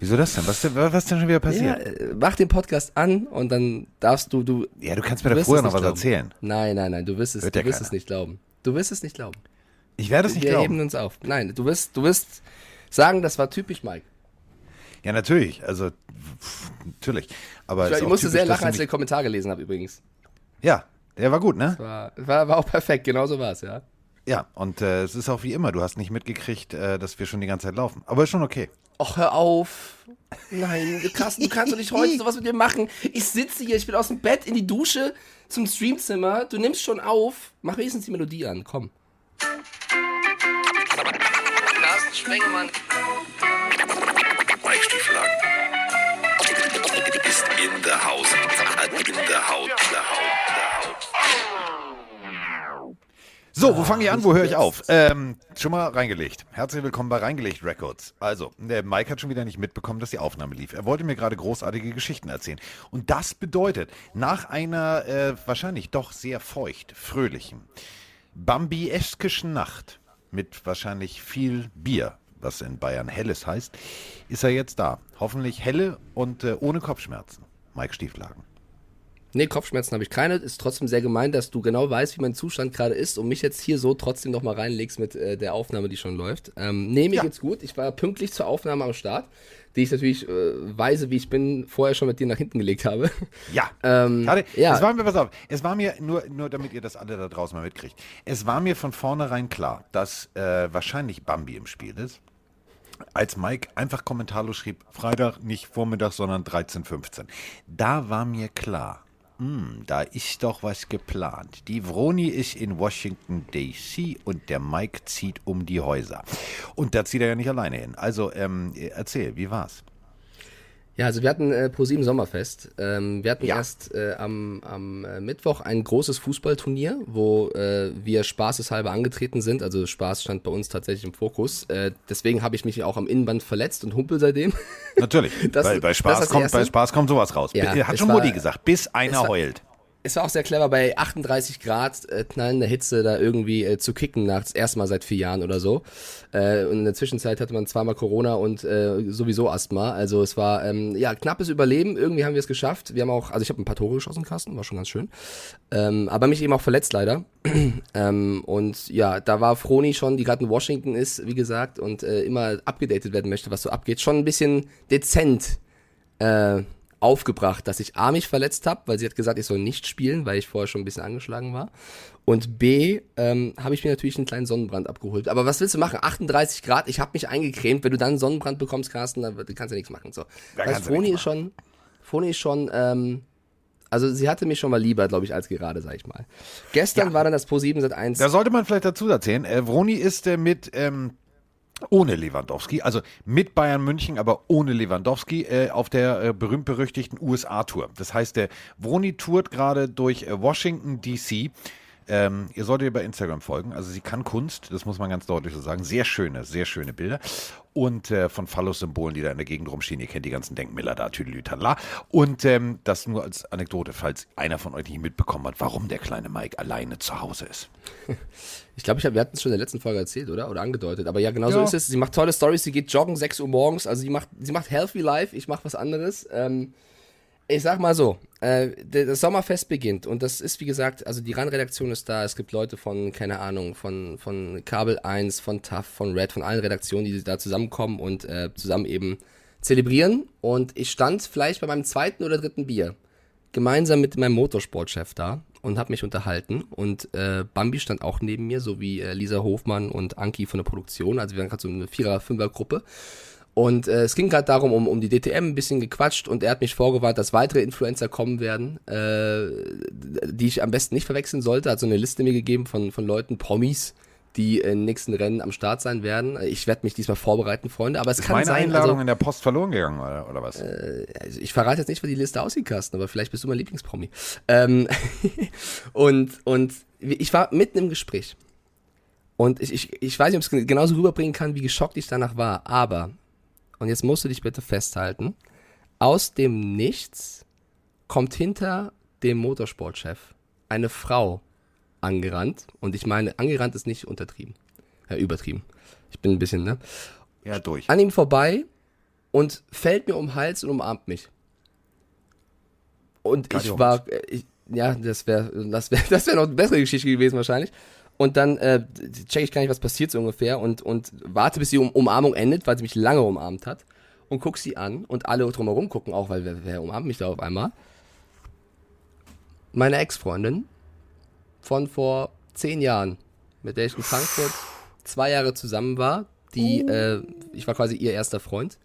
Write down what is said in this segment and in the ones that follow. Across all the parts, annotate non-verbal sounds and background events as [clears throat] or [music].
Wieso das denn? Was, denn- was ist denn schon wieder Ja, passiert? äh, mach den Podcast an und dann darfst du, du. Ja, du kannst mir da vorher noch was glauben. erzählen. Nein, nein, nein, du wirst es, Hört du ja wirst keiner. es nicht glauben. Du wirst es nicht glauben. Ich werde es nicht Wir glauben. heben uns auf. Nein, du wirst, du wirst sagen, das war typisch Mike. Ja, natürlich. Also, pff, natürlich. Aber Ich, ich musste typisch, sehr lachen, als ich den Kommentar gelesen habe übrigens. Ja, der war gut, ne? War, war, war auch perfekt, genau so war es, ja. Ja, und äh, es ist auch wie immer. Du hast nicht mitgekriegt, äh, dass wir schon die ganze Zeit laufen. Aber ist schon okay. Och, hör auf. Nein, Carsten, du kannst doch nicht heute sowas mit mir machen. Ich sitze hier, ich bin aus dem Bett in die Dusche zum Streamzimmer. Du nimmst schon auf. Mach wenigstens die Melodie an, komm. Carsten Spengemann. Weichstieflagen. Ist in der Haus. In. Der Haut. So, wo fange ich an? Wo höre ich auf? Ähm, schon mal reingelegt. Herzlich willkommen bei Reingelegt Records. Also, der Mike hat schon wieder nicht mitbekommen, dass die Aufnahme lief. Er wollte mir gerade großartige Geschichten erzählen. Und das bedeutet, nach einer äh, wahrscheinlich doch sehr feucht, fröhlichen, bambieskischen Nacht mit wahrscheinlich viel Bier, was in Bayern Helles heißt, ist er jetzt da. Hoffentlich helle und äh, ohne Kopfschmerzen. Mike Stieflagen. Nee, Kopfschmerzen habe ich keine. Ist trotzdem sehr gemein, dass du genau weißt, wie mein Zustand gerade ist und mich jetzt hier so trotzdem noch mal reinlegst mit äh, der Aufnahme, die schon läuft. Ähm, nee, mir Ja. geht's gut. Ich war pünktlich zur Aufnahme am Start, die ich natürlich äh, weise, wie ich bin, vorher schon mit dir nach hinten gelegt habe. [laughs] Ja. Ähm, Schade. ja. Es war mir, pass auf, es war mir, nur, nur damit ihr das alle da draußen mal mitkriegt, es war mir von vornherein klar, dass äh, wahrscheinlich Bambi im Spiel ist. Als Mike einfach kommentarlos schrieb, Freitag, nicht Vormittag, sondern 13.15 Da war mir klar, hm, da ist doch was geplant. Die Vroni ist in Washington DC und der Mike zieht um die Häuser. Und da zieht er ja nicht alleine hin. Also ähm, erzähl, wie war's? Ja, also wir hatten äh, ProSieben Sommerfest. Ähm, wir hatten Ja. erst äh, am, am äh, Mittwoch ein großes Fußballturnier, wo äh, wir spaßeshalber angetreten sind. Also Spaß stand bei uns tatsächlich im Fokus. Äh, deswegen habe ich mich auch am Innenband verletzt und humpel seitdem. Natürlich. [laughs] Das- bei, bei, Spaß kommt, bei Spaß kommt sowas raus. Ja, hat schon war- Mutti gesagt, bis einer war- heult. Es war auch sehr clever, bei 38 Grad äh, knallender Hitze da irgendwie äh, zu kicken, nach das erste Mal seit vier Jahren oder so. Äh, und in der Zwischenzeit hatte man zweimal Corona und äh, sowieso Asthma. Also es war ähm, ja knappes Überleben. Irgendwie haben wir es geschafft. Wir haben auch, also ich habe ein paar Tore geschossen, Carsten, war schon ganz schön. Ähm, aber mich eben auch verletzt leider. [clears throat] ähm, und ja, da war Froni schon, die gerade in Washington ist, wie gesagt, und äh, immer abgedatet werden möchte, was so abgeht, schon ein bisschen dezent äh, aufgebracht, dass ich A mich verletzt habe, weil sie hat gesagt, ich soll nicht spielen, weil ich vorher schon ein bisschen angeschlagen war. Und B, ähm, habe ich mir natürlich einen kleinen Sonnenbrand abgeholt. Aber was willst du machen? 38 Grad, ich habe mich eingecremt. Wenn du dann einen Sonnenbrand bekommst, Carsten, dann kannst du ja nichts machen. So. Da Das heißt, Froni ist schon, Froni ist schon, ähm, also sie hatte mich schon mal lieber, glaube ich, als gerade, sag ich mal. Gestern war dann das Pro 7 seit 1. Da sollte man vielleicht dazu erzählen, äh, Vroni ist äh, mit ähm, ohne Lewandowski, also mit Bayern München, aber ohne Lewandowski äh, auf der äh, berühmt-berüchtigten USA-Tour. Das heißt, der Vroni tourt gerade durch äh, Washington DC. Ähm, ihr solltet ihr bei Instagram folgen. Also sie kann Kunst, das muss man ganz deutlich so sagen. Sehr schöne, sehr schöne Bilder. Und äh, von Phallus-Symbolen, die da in der Gegend rumstehen. Ihr kennt die ganzen Denkmäler da, Tüdelütala. Und ähm, das nur als Anekdote, falls einer von euch nicht mitbekommen hat, warum der kleine Mike alleine zu Hause ist. [laughs] Ich glaube, ich hab, wir hatten es schon in der letzten Folge erzählt, oder? Oder angedeutet. Aber ja, genau so Ja. ist es. Sie macht tolle Stories, sie geht joggen 6 Uhr morgens. Also sie macht, sie macht Healthy Life, ich mache was anderes. Ähm, ich sag mal so, äh, das Sommerfest beginnt und das ist, wie gesagt, also die RAN-Redaktion ist da. Es gibt Leute von, keine Ahnung, von, von Kabel 1, von TAF, von Red, von allen Redaktionen, die da zusammenkommen und äh, zusammen eben zelebrieren. Und ich stand vielleicht bei meinem zweiten oder dritten Bier gemeinsam mit meinem Motorsportchef da und habe mich unterhalten. Und äh, Bambi stand auch neben mir, so wie äh, Lisa Hofmann und Anki von der Produktion. Also wir waren gerade so eine Vierer-, Fünfer-Gruppe. Und äh, es ging gerade darum, um, um die DTM ein bisschen gequatscht und er hat mich vorgewarnt, dass weitere Influencer kommen werden, äh, die ich am besten nicht verwechseln sollte. Hat so eine Liste mir gegeben von, von Leuten, Promis, die in den nächsten Rennen am Start sein werden. Ich werde mich diesmal vorbereiten, Freunde. Aber es Ist kann meine sein, Einladung also, in der Post verloren gegangen, oder, oder was? also ich verrate jetzt nicht, wie die Liste aussieht, Carsten, aber vielleicht bist du mein Lieblingspromi. Ähm, [laughs] und, und ich war mitten im Gespräch. Und ich, ich, ich weiß nicht, ob ich es genauso rüberbringen kann, wie geschockt ich danach war. Aber, und jetzt musst du dich bitte festhalten, aus dem Nichts kommt hinter dem Motorsportchef eine Frau angerannt. Und ich meine, angerannt ist nicht untertrieben. Ja, übertrieben. Ich bin ein bisschen, ne? ja, durch. An ihm vorbei und fällt mir um den Hals und umarmt mich. Und Cardio ich war, äh, ich, ja, das wäre das wär, [laughs] das wär noch eine bessere Geschichte gewesen wahrscheinlich. Und dann äh, check ich gar nicht, was passiert so ungefähr und, und warte, bis die um Umarmung endet, weil sie mich lange umarmt hat. Und guck sie an und alle drumherum gucken auch, weil wer, wer umarmt mich da auf einmal? Meine Ex-Freundin von vor zehn Jahren, mit der ich in Frankfurt zwei Jahre zusammen war. Die, äh, ich war quasi ihr erster Freund.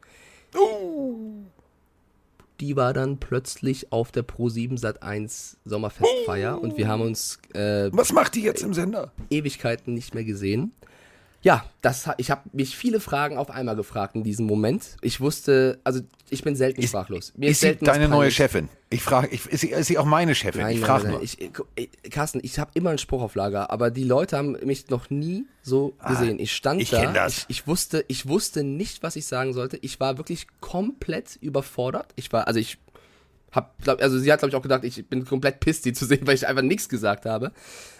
Die war dann plötzlich auf der Pro7 Sat1 Sommerfestfeier und wir haben uns äh, Was macht die jetzt im Sender? Ewigkeiten nicht mehr gesehen. Ja, das, ich habe mich viele Fragen auf einmal gefragt in diesem Moment. Ich wusste, also ich bin selten sprachlos. Mir Ist sie selten deine neue. Chefin? Ich frage, ich, ist, sie, ist sie auch meine Chefin? Nein, ich frage nur. Ich, ich, Carsten, ich habe immer einen Spruch auf Lager, aber die Leute haben mich noch nie so gesehen. Ich stand Ah, ich da, das. Ich, ich wusste, ich wusste nicht, was ich sagen sollte. Ich war wirklich komplett überfordert. Ich war, also ich hab, glaub, also sie hat glaube ich auch gedacht, ich bin komplett pisst, die zu sehen, [laughs] weil ich einfach nichts gesagt habe.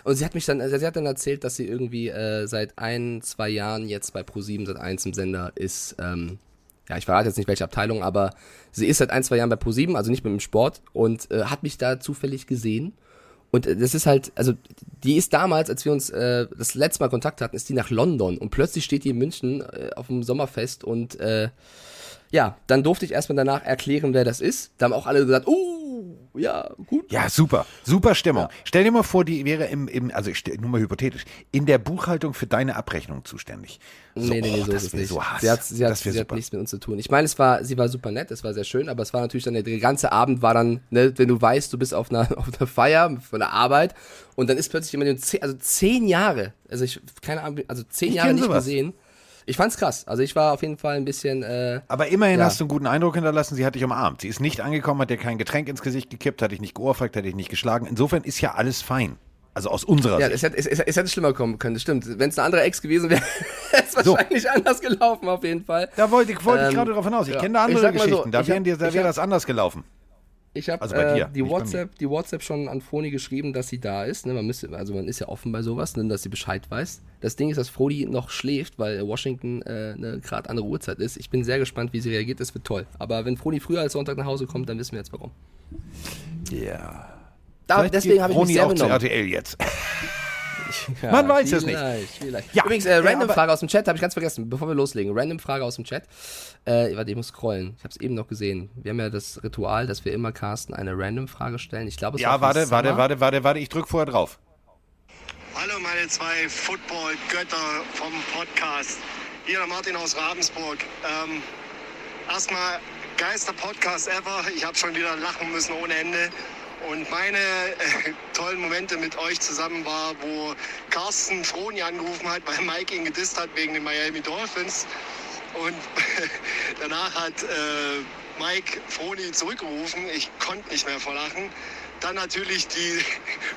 Und sie hat mich dann, also sie hat dann erzählt, dass sie irgendwie äh, seit ein, zwei Jahren jetzt bei Pro7 seit 1 im Sender ist. Ähm, ja, ich verrate jetzt nicht welche Abteilung, aber sie ist seit ein, zwei Jahren bei Pro7, also nicht mit dem Sport und äh, hat mich da zufällig gesehen. Und äh, das ist halt, also die ist damals, als wir uns äh, das letzte Mal Kontakt hatten, ist die nach London und plötzlich steht die in München äh, auf dem Sommerfest und äh, ja, dann durfte ich erstmal danach erklären, wer das ist. Da haben auch alle gesagt, uh, ja, gut. Ja, super. Super Stimmung. Stell dir mal vor, die wäre im, im also ich nur mal hypothetisch, in der Buchhaltung für deine Abrechnung zuständig. So, nee, nee, nee, oh, so das ist es nicht. so Hass. sie hat, sie hat, sie hat nichts mit uns zu tun. Ich meine, es war, sie war super nett, es war sehr schön, aber es war natürlich dann, der, ganze Abend war dann, ne, wenn du weißt, du bist auf einer, [laughs] auf einer Feier von der Arbeit und dann ist plötzlich jemand, also zehn Jahre, also ich, keine Ahnung, also zehn Ich Jahre nicht sowas. gesehen. Ich fand's krass. Also ich war auf jeden Fall ein bisschen, äh, Aber immerhin Ja. hast du einen guten Eindruck hinterlassen, sie hat dich umarmt. Sie ist nicht angekommen, hat dir kein Getränk ins Gesicht gekippt, hat dich nicht geohrfeigt, hat dich nicht geschlagen. Insofern ist ja alles fein. Also aus unserer ja, Sicht. es hätte, es, es, es hätte schlimmer kommen können, das stimmt. Wenn es eine andere Ex gewesen wäre, [laughs] wäre es wahrscheinlich anders gelaufen, auf jeden Fall. Da wollte ich, wollte ich Ähm, gerade darauf hinaus. Ich ja. kenne da Ich andere mal so, Geschichten. da ich ich wäre hab- das anders gelaufen. Ich habe Also äh, die WhatsApp, die WhatsApp schon an Froni geschrieben, dass sie da ist. Ne? Man müsste, also man ist ja offen bei sowas, ne? dass sie Bescheid weiß. Das Ding ist, dass Froni noch schläft, weil Washington äh, eine gerade andere Uhrzeit ist. Ich bin sehr gespannt, wie sie reagiert. Das wird toll. Aber wenn Froni früher als Sonntag nach Hause kommt, dann wissen wir jetzt warum. Ja. Da, deswegen habe ich mich sehr auch zu benommen. RTL jetzt. [laughs] Ja, Man weiß es nicht. vielleicht, Vielleicht. Ja, Übrigens, äh, random aber- Frage aus dem Chat, habe ich ganz vergessen, bevor wir loslegen. Random Frage aus dem Chat. Äh, warte, ich muss scrollen. Ich habe es eben noch gesehen. Wir haben ja das Ritual, dass wir immer Carsten eine random Frage stellen. Ich glaube, es war Ja, warte, warte, Summer. warte, warte, warte. Ich drück vorher drauf. Hallo meine zwei Football-Götter vom Podcast. Hier der Martin aus Ravensburg. Ähm, erstmal geilster Podcast ever. Ich habe schon wieder lachen müssen ohne Ende. Und meine äh, tollen Momente mit euch zusammen war, wo Carsten Froni angerufen hat, weil Mike ihn gedisst hat wegen den Miami Dolphins. Und [laughs] danach hat äh, Mike Froni zurückgerufen. Ich konnte nicht mehr vor Lachen. Dann natürlich die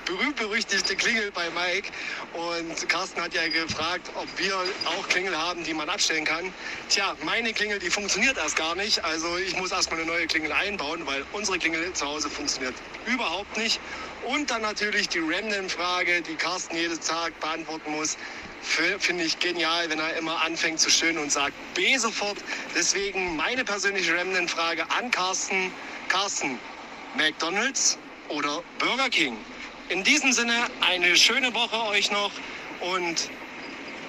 berühmt-berüchtigte Klingel bei Mike. Und Carsten hat ja gefragt, ob wir auch Klingel haben, die man abstellen kann. Tja, meine Klingel, die funktioniert erst gar nicht. Also ich muss erstmal eine neue Klingel einbauen, weil unsere Klingel zu Hause funktioniert überhaupt nicht. Und dann natürlich die Random-Frage, die Carsten jeden Tag beantworten muss. Finde ich genial, wenn er immer anfängt zu stöhnen und sagt B sofort. Deswegen meine persönliche Random-Frage an Carsten. Carsten, McDonald's oder Burger King? In diesem Sinne eine schöne Woche euch noch und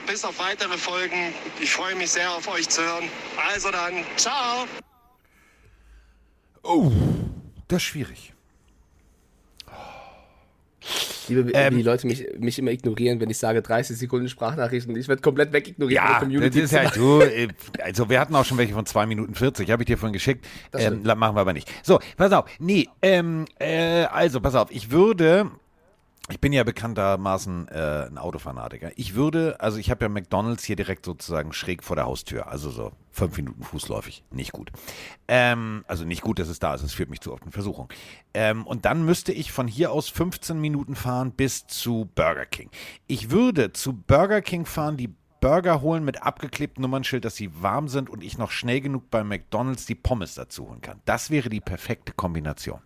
bis auf weitere Folgen. Ich freue mich sehr auf euch zu hören. Also dann, ciao! Oh, das ist schwierig. Liebe, Ähm, wie die Leute mich, mich immer ignorieren, wenn ich sage 30 Sekunden Sprachnachrichten. Ich werde komplett wegignoriert Ja, das ist ja so. [laughs] äh, Also wir hatten auch schon welche von 2 Minuten 40, habe ich dir vorhin geschickt. Ähm, machen wir aber nicht. So, pass auf. Nee, ähm, äh, also pass auf. Ich würde, ich bin ja bekanntermaßen äh, ein Autofanatiker. Ich würde, also ich habe ja McDonalds hier direkt sozusagen schräg vor der Haustür. Also so fünf Minuten fußläufig. Nicht gut. Ähm, also nicht gut, dass es da ist. Es führt mich zu oft in Versuchung. Ähm, und dann müsste ich von hier aus 15 Minuten fahren bis zu Burger King. Ich würde zu Burger King fahren, die Burger holen mit abgeklebtem Nummernschild, dass sie warm sind und ich noch schnell genug bei McDonalds die Pommes dazu holen kann. Das wäre die perfekte Kombination.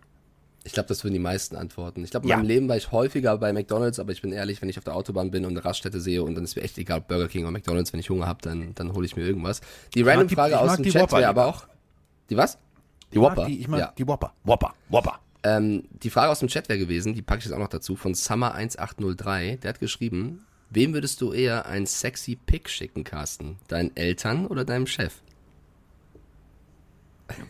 Ich glaube, das würden die meisten antworten. Ich glaube, in Ja. meinem Leben war ich häufiger bei McDonalds, aber ich bin ehrlich, wenn ich auf der Autobahn bin und eine Raststätte sehe und dann ist mir echt egal, ob Burger King oder McDonalds, wenn ich Hunger habe, dann, dann hole ich mir irgendwas. Die random die- Frage ich aus mag dem Chat Whopper wäre aber auch, Die was? Die Whopper. Ja, die, ich meine, ja. die Whopper. Whopper. Whopper. Ähm, die Frage aus dem Chat wäre gewesen, die packe ich jetzt auch noch dazu, von Summer1803. Der hat geschrieben, wem würdest du eher ein sexy Pick schicken, Carsten? Deinen Eltern oder deinem Chef?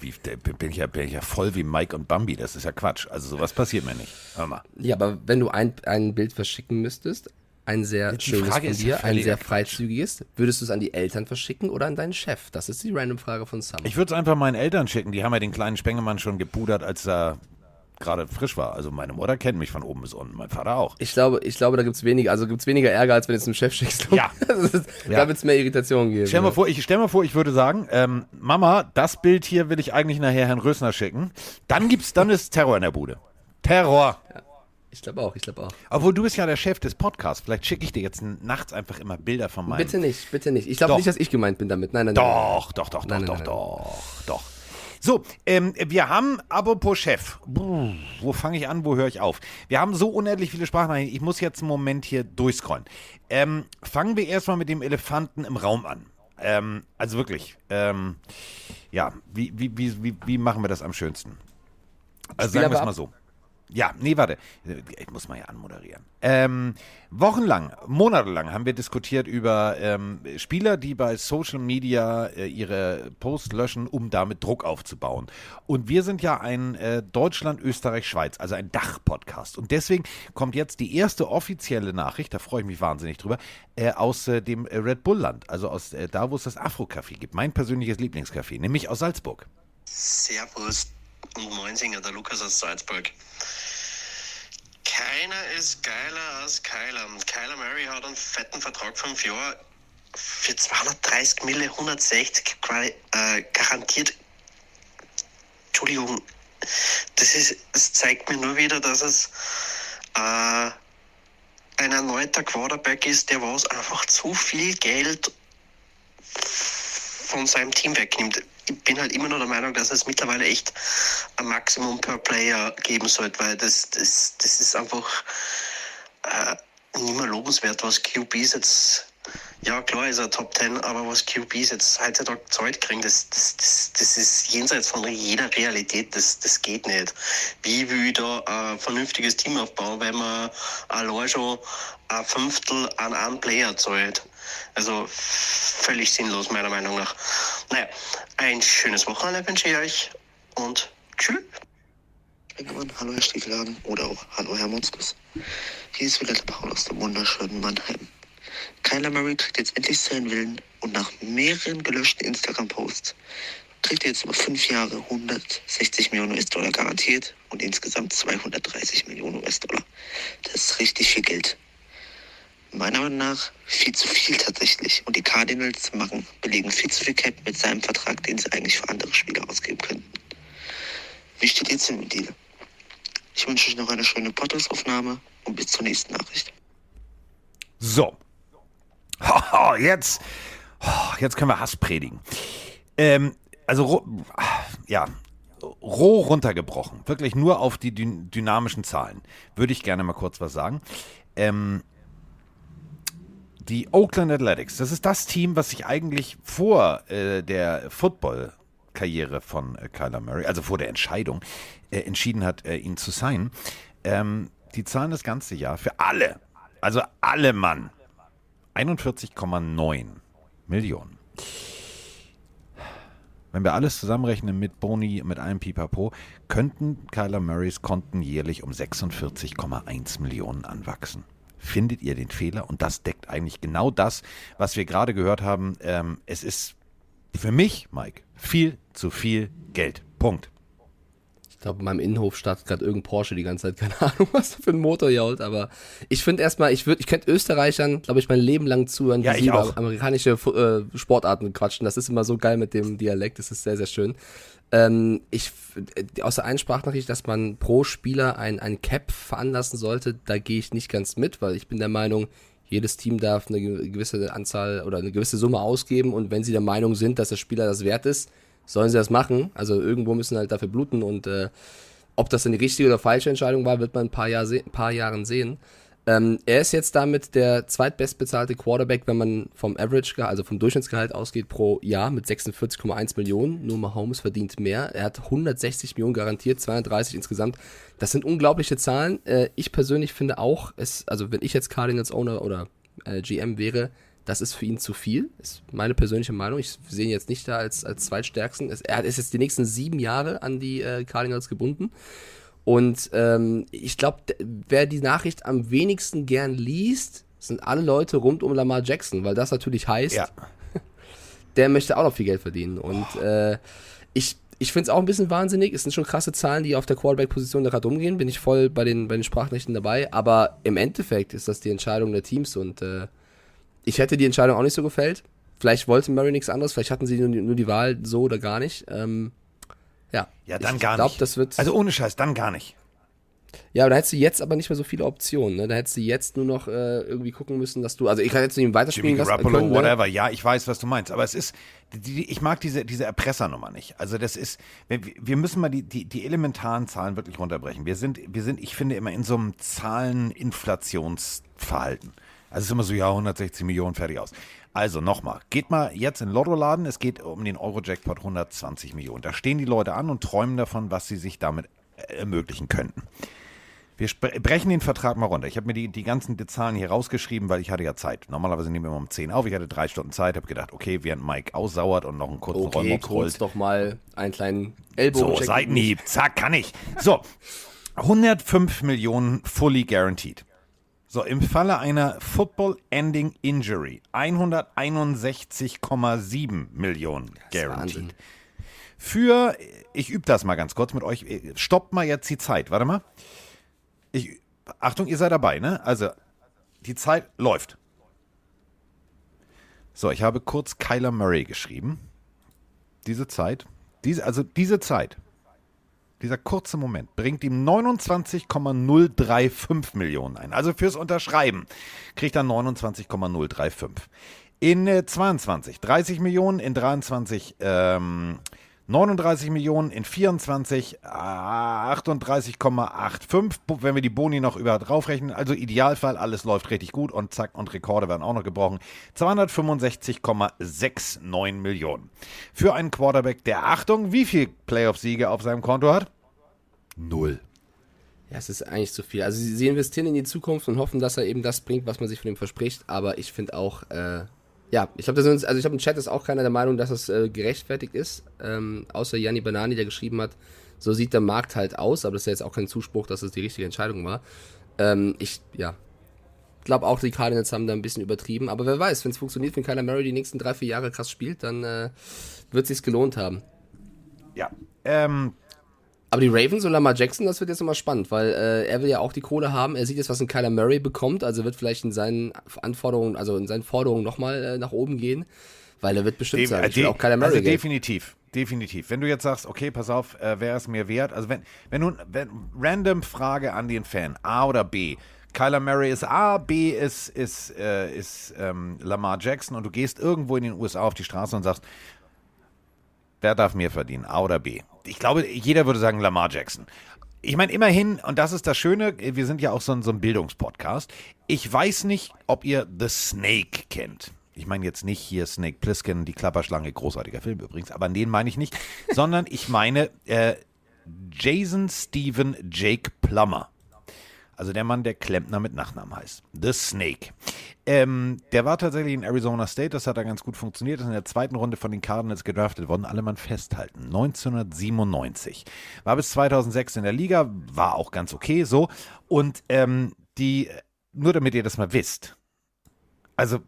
Wie, bin, ich ja, bin ich ja voll wie Mike und Bambi. Das ist ja Quatsch. Also sowas passiert mir nicht. Hör mal. Ja, aber wenn du ein, ein Bild verschicken müsstest, ein sehr Die schönes Frage von ist ja dir, ein sehr freizügiges, würdest du es an die Eltern verschicken oder an deinen Chef? Das ist die random Frage von Summer. Ich würde es einfach meinen Eltern schicken. Die haben ja den kleinen Spengemann schon gepudert, als er gerade frisch war. Also meine Mutter kennt mich von oben bis unten, mein Vater auch. Ich glaube, ich glaube, da gibt's weniger, also gibt's weniger Ärger, als wenn du es einem Chef schickst. Ja. [laughs] Ist, Ja. Da wird's mehr Irritation geben. Stell mal ja. vor, ich stell mal vor, ich würde sagen, ähm, Mama, das Bild hier will ich eigentlich nachher Herrn Rösner schicken. Dann gibt's, dann ist Terror in der Bude. Terror. Ich glaube auch, ich glaube auch. Obwohl du bist ja der Chef des Podcasts. Vielleicht schicke ich dir jetzt nachts einfach immer Bilder von meinem. Bitte nicht, bitte nicht. Ich glaube Doch. nicht, dass ich gemeint bin damit. Nein, nein, nein. Doch, doch, doch, doch, Nein, nein, doch, nein, doch, doch. So, ähm, wir haben, apropos Chef, Puh, wo fange ich an, wo höre ich auf? Wir haben so unendlich viele Sprachnachrichten, ich muss jetzt einen Moment hier durchscrollen. Ähm, fangen wir erstmal mit dem Elefanten im Raum an. Ähm, also wirklich, ähm, ja, wie, wie, wie, wie, wie machen wir das am schönsten? Also sagen wir es mal so. Ja, nee, warte. Ich muss mal ja anmoderieren. Ähm, wochenlang, monatelang haben wir diskutiert über ähm, Spieler, die bei Social Media äh, ihre Posts löschen, um damit Druck aufzubauen. Und wir sind ja ein äh, Deutschland, Österreich, Schweiz, also ein Dach-Podcast. Und deswegen kommt jetzt die erste offizielle Nachricht, da freue ich mich wahnsinnig drüber, äh, aus äh, dem Red Bull-Land, also aus äh, da, wo es das Afro-Café gibt. Mein persönliches Lieblingscafé, nämlich aus Salzburg. Servus und Moinsinger, der Lukas aus Salzburg. Keiner ist geiler als Kyler. Kyler Murray hat einen fetten Vertrag fünf Jahre für 230 Mille, 160 quasi, äh, garantiert. Entschuldigung, das, ist, das zeigt mir nur wieder, dass es äh, ein erneuter Quarterback ist, der was einfach zu viel Geld von seinem Team wegnimmt. Ich bin halt immer noch der Meinung, dass es mittlerweile echt ein Maximum per Player geben sollte, weil das, das, das ist einfach äh, nicht mehr lobenswert, was QBs jetzt, ja klar ist er Top 10, aber was QBs jetzt heutzutage Zeit kriegen, das, das, das, das ist jenseits von jeder Realität, das, das geht nicht. Wie will ich da ein vernünftiges Team aufbauen, wenn man allein schon ein Fünftel an einen Player zahlt? Also völlig sinnlos, meiner Meinung nach. Naja, ein schönes Wochenende wünsche ich euch und tschüss. Hallo Herr Stiefelhagen oder auch hallo Herr Monskus. Hier ist wieder der Paul aus dem wunderschönen Mannheim. Kyler Murray trägt jetzt endlich seinen Willen und nach mehreren gelöschten Instagram-Posts kriegt er jetzt über fünf Jahre 160 Millionen US-Dollar garantiert und insgesamt 230 Millionen US-Dollar. Das ist richtig viel Geld. Meiner Meinung nach viel zu viel tatsächlich. Und die Cardinals machen, belegen viel zu viel Cap mit seinem Vertrag, den sie eigentlich für andere Spieler ausgeben könnten. Wie steht jetzt im Deal? Ich wünsche euch noch eine schöne Podcast-Aufnahme und bis zur nächsten Nachricht. So. Haha, [laughs] jetzt, oh, jetzt können wir Hass predigen. Ähm, also, ja, roh runtergebrochen, wirklich nur auf die dyn dynamischen Zahlen, würde ich gerne mal kurz was sagen. Ähm, die Oakland Athletics, das ist das Team, was sich eigentlich vor äh, der Football-Karriere von äh, Kyler Murray, also vor der Entscheidung, äh, entschieden hat, äh, ihn zu signen. Ähm, die zahlen das ganze Jahr für alle, also alle Mann, 41,9 Millionen. Wenn wir alles zusammenrechnen mit Boni, mit allem Pipapo, könnten Kyler Murrays Konten jährlich um 46,1 Millionen anwachsen. Findet ihr den Fehler? Und das deckt eigentlich genau das, was wir gerade gehört haben. Ähm, es ist für mich, Mike, viel zu viel Geld. Punkt. Ich glaube, in meinem Innenhof startet gerade irgendein Porsche die ganze Zeit. [laughs] Keine Ahnung, was da für ein Motor holt. Aber ich finde erstmal, ich würde, ich könnte Österreichern, glaube ich, mein Leben lang zuhören, wie Ja, sie ich über auch. amerikanische äh, Sportarten quatschen. Das ist immer so geil mit dem Dialekt. Das ist sehr, sehr schön. Ähm, ich, äh, aus der einen Sprachnachricht, dass man pro Spieler ein, ein Cap veranlassen sollte, da gehe ich nicht ganz mit, weil ich bin der Meinung, jedes Team darf eine ge- gewisse Anzahl oder eine gewisse Summe ausgeben und wenn sie der Meinung sind, dass der Spieler das wert ist, sollen sie das machen. Also irgendwo müssen halt dafür bluten und äh, ob das dann die richtige oder falsche Entscheidung war, wird man ein paar, Jahr se paar Jahren sehen. Ähm, er ist jetzt damit der zweitbestbezahlte Quarterback, wenn man vom Average, also vom Durchschnittsgehalt ausgeht pro Jahr mit 46,1 Millionen. Nur Mahomes verdient mehr. Er hat 160 Millionen garantiert, 230 insgesamt. Das sind unglaubliche Zahlen. Äh, ich persönlich finde auch, es, also wenn ich jetzt Cardinals Owner oder äh, GM wäre, das ist für ihn zu viel. Ist meine persönliche Meinung. Ich sehe ihn jetzt nicht da als, als zweitstärksten. Er ist jetzt die nächsten sieben Jahre an die äh, Cardinals gebunden. Und ähm, ich glaube, wer die Nachricht am wenigsten gern liest, sind alle Leute rund um Lamar Jackson, weil das natürlich heißt, Ja. [laughs] der möchte auch noch viel Geld verdienen. Und äh, ich, ich finde es auch ein bisschen wahnsinnig. Es sind schon krasse Zahlen, die auf der Quarterback-Position da gerade umgehen. Bin ich voll bei den, bei den Sprachnachrichten dabei. Aber im Endeffekt ist das die Entscheidung der Teams und äh, ich hätte die Entscheidung auch nicht so gefällt. Vielleicht wollte Murray nichts anderes, vielleicht hatten sie nur, nur die Wahl so oder gar nicht. Ähm, ja. Ja, dann ich gar glaub, nicht. Das wird, Also ohne Scheiß, dann gar nicht. ja, aber da hättest du jetzt aber nicht mehr so viele Optionen. Ne? Da hättest du jetzt nur noch äh, irgendwie gucken müssen, dass du. Also ich kann jetzt nicht Jimmy weiterspielen lassen. Garoppolo, können, ne? whatever. Ja, ich weiß, was du meinst. Aber es ist, die, ich mag diese, diese Erpressernummer nicht. Also das ist, wir, wir müssen mal die, die, die elementaren Zahlen wirklich runterbrechen. Wir sind, wir sind, ich finde, immer in so einem Zahleninflationsverhalten. Also es ist immer so, ja, 160 Millionen, fertig aus. Also nochmal, geht mal jetzt in den Lottoladen, es geht um den Euro-Jackpot 120 Millionen. Da stehen die Leute an und träumen davon, was sie sich damit äh, ermöglichen könnten. Wir brechen den Vertrag mal runter. Ich habe mir die, die ganzen Zahlen hier rausgeschrieben, weil ich hatte ja Zeit. Normalerweise nehmen wir immer um 10 auf. Ich hatte drei Stunden Zeit, habe gedacht, okay, während Mike aussauert und noch einen kurzen Okay, Rollmops kurz doch mal einen kleinen Ellbogen. So, Seitenhieb, zack, kann ich. So, 105 Millionen fully guaranteed. So, im Falle einer Football-Ending Injury 161,7 Millionen guaranteed. Für, ich übe das mal ganz kurz mit euch. Stoppt mal jetzt die Zeit. Warte mal. Ich, Achtung, ihr seid dabei, ne? Also, die Zeit läuft. So, ich habe kurz Kyler Murray geschrieben. Diese Zeit, diese, also diese Zeit, dieser kurze Moment bringt ihm 29,035 Millionen ein. Also fürs Unterschreiben kriegt er 29,035. In äh, 22 30 Millionen, in 23 ähm, 39 Millionen, in 24 äh, 38,85. Wenn wir die Boni noch über draufrechnen, also Idealfall, alles läuft richtig gut und zack, und Rekorde werden auch noch gebrochen. 265,69 Millionen. Für einen Quarterback, der Achtung, wie viel Playoff-Siege auf seinem Konto hat? Null. Ja, es ist eigentlich zu viel. Also sie, sie investieren in die Zukunft und hoffen, dass er eben das bringt, was man sich von ihm verspricht. Aber ich finde auch, äh, ja, ich glaube, also ich glaube, im Chat ist auch keiner der Meinung, dass es äh, gerechtfertigt ist. Ähm, außer Janni Banani, der geschrieben hat, so sieht der Markt halt aus. Aber das ist ja jetzt auch kein Zuspruch, dass es die richtige Entscheidung war. Ähm, ich, ja, glaube auch, die Cardinals haben da ein bisschen übertrieben. Aber wer weiß, wenn es funktioniert, wenn Kyler Murray die nächsten drei, vier Jahre krass spielt, dann äh, wird es sich gelohnt haben. Ja. Ähm, Aber die Ravens und Lamar Jackson, das wird jetzt nochmal spannend, weil äh, er will ja auch die Kohle haben. Er sieht jetzt, was ein Kyler Murray bekommt, also wird vielleicht in seinen Anforderungen, also in seinen Forderungen nochmal äh, nach oben gehen, weil er wird bestimmt sagen, ich will auch Kyler Murray also Geld. definitiv, definitiv. Wenn du jetzt sagst, okay, pass auf, äh, wer ist mir wert? Also wenn, wenn du, wenn, random Frage an den Fan, A oder B. Kyler Murray ist A, B ist, ist, äh, ist ähm, Lamar Jackson und du gehst irgendwo in den USA auf die Straße und sagst, wer darf mehr verdienen, A oder B? Ich glaube, jeder würde sagen Lamar Jackson. Ich meine, immerhin, und das ist das Schöne, wir sind ja auch so ein, so ein Bildungspodcast. Ich weiß nicht, ob ihr The Snake kennt. Ich meine jetzt nicht hier Snake Plissken, die Klapperschlange, großartiger Film übrigens, aber den meine ich nicht, [laughs] sondern ich meine äh, Jason Stephen Jake Plummer. Also der Mann, der Klempner mit Nachnamen heißt. The Snake. Ähm, der war tatsächlich in Arizona State, das hat da ganz gut funktioniert, ist in der zweiten Runde von den Cardinals gedraftet worden, alle Mann festhalten. 1997. War bis 2006 in der Liga, war auch ganz okay so. Und ähm, die, nur damit ihr das mal wisst, also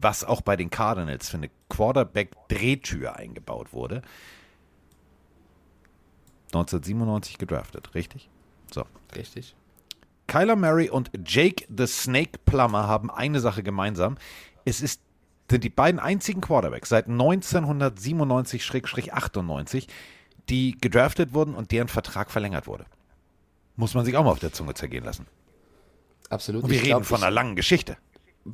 was auch bei den Cardinals für eine Quarterback-Drehtür eingebaut wurde. 1997 gedraftet, richtig? So. Richtig. Kyler Murray und Jake the Snake Plummer haben eine Sache gemeinsam. Es ist, sind die beiden einzigen Quarterbacks seit 1997-98, die gedraftet wurden und deren Vertrag verlängert wurde. Muss man sich auch mal auf der Zunge zergehen lassen. Absolut. Und wir Ich reden glaub, von einer langen Geschichte.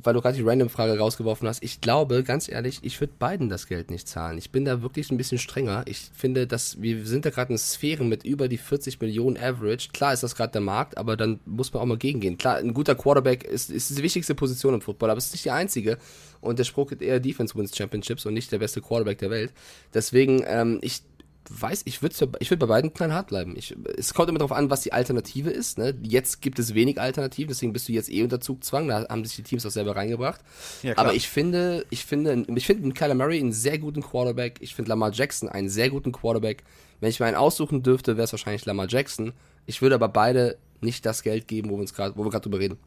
Weil du gerade die Random-Frage rausgeworfen hast, ich glaube, ganz ehrlich, ich würde beiden das Geld nicht zahlen. Ich bin da wirklich ein bisschen strenger. Ich finde, dass wir sind da gerade in Sphären mit über die 40 Millionen Average. Klar ist das gerade der Markt, aber dann muss man auch mal gegengehen. Klar, ein guter Quarterback ist, ist die wichtigste Position im Football, aber es ist nicht die einzige. Und der Spruch geht eher Defense wins Championships und nicht der beste Quarterback der Welt. Deswegen, ähm, ich weiß, ich würde ich würd bei beiden knallhart bleiben. Ich, es kommt immer darauf an, was die Alternative ist. Ne? Jetzt gibt es wenig Alternativen, deswegen bist du jetzt eh unter Zugzwang. Da haben sich die Teams auch selber reingebracht. Ja, Aber ich finde, ich finde, ich finde Kyler Murray einen sehr guten Quarterback. Ich finde Lamar Jackson einen sehr guten Quarterback. Wenn ich mir einen aussuchen dürfte, wäre es wahrscheinlich Lamar Jackson. Ich würde aber beide nicht das Geld geben, wo wir uns gerade, wo wir gerade drüber reden.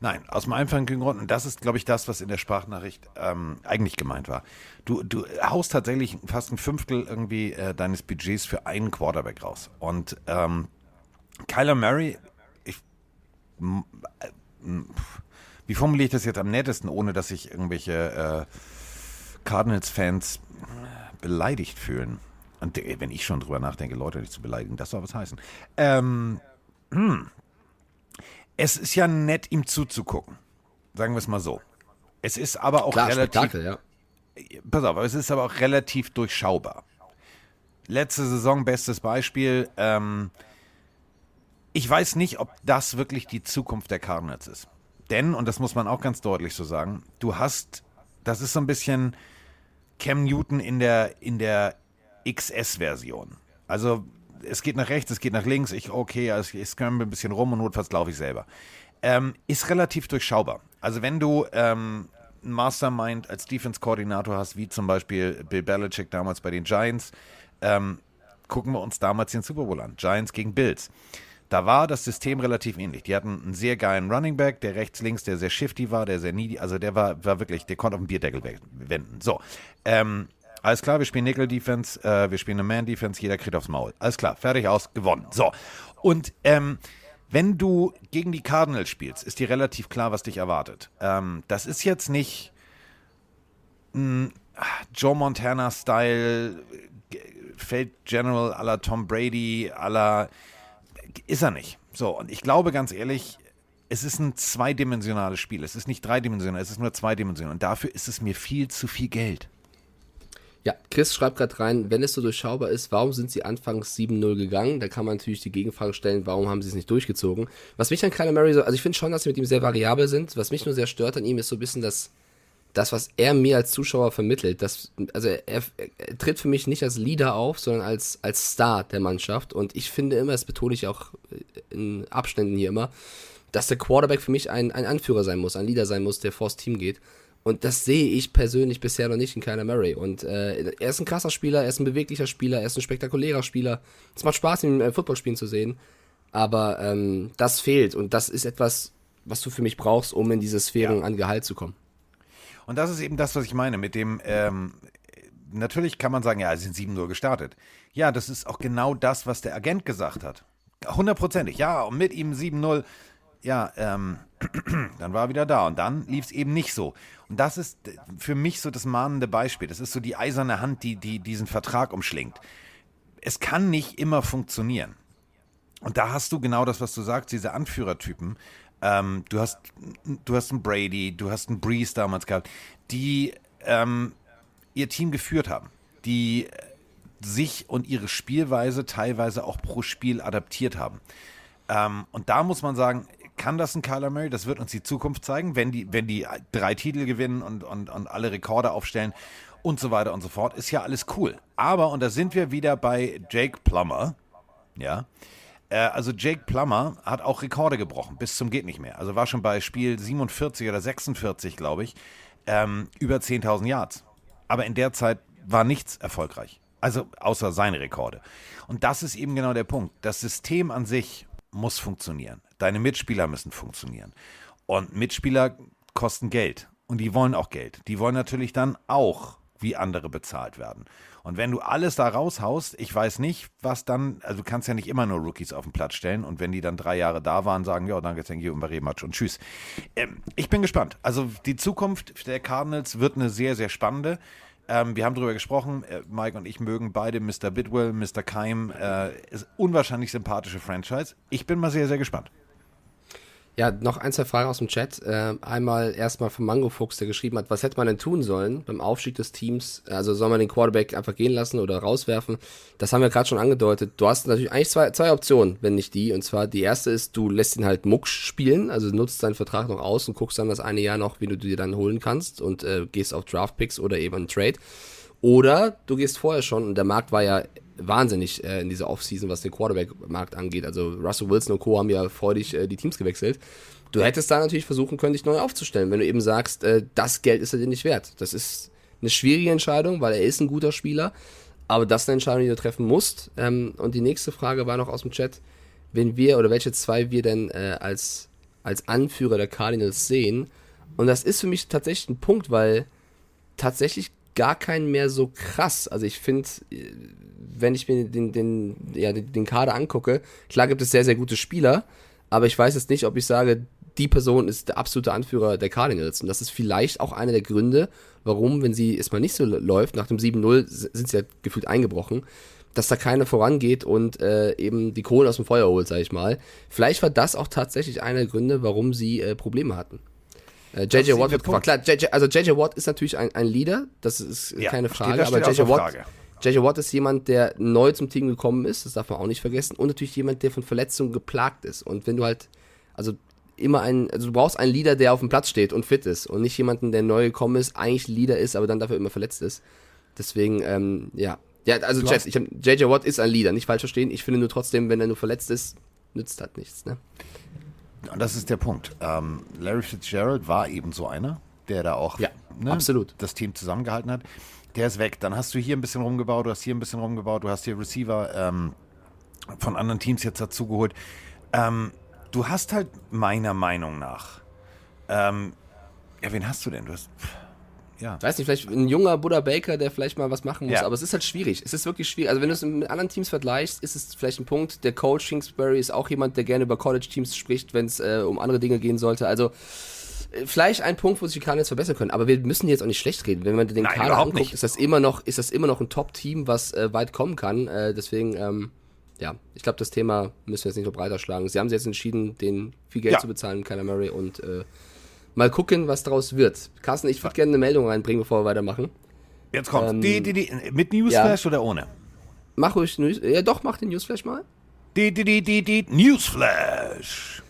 Nein, aus dem einfachen Grund, und das ist, glaube ich, das, was in der Sprachnachricht ähm, eigentlich gemeint war. Du, du haust tatsächlich fast ein Fünftel irgendwie äh, deines Budgets für einen Quarterback raus. Und ähm, Kyler Murray, ich, äh, wie formuliere ich das jetzt am nettesten, ohne dass sich irgendwelche äh, Cardinals-Fans beleidigt fühlen? Und äh, wenn ich schon drüber nachdenke, Leute nicht zu beleidigen, das soll was heißen. Ähm, hm es ist ja nett, ihm zuzugucken. Sagen wir es mal so. Es ist aber auch Klar, relativ. Ja. Pass auf, es ist aber auch relativ durchschaubar. Letzte Saison, bestes Beispiel. Ähm, ich weiß nicht, ob das wirklich die Zukunft der Cardinals ist. Denn, und das muss man auch ganz deutlich so sagen, du hast, das ist so ein bisschen Cam Newton in der, in der XS-Version. Also es geht nach rechts, es geht nach links, ich, okay, also ich scramble ein bisschen rum und notfalls laufe ich selber. Ähm, ist relativ durchschaubar. Also wenn du ähm, einen Mastermind als Defense-Koordinator hast, wie zum Beispiel Bill Belichick damals bei den Giants, ähm, gucken wir uns damals den Super Bowl an. Giants gegen Bills. Da war das System relativ ähnlich. Die hatten einen sehr geilen Running Back, der rechts, links, der sehr shifty war, der sehr needy, also der war, war wirklich, der konnte auf den Bierdeckel wenden. So. Ähm, alles klar, wir spielen Nickel-Defense, äh, wir spielen eine Man-Defense, jeder kriegt aufs Maul. Alles klar, fertig aus, gewonnen. So. Und ähm, wenn du gegen die Cardinals spielst, ist dir relativ klar, was dich erwartet. Ähm, das ist jetzt nicht ein Joe Montana-Style Feld General à la Tom Brady, à la. Ist er nicht. So, und ich glaube ganz ehrlich, es ist ein zweidimensionales Spiel. Es ist nicht dreidimensional, es ist nur zweidimensional. Und dafür ist es mir viel zu viel Geld. Ja, Chris schreibt gerade rein, wenn es so durchschaubar ist, warum sind sie anfangs 7-0 gegangen? Da kann man natürlich die Gegenfrage stellen, warum haben sie es nicht durchgezogen? Was mich an Kyler Murray so, also ich finde schon, dass sie mit ihm sehr variabel sind. Was mich nur sehr stört an ihm ist so ein bisschen das, das was er mir als Zuschauer vermittelt. Das, also er, er, er tritt für mich nicht als Leader auf, sondern als, als Star der Mannschaft. Und ich finde immer, das betone ich auch in Abständen hier immer, dass der Quarterback für mich ein, ein Anführer sein muss, ein Leader sein muss, der vors Team geht. Und das sehe ich persönlich bisher noch nicht in Kyler Murray. Und äh, er ist ein krasser Spieler, er ist ein beweglicher Spieler, er ist ein spektakulärer Spieler. Es macht Spaß, ihn äh, Footballspielen zu sehen. Aber ähm, das fehlt. Und das ist etwas, was du für mich brauchst, um in diese Sphären ja. an Gehalt zu kommen. Und das ist eben das, was ich meine mit dem, ähm, natürlich kann man sagen, ja, sie sind 7-0 gestartet. Ja, das ist auch genau das, was der Agent gesagt hat. Hundertprozentig, ja, und mit ihm 7-0 ja, ähm, [clears throat] dann war er wieder da und dann lief es eben nicht so. Das ist für mich so das mahnende Beispiel. Das ist so die eiserne Hand, die, die diesen Vertrag umschlingt. Es kann nicht immer funktionieren. Und da hast du genau das, was du sagst, diese Anführertypen. Ähm, du hast, du hast einen Brady, du hast einen Breeze damals gehabt, die ähm, ihr Team geführt haben, die sich und ihre Spielweise teilweise auch pro Spiel adaptiert haben. Ähm, und da muss man sagen, kann das ein Kyler Murray? Das wird uns die Zukunft zeigen, wenn die, wenn die drei Titel gewinnen und, und, und alle Rekorde aufstellen und so weiter und so fort. Ist ja alles cool. Aber, und da sind wir wieder bei Jake Plummer, ja, äh, also Jake Plummer hat auch Rekorde gebrochen, bis zum geht nicht mehr. Also war schon bei Spiel 47 oder 46, glaube ich, ähm, über 10.000 Yards. Aber in der Zeit war nichts erfolgreich. Also außer seine Rekorde. Und das ist eben genau der Punkt. Das System an sich muss funktionieren. Deine Mitspieler müssen funktionieren. Und Mitspieler kosten Geld. Und die wollen auch Geld. Die wollen natürlich dann auch wie andere bezahlt werden. Und wenn du alles da raushaust, ich weiß nicht, was dann, also du kannst ja nicht immer nur Rookies auf den Platz stellen und wenn die dann drei Jahre da waren, sagen, ja, danke, thank you und Rematch und tschüss. Ähm, ich bin gespannt. Also die Zukunft der Cardinals wird eine sehr, sehr spannende. Ähm, wir haben darüber gesprochen, äh, Mike und ich mögen beide Mr. Bidwell, Mr. Keim, äh, unwahrscheinlich sympathische Franchise. Ich bin mal sehr, sehr gespannt. Ja, noch ein, zwei Fragen aus dem Chat. Äh, einmal erstmal von Mango Fuchs, der geschrieben hat, was hätte man denn tun sollen beim Aufstieg des Teams? Also soll man den Quarterback einfach gehen lassen oder rauswerfen? Das haben wir gerade schon angedeutet. Du hast natürlich eigentlich zwei, zwei Optionen, wenn nicht die. Und zwar die erste ist, du lässt ihn halt Mucks spielen, also nutzt seinen Vertrag noch aus und guckst dann das eine Jahr noch, wie du dir dann holen kannst und äh, gehst auf Draftpicks oder eben einen Trade. Oder du gehst vorher schon, und der Markt war ja wahnsinnig äh, in dieser Offseason, was den Quarterback-Markt angeht. Also Russell Wilson und Co. haben ja freudig äh, die Teams gewechselt. Du hättest da natürlich versuchen können, dich neu aufzustellen, wenn du eben sagst, äh, das Geld ist er dir nicht wert. Das ist eine schwierige Entscheidung, weil er ist ein guter Spieler. Aber das ist eine Entscheidung, die du treffen musst. Ähm, und die nächste Frage war noch aus dem Chat, wenn wir oder welche zwei wir denn äh, als, als Anführer der Cardinals sehen. Und das ist für mich tatsächlich ein Punkt, weil tatsächlich gar keinen mehr so krass. Also ich finde, wenn ich mir den, den, ja, den Kader angucke, klar gibt es sehr, sehr gute Spieler, aber ich weiß jetzt nicht, ob ich sage, die Person ist der absolute Anführer der Cardinals. Und das ist vielleicht auch einer der Gründe, warum, wenn sie es mal nicht so läuft, nach dem 7-0 sind sie ja gefühlt eingebrochen, dass da keiner vorangeht und äh, eben die Kohle aus dem Feuer holt, sag ich mal. Vielleicht war das auch tatsächlich einer der Gründe, warum sie äh, Probleme hatten. Äh, JJ Watt wird gefragt. Klar, JJ, also JJ Watt ist natürlich ein, ein Leader, das ist Ja, keine steht- Frage, das aber steht JJ Watt, Frage. JJ Watt ist jemand, der neu zum Team gekommen ist, das darf man auch nicht vergessen, und natürlich jemand, der von Verletzungen geplagt ist. Und wenn du halt, also immer ein, also du brauchst einen Leader, der auf dem Platz steht und fit ist und nicht jemanden, der neu gekommen ist, eigentlich Leader ist, aber dann dafür immer verletzt ist. Deswegen, ähm, ja. Ja, also hab, JJ Watt ist ein Leader, nicht falsch verstehen. Ich finde nur trotzdem, wenn er nur verletzt ist, nützt halt nichts, ne? Und das ist der Punkt. Ähm, Larry Fitzgerald war eben so einer, der da auch Ja, ne, absolut. das Team zusammengehalten hat. Der ist weg. Dann hast du hier ein bisschen rumgebaut, du hast hier ein bisschen rumgebaut, du hast hier Receiver ähm, von anderen Teams jetzt dazugeholt. Ähm, du hast halt meiner Meinung nach. Ähm, ja, wen hast du denn? Du hast. Ja. Ich weiß nicht, vielleicht ein junger Buddha Baker, der vielleicht mal was machen muss, Ja. aber es ist halt schwierig. Es ist wirklich schwierig. Also wenn du es mit anderen Teams vergleichst, ist es vielleicht ein Punkt. Der Coach Kingsbury ist auch jemand, der gerne über College-Teams spricht, wenn es äh, um andere Dinge gehen sollte. Also vielleicht ein Punkt, wo sich die Cardinals verbessern können. Aber wir müssen jetzt auch nicht schlecht reden. Wenn man den Nein, Kader anguckt, nicht. ist das immer noch, ist das immer noch ein Top-Team, was äh, weit kommen kann. Äh, deswegen, ähm, ja, ich glaube, das Thema müssen wir jetzt nicht noch breiter schlagen. Sie haben sich jetzt entschieden, den viel Geld Ja. zu bezahlen, Kyler Murray, und äh, mal gucken, was daraus wird. Carsten, ich würde gerne eine Meldung reinbringen, bevor wir weitermachen. Jetzt kommt's. Ähm, die, die, die, mit Newsflash oder ohne? Mach ruhig News. Ja, doch, mach den Newsflash mal. Die, die, die, die, die, Newsflash.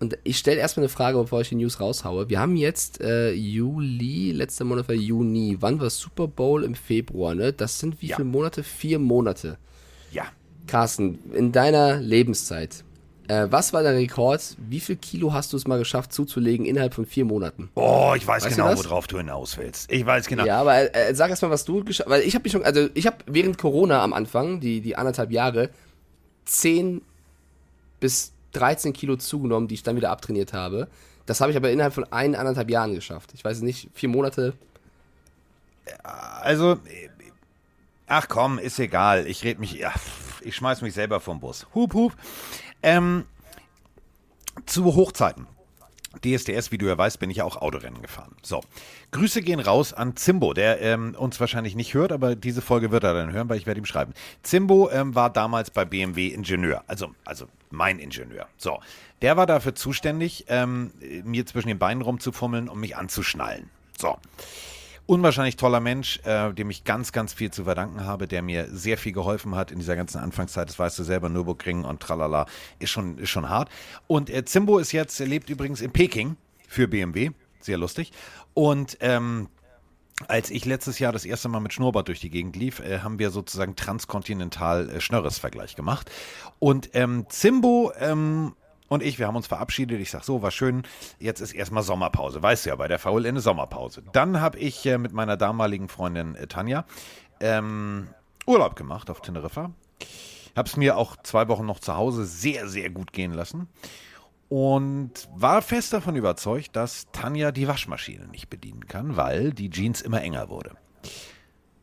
Und ich stelle erstmal eine Frage, bevor ich die News raushaue. Wir haben jetzt äh, Juli, letzter Monat war Juni. Wann war Super Bowl im Februar, ne? Das sind wie Ja. viele Monate? Vier Monate. Ja. Carsten, in deiner Lebenszeit, äh, was war der Rekord? Wie viel Kilo hast du es mal geschafft zuzulegen innerhalb von vier Monaten? Oh, ich weiß Weißt genau, worauf du hinaus willst. Ich weiß genau. Ja, aber äh, sag erst mal, was du geschafft Weil ich habe mich schon, also ich habe während Corona am Anfang, die, die anderthalb Jahre, 10 bis 13 Kilo zugenommen, die ich dann wieder abtrainiert habe. Das habe ich aber innerhalb von ein, anderthalb Jahren geschafft. Ich weiß nicht, vier Monate. Also, ach komm, ist egal. Ich red mich, ja, ich schmeiß mich selber vom Bus. Hup, hup. Ähm, zu Hochzeiten. DSDS, wie du ja weißt, bin ich ja auch Autorennen gefahren. So, Grüße gehen raus an Zimbo, der ähm, uns wahrscheinlich nicht hört, aber diese Folge wird er dann hören, weil ich werde ihm schreiben. Zimbo ähm, war damals bei BMW Ingenieur, also, also mein Ingenieur. So, der war dafür zuständig, ähm, mir zwischen den Beinen rumzufummeln und mich anzuschnallen. So, unwahrscheinlich toller Mensch, äh, dem ich ganz, ganz viel zu verdanken habe, der mir sehr viel geholfen hat in dieser ganzen Anfangszeit. Das weißt du selber, Nürburgring und tralala, ist schon, ist schon hart. Und äh, Zimbo ist jetzt, er lebt übrigens in Peking für BMW, sehr lustig. Und ähm, als ich letztes Jahr das erste Mal mit Schnurrbart durch die Gegend lief, äh, haben wir sozusagen transkontinental äh, Schnörres-Vergleich gemacht. Und ähm, Zimbo ähm, und ich, wir haben uns verabschiedet. Ich sag so, war schön. Jetzt ist erstmal Sommerpause. Weißt du ja, bei der VLN eine Sommerpause. Dann habe ich äh, mit meiner damaligen Freundin äh, Tanja ähm, Urlaub gemacht auf Teneriffa. Hab's mir auch zwei Wochen noch zu Hause sehr, sehr gut gehen lassen. Und war fest davon überzeugt, dass Tanja die Waschmaschine nicht bedienen kann, weil die Jeans immer enger wurde.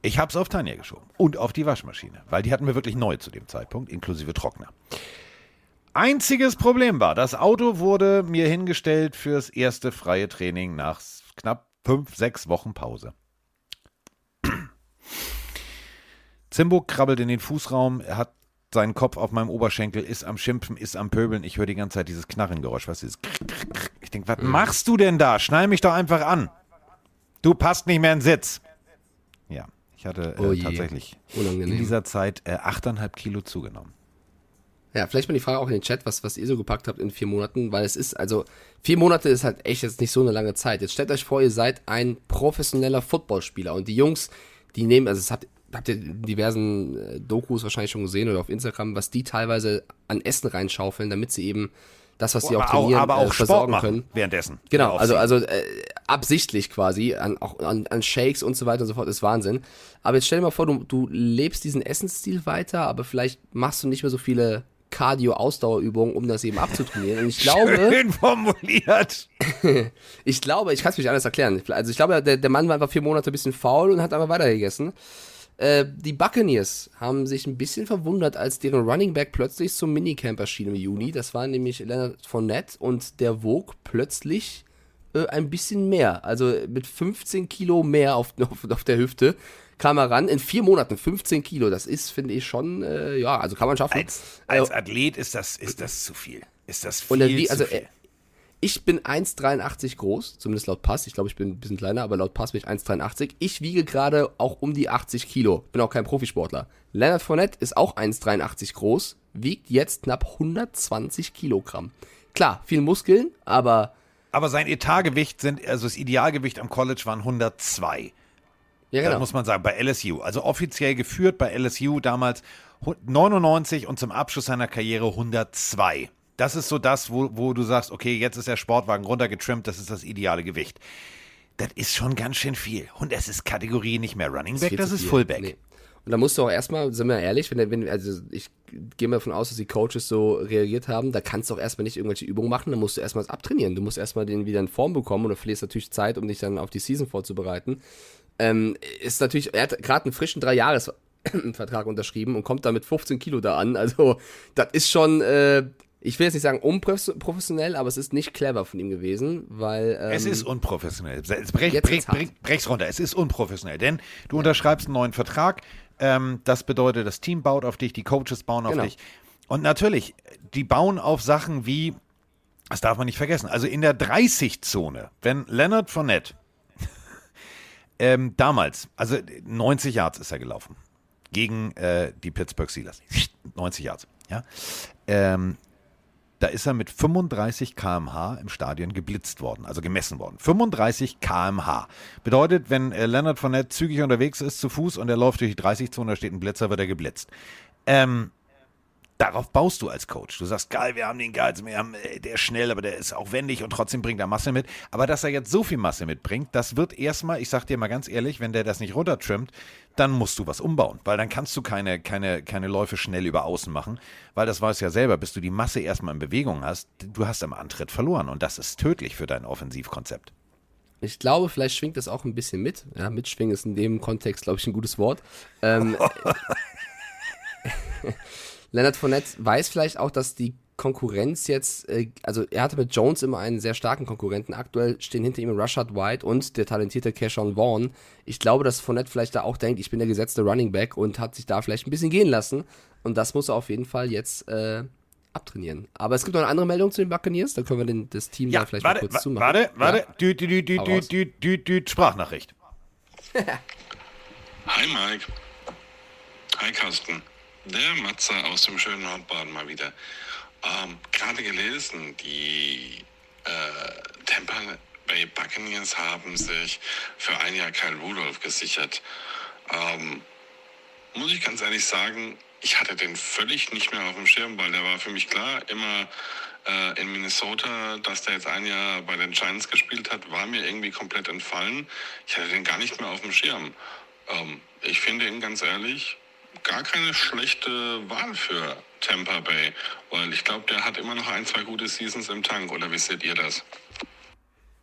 Ich hab's auf Tanja geschoben und auf die Waschmaschine, weil die hatten wir wirklich neu zu dem Zeitpunkt, inklusive Trockner. Einziges Problem war, das Auto wurde mir hingestellt fürs erste freie Training nach knapp fünf, sechs Wochen Pause. [clears throat] Zimbo krabbelt in den Fußraum, er hat seinen Kopf auf meinem Oberschenkel, ist am Schimpfen, ist am Pöbeln. Ich höre die ganze Zeit dieses Knarrengeräusch. Was ist? Ich denke, was machst du denn da? Schnall mich doch einfach an. Du passt nicht mehr in den Sitz. Ja, ich hatte äh, Oh tatsächlich Unangenehm. in dieser Zeit äh, 8,5 Kilo zugenommen. Ja, vielleicht mal die Frage auch in den Chat, was, was ihr so gepackt habt in vier Monaten, weil es ist, also, vier Monate ist halt echt jetzt nicht so eine lange Zeit. Jetzt stellt euch vor, ihr seid ein professioneller Footballspieler und die Jungs, die nehmen, also es habt, habt ihr in diversen äh, Dokus wahrscheinlich schon gesehen oder auf Instagram, was die teilweise an Essen reinschaufeln, damit sie eben das, was sie auch aber auch, trainieren, aber auch äh, Sport versorgen machen können. währenddessen. Genau, also, also äh, absichtlich quasi, an, auch an, an Shakes und so weiter und so fort, ist Wahnsinn. Aber jetzt stell dir mal vor, du, du lebst diesen Essensstil weiter, aber vielleicht machst du nicht mehr so viele Cardio-Ausdauerübungen, um das eben abzutrainieren. Und ich [laughs] glaube, Schön formuliert. [laughs] ich glaube, ich kann es mir nicht anders erklären. Also ich glaube, der, der Mann war einfach vier Monate ein bisschen faul und hat einfach weitergegessen. Äh, die Buccaneers haben sich ein bisschen verwundert, als deren Running Back plötzlich zum Minicamp erschien im Juni. Das war nämlich Leonard Fournette und der wog plötzlich äh, ein bisschen mehr. Also mit 15 Kilo mehr auf, [laughs] auf, auf der Hüfte kam er ran. In vier Monaten 15 Kilo. Das ist, finde ich, schon, äh, ja, also kann man schaffen. Als, als Äh, Athlet ist das, ist das zu viel. Ist das viel und er, wie, zu also viel. ich bin 1,83 groß, zumindest laut Pass. Ich glaube, ich bin ein bisschen kleiner, aber laut Pass bin ich 1,83. Ich wiege gerade auch um die 80 Kilo. Bin auch kein Profisportler. Leonard Fournette ist auch 1,83 groß, wiegt jetzt knapp 120 Kilogramm. Klar, viel Muskeln, aber Aber sein Etatgewicht sind, also das Idealgewicht am College waren 102. ja Das genau. muss man sagen, bei LSU. Also offiziell geführt bei LSU damals hu- 99 und zum Abschluss seiner Karriere 102. Das ist so das, wo, wo du sagst, okay, jetzt ist der Sportwagen runtergetrimmt, das ist das ideale Gewicht. Das ist schon ganz schön viel. Und es ist Kategorie nicht mehr Running Back, das ist viel. Fullback. Nee. Und da musst du auch erstmal, sind wir ehrlich, wenn, wenn also ich gehe mal davon aus, dass die Coaches so reagiert haben, da kannst du auch erstmal nicht irgendwelche Übungen machen, dann musst du erstmal abtrainieren. Du musst erstmal den wieder in Form bekommen und du verlierst natürlich Zeit, um dich dann auf die Season vorzubereiten. Ähm, ist natürlich, er hat gerade einen frischen Drei-Jahres-Vertrag [clears throat] unterschrieben und kommt da mit 15 Kilo da an. Also, das ist schon, äh, ich will jetzt nicht sagen unprofessionell, aber es ist nicht clever von ihm gewesen, weil. Ähm, Es ist unprofessionell. Es brech, brech, brech, brech's runter. Es ist unprofessionell, denn du unterschreibst einen neuen Vertrag. Ähm, das bedeutet, das Team baut auf dich, die Coaches bauen auf Genau. dich. Und natürlich, die bauen auf Sachen wie, das darf man nicht vergessen, also in der 30-Zone, wenn Leonard Fournette [laughs] ähm, damals, also 90 Yards ist er gelaufen, gegen äh, die Pittsburgh Steelers. 90 Yards, ja. Ähm, da ist er mit 35 km/h im Stadion geblitzt worden, also gemessen worden. 35 km/h. Bedeutet, wenn äh, Leonard Fournette zügig unterwegs ist zu Fuß und er läuft durch die 30-Zone, da steht ein Blitzer, wird er geblitzt. Ähm, darauf baust du als Coach. Du sagst, geil, wir haben den geil, wir haben, äh, der ist schnell, aber der ist auch wendig und trotzdem bringt er Masse mit. Aber dass er jetzt so viel Masse mitbringt, das wird erstmal, ich sag dir mal ganz ehrlich, wenn der das nicht runtertrimmt, dann musst du was umbauen, weil dann kannst du keine, keine, keine Läufe schnell über außen machen, weil das weißt du ja selber, bis du die Masse erstmal in Bewegung hast, du hast am Antritt verloren und das ist tödlich für dein Offensivkonzept. Ich glaube, vielleicht schwingt das auch ein bisschen mit. Ja, mitschwingen ist in dem Kontext, glaube ich, ein gutes Wort. Ähm, [laughs] [laughs] Leonard Fournette weiß vielleicht auch, dass die Konkurrenz jetzt, äh, also er hatte mit Jones immer einen sehr starken Konkurrenten. Aktuell stehen hinter ihm Rashad White und der talentierte Keshawn Vaughn. Ich glaube, dass Fournette vielleicht da auch denkt, ich bin der gesetzte Running Back und hat sich da vielleicht ein bisschen gehen lassen. Und das muss er auf jeden Fall jetzt äh, abtrainieren. Aber es gibt noch eine andere Meldung zu den Buccaneers, da können wir den, das Team da vielleicht warte, mal kurz zumachen. warte, warte, Ja. dü, dü, dü, dü, Hau dü, raus. dü, dü, dü, Sprachnachricht. [laughs] Hi Mike. Hi Carsten. Der Matze aus dem schönen Nordbaden mal wieder. Ähm, Gerade gelesen, die äh, Tampa Bay Buccaneers haben sich für ein Jahr Kyle Rudolph gesichert. Ähm, muss ich ganz ehrlich sagen, ich hatte den völlig nicht mehr auf dem Schirm, weil der war für mich klar, immer äh, in Minnesota, dass der jetzt ein Jahr bei den Giants gespielt hat, war mir irgendwie komplett entfallen. Ich hatte den gar nicht mehr auf dem Schirm. Ähm, ich finde ihn ganz ehrlich gar keine schlechte Wahl für Tampa Bay, weil ich glaube, der hat immer noch ein, zwei gute Seasons im Tank. Oder wie seht ihr das?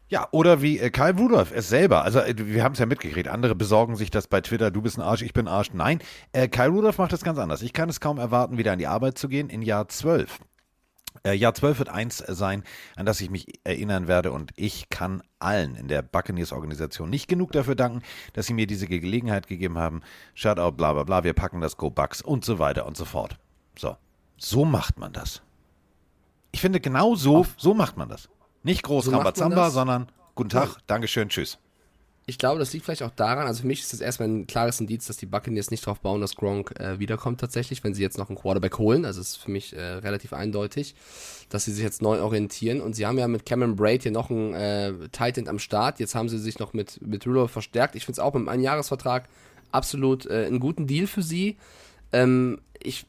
Ja, oder wie äh, Kyle Rudolph es selber. Also äh, wir haben es ja mitgekriegt. Andere besorgen sich das bei Twitter, du bist ein Arsch, ich bin ein Arsch. Nein, äh, Kyle Rudolph macht das ganz anders. Ich kann es kaum erwarten, wieder an die Arbeit zu gehen in Jahr 12. Äh, Jahr 12 wird eins sein, an das ich mich erinnern werde und ich kann allen in der Buccaneers-Organisation nicht genug dafür danken, dass sie mir diese Gelegenheit gegeben haben. Shoutout, bla bla bla, wir packen das Go Bucks und so weiter und so fort. So. So macht man das. Ich finde, genau so, so macht man das. Nicht groß So Rambazamba, sondern guten Tag, Dankeschön, tschüss. Ich glaube, das liegt vielleicht auch daran, also für mich ist das erstmal ein klares Indiz, dass die Buccaneers nicht darauf bauen, dass Gronk äh, wiederkommt tatsächlich, wenn sie jetzt noch einen Quarterback holen. Also ist für mich äh, relativ eindeutig, dass sie sich jetzt neu orientieren. Und sie haben ja mit Cameron Braid hier noch einen äh, Tight End am Start. Jetzt haben sie sich noch mit, mit Rudolph verstärkt. Ich finde es auch mit einem Einjahresvertrag absolut äh, einen guten Deal für sie. Ähm, ich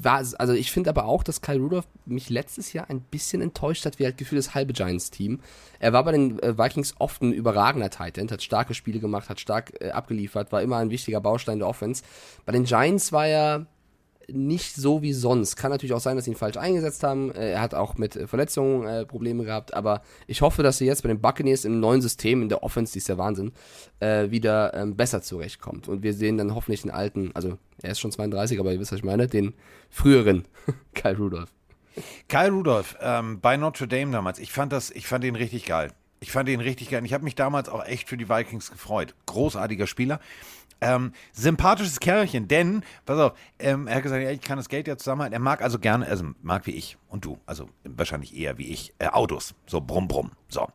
war, also ich finde aber auch, dass Kyle Rudolph mich letztes Jahr ein bisschen enttäuscht hat, wie halt Gefühl das halbe Giants-Team. Er war bei den äh, Vikings oft ein überragender Tight End, hat starke Spiele gemacht, hat stark äh, abgeliefert, war immer ein wichtiger Baustein der Offense. Bei den Giants war er nicht so wie sonst. Kann natürlich auch sein, dass sie ihn falsch eingesetzt haben. Äh, Er hat auch mit äh, Verletzungen äh, Probleme gehabt, aber ich hoffe, dass er jetzt bei den Buccaneers im neuen System, in der Offense, die ist der Wahnsinn, äh, wieder ähm, besser zurechtkommt. Und wir sehen dann hoffentlich den alten, also er ist schon 32, aber ihr wisst, was ich meine, den früheren [laughs] Kyle Rudolph. Kyle Rudolph ähm, bei Notre Dame damals, ich fand das, ich fand ihn richtig geil. Ich fand ihn richtig geil. Ich habe mich damals auch echt für die Vikings gefreut. Großartiger Spieler. Ähm, sympathisches Kerlchen, denn, pass auf, ähm, er hat gesagt, ja, ich kann das Geld ja zusammenhalten. Er mag also gerne, also mag wie ich und du, also wahrscheinlich eher wie ich, äh, Autos. So brumm, brumm. So.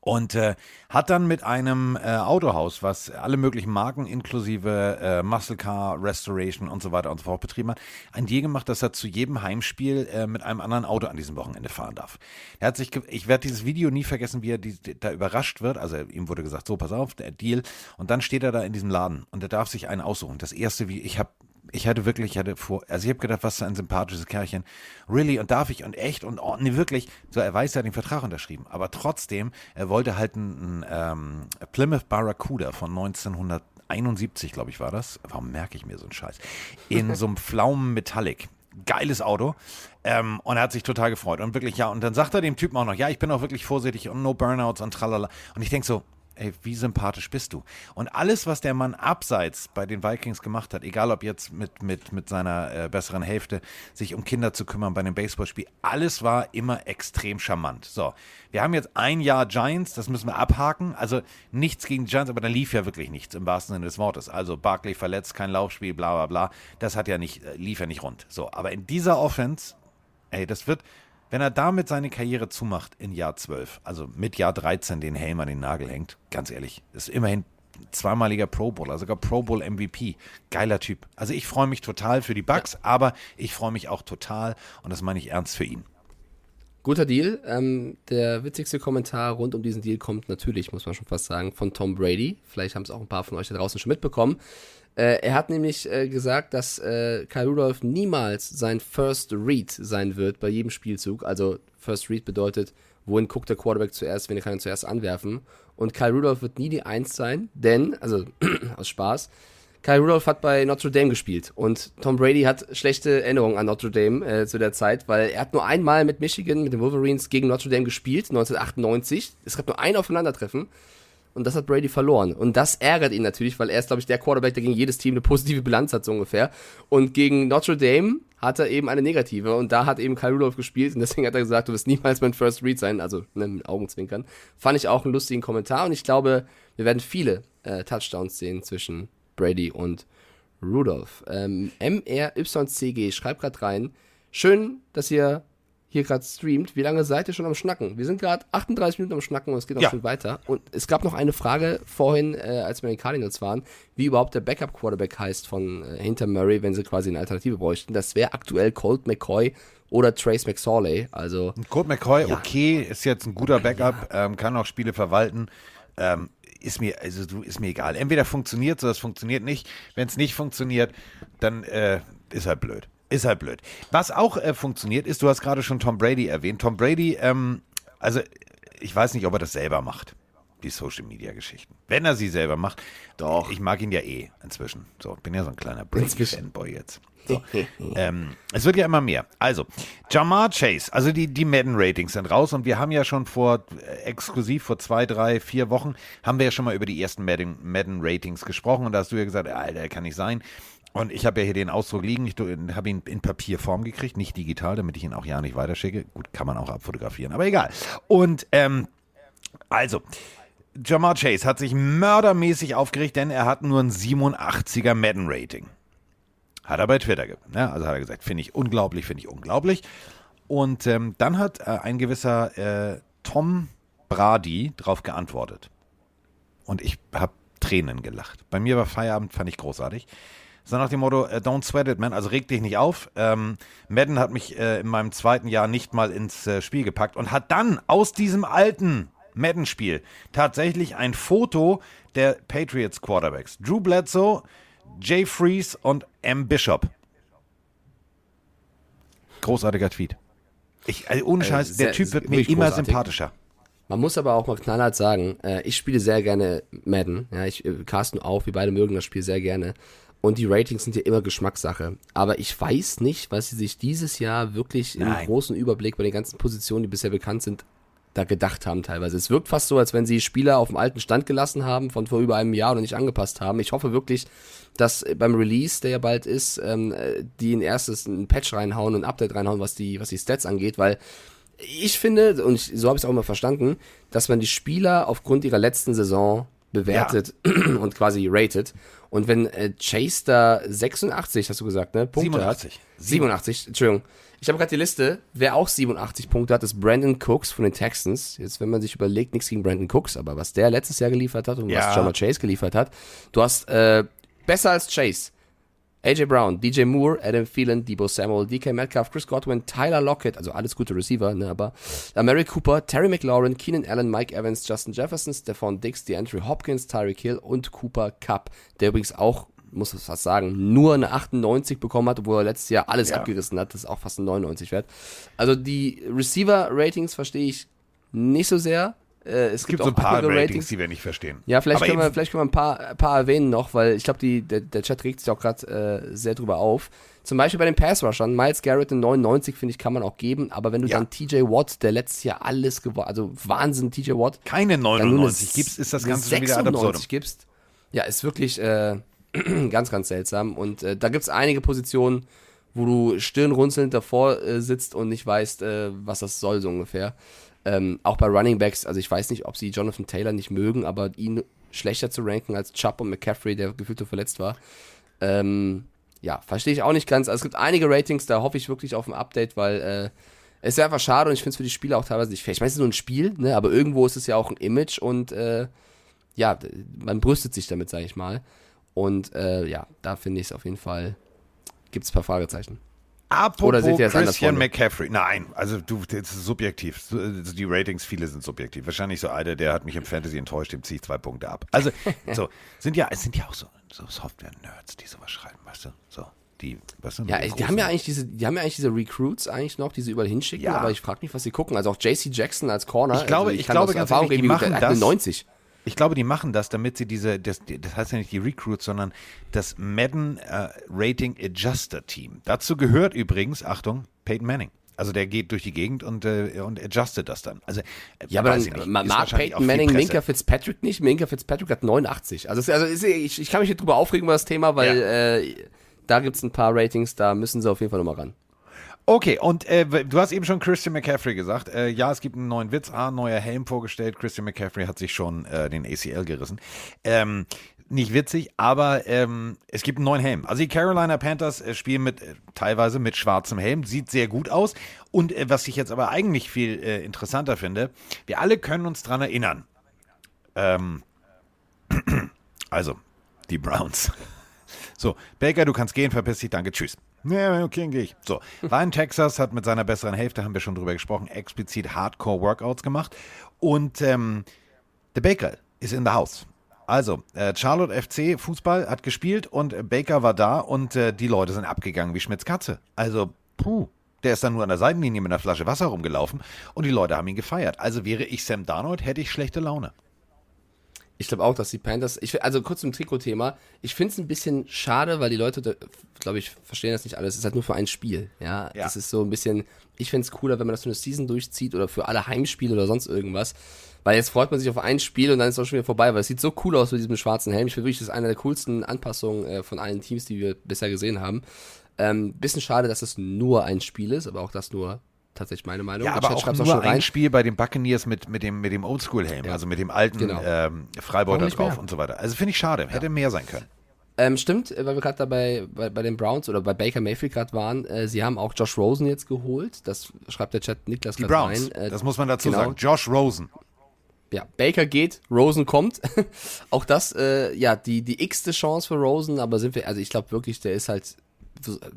Und äh, hat dann mit einem äh, Autohaus, was alle möglichen Marken inklusive äh, Muscle Car, Restoration und so weiter und so fort betrieben hat, ein Deal gemacht, dass er zu jedem Heimspiel äh, mit einem anderen Auto an diesem Wochenende fahren darf. Er hat sich, ich werde dieses Video nie vergessen, wie er die, da überrascht wird. Also ihm wurde gesagt, so pass auf, der Deal. Und dann steht er da in diesem Laden und er darf sich einen aussuchen. Das erste, wie ich habe ich hatte wirklich, ich hatte vor, also ich habe gedacht, was für ein sympathisches Kerlchen. Really, und darf ich und echt und oh, nee, wirklich. So, er weiß, er hat den Vertrag unterschrieben. Aber trotzdem, er wollte halt einen, ähm, Plymouth Barracuda von 1971, glaube ich, war das. Warum merke ich mir so einen Scheiß? In so einem [laughs] Pflaumen Metallic. Geiles Auto. Ähm, und er hat sich total gefreut. Und wirklich, ja, und dann sagt er dem Typen auch noch, ja, ich bin auch wirklich vorsichtig und no Burnouts und tralala. Und ich denke so, ey, wie sympathisch bist du? Und alles, was der Mann abseits bei den Vikings gemacht hat, egal ob jetzt mit, mit, mit seiner äh, besseren Hälfte, sich um Kinder zu kümmern bei einem Baseballspiel, alles war immer extrem charmant. So, wir haben jetzt ein Jahr Giants, das müssen wir abhaken. Also nichts gegen Giants, aber da lief ja wirklich nichts im wahrsten Sinne des Wortes. Also Barkley verletzt, kein Laufspiel, bla bla bla. Das hat ja nicht, äh, lief ja nicht rund. So, aber in dieser Offense, ey, das wird, wenn er damit seine Karriere zumacht in Jahr 12, also mit Jahr 13 den Helm an den Nagel hängt, ganz ehrlich, ist immerhin zweimaliger Pro Bowler, sogar Pro Bowl MVP. Geiler Typ. Also ich freue mich total für die Bucks, aber ich freue mich auch total, und das meine ich ernst für ihn. Guter Deal. Ähm, der witzigste Kommentar rund um diesen Deal kommt natürlich, muss man schon fast sagen, von Tom Brady. Vielleicht haben es auch ein paar von euch da draußen schon mitbekommen. Äh, er hat nämlich äh, gesagt, dass äh, Kyle Rudolph niemals sein First Read sein wird bei jedem Spielzug. Also First Read bedeutet, wohin guckt der Quarterback zuerst, wenn er kann ihn zuerst anwerfen. Und Kyle Rudolph wird nie die Eins sein, denn, also [clears throat] aus Spaß, Kyle Rudolph hat bei Notre Dame gespielt und Tom Brady hat schlechte Erinnerungen an Notre Dame äh, zu der Zeit, weil er hat nur einmal mit Michigan, mit den Wolverines gegen Notre Dame gespielt, 1998. Es gab nur ein Aufeinandertreffen und das hat Brady verloren. Und das ärgert ihn natürlich, weil er ist, glaube ich, der Quarterback, der gegen jedes Team eine positive Bilanz hat, so ungefähr. Und gegen Notre Dame hat er eben eine negative und da hat eben Kyle Rudolph gespielt und deswegen hat er gesagt, du wirst niemals mein First Read sein, also ne, mit Augenzwinkern. Fand ich auch einen lustigen Kommentar und ich glaube, wir werden viele äh, Touchdowns sehen zwischen Brady und Rudolph. Ähm, MRYCG schreibt gerade rein, schön, dass ihr hier gerade streamt. Wie lange seid ihr schon am Schnacken? Wir sind gerade 38 Minuten am Schnacken und es geht auch Ja. schon weiter. Und es gab noch eine Frage vorhin, äh, als wir in den Cardinals waren, wie überhaupt der Backup-Quarterback heißt von äh, hinter Murray, wenn sie quasi eine Alternative bräuchten. Das wäre aktuell Colt McCoy oder Trace McSorley. Also Colt McCoy, okay, ist jetzt ein guter Backup, ähm, kann auch Spiele verwalten. Ähm, ist mir, also du, ist mir egal. Entweder funktioniert so, das funktioniert nicht. Wenn es nicht funktioniert, dann äh, ist halt blöd. Ist halt blöd. Was auch äh, funktioniert, ist, du hast gerade schon Tom Brady erwähnt. Tom Brady, ähm, also ich weiß nicht, ob er das selber macht, die Social Media Geschichten. Wenn er sie selber macht, doch. Ich mag ihn ja eh inzwischen. So, bin ja so ein kleiner Brady-Fanboy jetzt. So. [laughs] ähm, es wird ja immer mehr. Also, Jamar Chase, also die, die Madden-Ratings sind raus und wir haben ja schon vor, äh, exklusiv vor zwei, drei, vier Wochen, haben wir ja schon mal über die ersten Madden- Madden-Ratings gesprochen und da hast du ja gesagt, Alter, kann nicht sein. Und ich habe ja hier den Ausdruck liegen, ich habe ihn in Papierform gekriegt, nicht digital, damit ich ihn auch ja nicht weiterschicke. Gut, kann man auch abfotografieren, aber egal. Und ähm, also, Jamar Chase hat sich mördermäßig aufgeregt, denn er hat nur ein 87er Madden-Rating. Hat er bei Twitter, ne? also hat er gesagt, finde ich unglaublich, finde ich unglaublich. Und ähm, dann hat äh, ein gewisser äh, Tom Brady drauf geantwortet. Und ich habe Tränen gelacht. Bei mir war Feierabend, fand ich großartig. So nach dem Motto, äh, don't sweat it, man, also reg dich nicht auf. Ähm, Madden hat mich äh, in meinem zweiten Jahr nicht mal ins äh, Spiel gepackt und hat dann aus diesem alten Madden-Spiel tatsächlich ein Foto der Patriots Quarterbacks. Drew Bledsoe, Jay Freeze und M. Bishop. Großartiger Tweet. Ich, also ohne Äh, Scheiß, sehr- der Typ wird mir immer großartig. sympathischer. Man muss aber auch mal knallhart sagen, äh, ich spiele sehr gerne Madden. Ja, ich äh, Carsten auch, wir beide mögen das Spiel sehr gerne. Und die Ratings sind ja immer Geschmackssache. Aber ich weiß nicht, was sie sich dieses Jahr wirklich im Nein. großen Überblick bei den ganzen Positionen, die bisher bekannt sind, da gedacht haben teilweise. Es wirkt fast so, als wenn sie Spieler auf dem alten Stand gelassen haben, von vor über einem Jahr und nicht angepasst haben. Ich hoffe wirklich, dass beim Release, der ja bald ist, ähm, äh, die in erstes ein Patch reinhauen und ein Update reinhauen, was die, was die Stats angeht, weil ich finde, und ich, so habe ich es auch immer verstanden, dass man die Spieler aufgrund ihrer letzten Saison bewertet [clears throat] und quasi rated. Und wenn äh, Chase da 86, hast du gesagt, ne? Punkte 87. hat. 87, Entschuldigung. Ich habe gerade die Liste. Wer auch 87 Punkte hat, ist Brandon Cooks von den Texans. Jetzt, wenn man sich überlegt, nichts gegen Brandon Cooks, aber was der letztes Jahr geliefert hat und Ja. was Jamar Chase geliefert hat, du hast äh, besser als Chase. AJ Brown, DJ Moore, Adam Thielen, Debo Samuel, DK Metcalf, Chris Godwin, Tyler Lockett, also alles gute Receiver, ne, aber äh, Mary Cooper, Terry McLaurin, Keenan Allen, Mike Evans, Justin Jefferson, Stephon Diggs, DeAndre Hopkins, Tyreek Hill und Cooper Cup, der übrigens auch, muss ich fast sagen, nur eine 98 bekommen hat, obwohl er letztes Jahr alles Ja. abgerissen hat, das ist auch fast ein 99 wert. Also die Receiver-Ratings verstehe ich nicht so sehr. Äh, es, Es gibt so ein paar andere Ratings, die wir nicht verstehen. ja, vielleicht Aber können, wir, vielleicht können wir ein paar, ein paar erwähnen noch, weil ich glaube, der, der Chat regt sich auch gerade äh, sehr drüber auf. Zum Beispiel bei den Pass-Rushern, Miles Garrett in 99, finde ich, kann man auch geben, aber wenn du Ja. dann TJ Watt, der letztes Jahr alles gewonnen, also Wahnsinn, TJ Watt, Keine dann nur eine 99 gibst, ist das Ganze schon wieder ad absurdum. 96 gibst, ja, ist wirklich äh, [clears throat] ganz, ganz seltsam. Und äh, da gibt es einige Positionen, wo du stirnrunzelnd davor äh, sitzt und nicht weißt, was das soll, so ungefähr. Ähm, auch bei Running Backs, also ich weiß nicht, ob sie Jonathan Taylor nicht mögen, aber ihn schlechter zu ranken als Chubb und McCaffrey, der gefühlt so verletzt war. Ähm, ja, verstehe ich auch nicht ganz. Also es gibt einige Ratings, da hoffe ich wirklich auf ein Update, weil äh, es ist einfach schade und ich finde es für die Spieler auch teilweise nicht fair. Ich meine, es ist nur ein Spiel, ne, aber irgendwo ist es ja auch ein Image und äh, ja, man brüstet sich damit, sage ich mal. Und äh, ja, da finde ich es auf jeden Fall, gibt es ein paar Fragezeichen. Apropos Oder seht ihr Christian? McCaffrey. Nein, also du, das ist subjektiv. So, also Die Ratings, viele sind subjektiv. Wahrscheinlich so einer, der hat mich im Fantasy enttäuscht, dem ziehe ich zwei Punkte ab. Also, [laughs] so, sind ja, es sind ja auch so, so Software-Nerds, die sowas schreiben, weißt du? So, die, weißt du? Ja, den die haben ja eigentlich diese, die haben ja eigentlich diese Recruits eigentlich noch, die sie überall hinschicken, Ja. aber ich frage mich, was sie gucken. Also auch JC Jackson als Corner. Ich glaube- also ich kann glaube ganz Erfahrung ehrlich, die machen das- 90. Ich glaube, die machen das, damit sie diese, das, das heißt ja nicht die Recruits, sondern das Madden äh, Rating Adjuster Team. Dazu gehört übrigens, Achtung, Peyton Manning. Also der geht durch die Gegend und, äh, und adjustet das dann. Also, äh, Ja, aber dann mag Peyton Manning. Minka Fitzpatrick nicht. Minka Fitzpatrick hat 89. Also, also ist, ich, ich kann mich nicht drüber aufregen über das Thema, weil äh, da gibt es ein paar Ratings, da müssen sie auf jeden Fall nochmal ran. Okay, und äh, du hast eben schon Christian McCaffrey gesagt. Äh, ja, es gibt einen neuen Witz, ah, neuer Helm vorgestellt. Christian McCaffrey hat sich schon äh, den ACL gerissen. Ähm, nicht witzig, aber ähm, es gibt einen neuen Helm. Also die Carolina Panthers äh, spielen mit äh, teilweise mit schwarzem Helm, sieht sehr gut aus. Und äh, was ich jetzt aber eigentlich viel äh, interessanter finde, wir alle können uns dran erinnern. Ähm, [clears throat] also, die Browns. [laughs] So, Baker, du kannst gehen, verpiss dich, danke, tschüss. Ja, okay, dann gehe ich. So, in Texas, hat mit seiner besseren Hälfte, haben wir schon drüber gesprochen, explizit Hardcore-Workouts gemacht. Und ähm, der Baker ist in the house. Also, äh, Charlotte FC Fußball hat gespielt und Baker war da und äh, die Leute sind abgegangen wie Schmitz Katze. Also, puh. Der ist dann nur an der Seitenlinie mit einer Flasche Wasser rumgelaufen und die Leute haben ihn gefeiert. Also wäre ich Sam Darnold, hätte ich schlechte Laune. Ich glaube auch, dass die Panthers, ich, also kurz zum Trikotthema, ich finde es ein bisschen schade, weil die Leute, glaube ich, verstehen das nicht alles. Es ist halt nur für ein Spiel. Ja, Ja. das ist so ein bisschen, ich finde es cooler, wenn man das für eine Season durchzieht oder für alle Heimspiele oder sonst irgendwas. Weil jetzt freut man sich auf ein Spiel und dann ist es auch schon wieder vorbei, weil es sieht so cool aus mit diesem schwarzen Helm. Ich finde wirklich, das ist eine der coolsten Anpassungen äh, von allen Teams, die wir bisher gesehen haben. Ähm, bisschen schade, dass es nur ein Spiel ist, aber auch das nur tatsächlich meine Meinung. Ja, aber auch nur schon ein Spiel bei den Buccaneers mit, mit dem, mit dem Oldschool-Helm, Ja. also mit dem alten Genau. ähm, nicht drauf mehr? und so weiter. Also finde ich schade, hätte mehr sein können. Ähm, stimmt, weil wir gerade dabei bei, bei den Browns oder bei Baker Mayfield gerade waren, äh, sie haben auch Josh Rosen jetzt geholt. Das schreibt der Chat Niklas Die Browns. Äh, das muss man dazu genau. sagen. Josh Rosen. ja, Baker geht, Rosen kommt. [laughs] auch das, äh, ja, die, die x-te Chance für Rosen, aber sind wir, also ich glaube wirklich, der ist halt,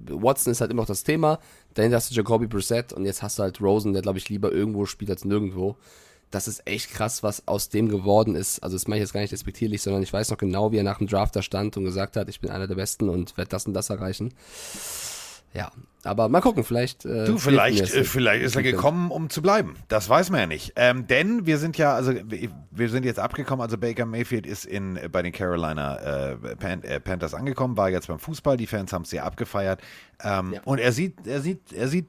Watson ist halt immer noch das Thema, dahinter hast du Jacoby Brissett und jetzt hast du halt Rosen, der glaube ich lieber irgendwo spielt als nirgendwo. Das ist echt krass, was aus dem geworden ist. Also das mache ich jetzt gar nicht respektierlich, sondern ich weiß noch genau, wie er nach dem Draft da stand und gesagt hat, ich bin einer der Besten und werde das und das erreichen. Ja, aber mal gucken, vielleicht. Äh, Du, vielleicht, äh, vielleicht ist er gekommen, um zu bleiben. Das weiß man ja nicht. Ähm, denn wir sind ja, also wir sind jetzt abgekommen, also Baker Mayfield ist in, bei den Carolina äh, Pan, äh, Panthers angekommen, war jetzt beim Fußball, die Fans haben es sehr abgefeiert. Ähm, Ja. Und er sieht, er sieht, er sieht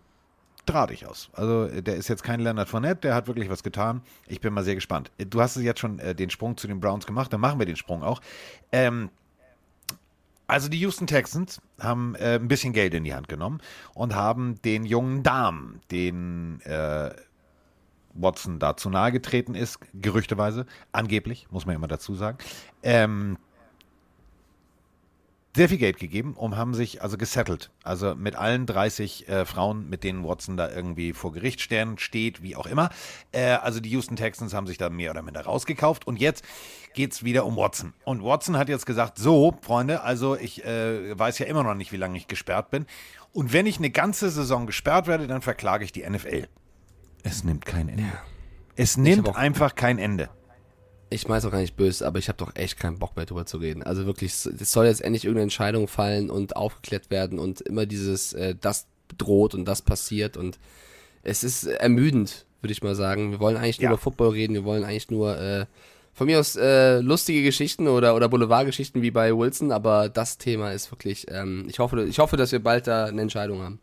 drahtig aus. Also der ist jetzt kein Leonard Fournette, der hat wirklich was getan. Ich bin mal sehr gespannt. Du hast es jetzt schon äh, den Sprung zu den Browns gemacht, dann machen wir den Sprung auch. Ähm, also die Houston Texans haben äh, ein bisschen Geld in die Hand genommen und haben den jungen Damen, den äh, Watson dazu nahegetreten ist, gerüchteweise, angeblich, muss man immer dazu sagen, ähm, sehr viel Geld gegeben und haben sich also gesettelt. Also mit allen 30 äh, Frauen, mit denen Watson da irgendwie vor Gericht stehen, steht, wie auch immer. Äh, also die Houston Texans haben sich da mehr oder minder rausgekauft und jetzt geht's wieder um Watson. Und Watson hat jetzt gesagt, so, Freunde, also ich äh, weiß ja immer noch nicht, wie lange ich gesperrt bin. Und wenn ich eine ganze Saison gesperrt werde, dann verklage ich die NFL. Es nimmt kein Ende. Es nimmt einfach kein Ende. Ich weiß auch gar nicht böse, aber ich habe doch echt keinen Bock mehr drüber zu reden. Also wirklich, es es soll jetzt endlich irgendeine Entscheidung fallen und aufgeklärt werden und immer dieses, äh, das droht und das passiert und es ist ermüdend, würde ich mal sagen. Wir wollen eigentlich nur Ja. über Football reden, wir wollen eigentlich nur äh, von mir aus äh, lustige Geschichten oder, oder Boulevardgeschichten wie bei Wilson, aber das Thema ist wirklich, ähm, ich hoffe, ich hoffe, dass wir bald da eine Entscheidung haben.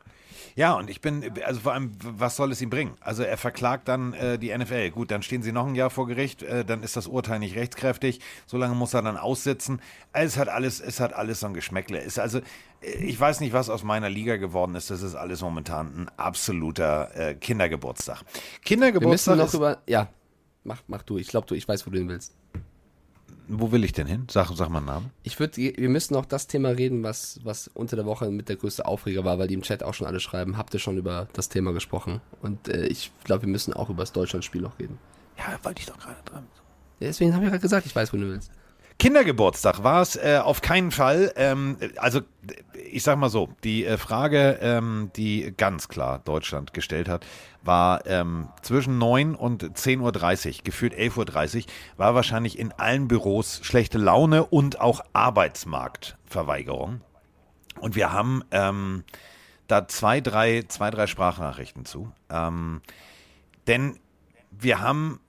Ja, und ich bin, also vor allem, was soll es ihm bringen? Also er verklagt dann äh, die NFL. Gut, dann stehen sie noch ein Jahr vor Gericht, äh, dann ist das Urteil nicht rechtskräftig. So lange muss er dann aussitzen. Es hat alles, es hat alles so ein Geschmäckle. Ist also, äh, ich weiß nicht, was aus meiner Liga geworden ist. Das ist alles momentan ein absoluter äh, Kindergeburtstag. Wir müssen Kindergeburtstag noch über, ja, mach, mach du, ich glaube, du, ich weiß, wo du hin willst. Wo will ich denn hin? Sag, sag mal einen Namen. Ich würde, wir müssen noch das Thema reden, was, was unter der Woche mit der größte Aufreger war, weil die im Chat auch schon alle schreiben, habt ihr schon über das Thema gesprochen? Und äh, ich glaube, wir müssen auch über das Deutschlandspiel noch reden. Ja, wollte ich doch gerade dran. Deswegen habe ich gerade gesagt, ich weiß, wo du willst. Kindergeburtstag war es äh, auf keinen Fall. Ähm, also ich sag mal so, die äh, Frage, ähm, die ganz klar Deutschland gestellt hat, war ähm, zwischen 9 und 10.30 Uhr, gefühlt 11.30 Uhr, war wahrscheinlich in allen Büros schlechte Laune und auch Arbeitsmarktverweigerung. Und wir haben ähm, da zwei, drei, zwei, drei Sprachnachrichten zu. Ähm, denn wir haben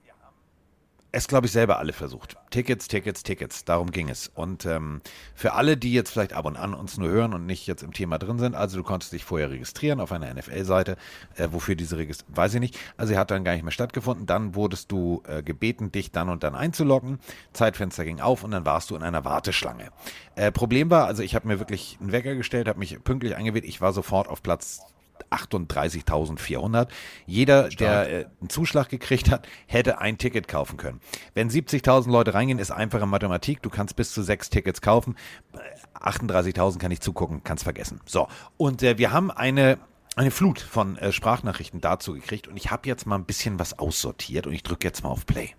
es, glaube ich, selber alle versucht. Tickets, Tickets, Tickets. Darum ging es. Und ähm, für alle, die jetzt vielleicht ab und an uns nur hören und nicht jetzt im Thema drin sind, also du konntest dich vorher registrieren auf einer NFL-Seite. Äh, wofür diese Registrierung, weiß ich nicht. Also sie hat dann gar nicht mehr stattgefunden. Dann wurdest du äh, gebeten, dich dann und dann einzuloggen. Zeitfenster ging auf und dann warst du in einer Warteschlange. Äh, Problem war, also ich habe mir wirklich einen Wecker gestellt, habe mich pünktlich eingewählt. Ich war sofort auf Platz 38.400. Jeder, der äh, einen Zuschlag gekriegt hat, hätte ein Ticket kaufen können. Wenn 70.000 Leute reingehen, ist einfache Mathematik. Du kannst bis zu sechs Tickets kaufen. Äh, 38.000 kann ich zugucken, kannst vergessen. So, und äh, wir haben eine eine Flut von äh, Sprachnachrichten dazu gekriegt und ich habe jetzt mal ein bisschen was aussortiert und ich drücke jetzt mal auf Play.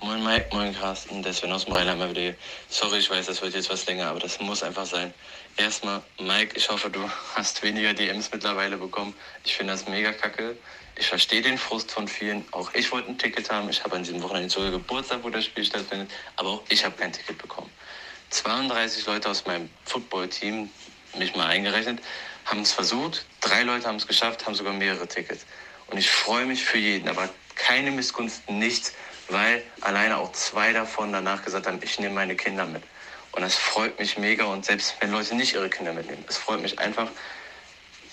Moin Mike, moin Carsten, der aus dem Rheinland mal wieder. Sorry, ich weiß, das wird jetzt was länger, aber das muss einfach sein. Erstmal, Mike, ich hoffe, du [laughs] hast weniger DMs mittlerweile bekommen. Ich finde das mega kacke. Ich verstehe den Frust von vielen. Auch ich wollte ein Ticket haben. Ich habe an diesem Wochenende sogar Geburtstag, wo das Spiel stattfindet. Aber auch ich habe kein Ticket bekommen. 32 Leute aus meinem Football-Team, mich mal eingerechnet, haben es versucht. Drei Leute haben es geschafft, haben sogar mehrere Tickets. Und ich freue mich für jeden, aber keine Missgunst, nichts, weil alleine auch zwei davon danach gesagt haben, ich nehme meine Kinder mit. Und das freut mich mega und selbst wenn Leute nicht ihre Kinder mitnehmen, es freut mich einfach,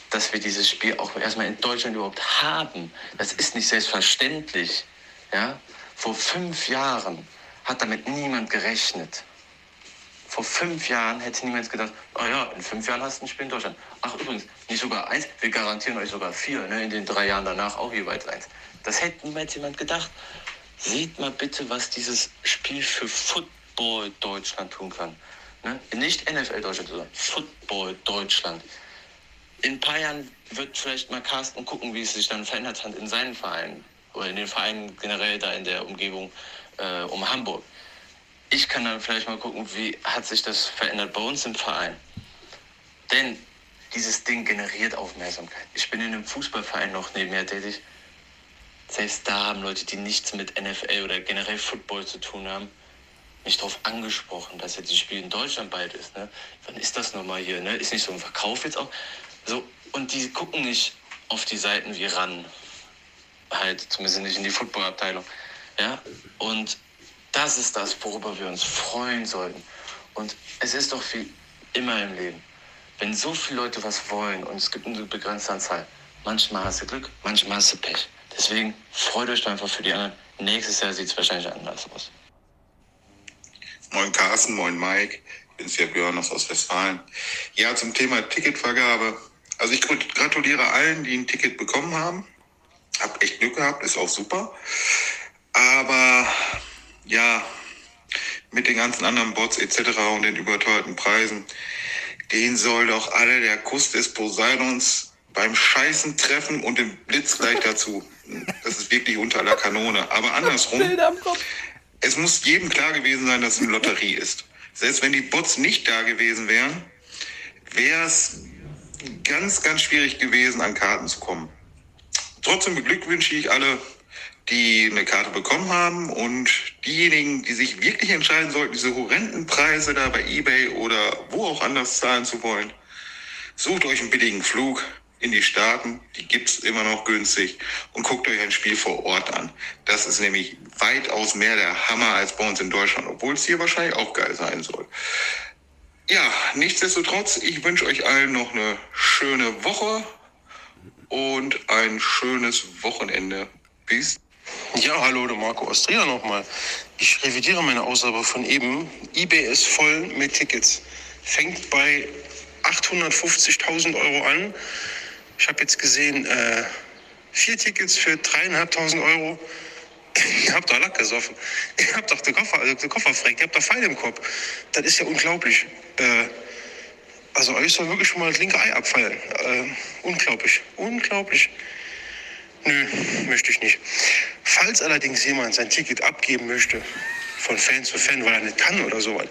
dass wir dieses Spiel auch erstmal in Deutschland überhaupt haben. Das ist nicht selbstverständlich. Ja? Vor fünf Jahren hat damit niemand gerechnet. Vor fünf Jahren hätte niemand gedacht, oh ja, in fünf Jahren hast du ein Spiel in Deutschland. Ach übrigens, nicht sogar eins, wir garantieren euch sogar vier, ne? in den drei Jahren danach auch jeweils eins. Das hätte niemals jemand gedacht. Seht mal bitte, was dieses Spiel für Football Deutschland tun kann. Ne? Nicht NFL Deutschland, sondern Football Deutschland. In ein paar Jahren wird vielleicht mal Carsten gucken, wie es sich dann verändert hat in seinen Vereinen oder in den Vereinen generell da in der Umgebung äh, um Hamburg. Ich kann dann vielleicht mal gucken, wie hat sich das verändert bei uns im Verein. Denn dieses Ding generiert Aufmerksamkeit. Ich bin in einem Fußballverein noch nebenher tätig. Selbst da haben Leute, die nichts mit NFL oder generell Football zu tun haben, mich darauf angesprochen, dass jetzt das Spiel in Deutschland bald ist. Ne? Wann ist das nochmal hier? Ne? Ist nicht so ein Verkauf jetzt auch? So, und die gucken nicht auf die Seiten wie ran. Halt, zumindest nicht in die Footballabteilung. Ja? Und das ist das, worüber wir uns freuen sollten. Und es ist doch wie immer im Leben. Wenn so viele Leute was wollen und es gibt eine begrenzte Anzahl, manchmal hast du Glück, manchmal hast du Pech. Deswegen freut euch einfach für die anderen. Nächstes Jahr sieht es wahrscheinlich anders aus. Moin Carsten, moin Mike, ich bin's ja Björn aus Ostwestfalen. Ja, zum Thema Ticketvergabe. Also ich gratuliere allen, die ein Ticket bekommen haben. Hab echt Glück gehabt, ist auch super. Aber ja, mit den ganzen anderen Bots etc. und den überteuerten Preisen, den soll doch alle der Kuss des Poseidons beim Scheißen treffen und den Blitz gleich dazu. Das ist wirklich unter aller Kanone. Aber andersrum, es muss jedem klar gewesen sein, dass es eine Lotterie ist. Selbst wenn die Bots nicht da gewesen wären, wäre es ganz, ganz schwierig gewesen, an Karten zu kommen. Trotzdem beglückwünsche ich alle, die eine Karte bekommen haben und diejenigen, die sich wirklich entscheiden sollten, diese horrenden Preise da bei eBay oder wo auch anders zahlen zu wollen. Sucht euch einen billigen Flug in die Staaten, die gibt's immer noch günstig und guckt euch ein Spiel vor Ort an. Das ist nämlich weitaus mehr der Hammer als bei uns in Deutschland, obwohl es hier wahrscheinlich auch geil sein soll. Ja, nichtsdestotrotz, ich wünsche euch allen noch eine schöne Woche und ein schönes Wochenende. Bis Ja, hallo, der Marco Austria nochmal. Ich revidiere meine Aussage von eben. eBay ist voll mit Tickets. Fängt bei 850.000 Euro an. Ich habe jetzt gesehen, äh, vier Tickets für 3.500 Euro. [laughs] Ihr habt doch Lack gesoffen. Ihr habt doch den Koffer, also den Koffer fragt. Ihr habt doch Pfeil im Kopf. Das ist ja unglaublich. Äh, also euch soll wirklich schon mal das linke Ei abfallen. Äh, unglaublich. Unglaublich. Nö, möchte ich nicht. Falls allerdings jemand sein Ticket abgeben möchte, von Fan zu Fan, weil er nicht kann oder sowas,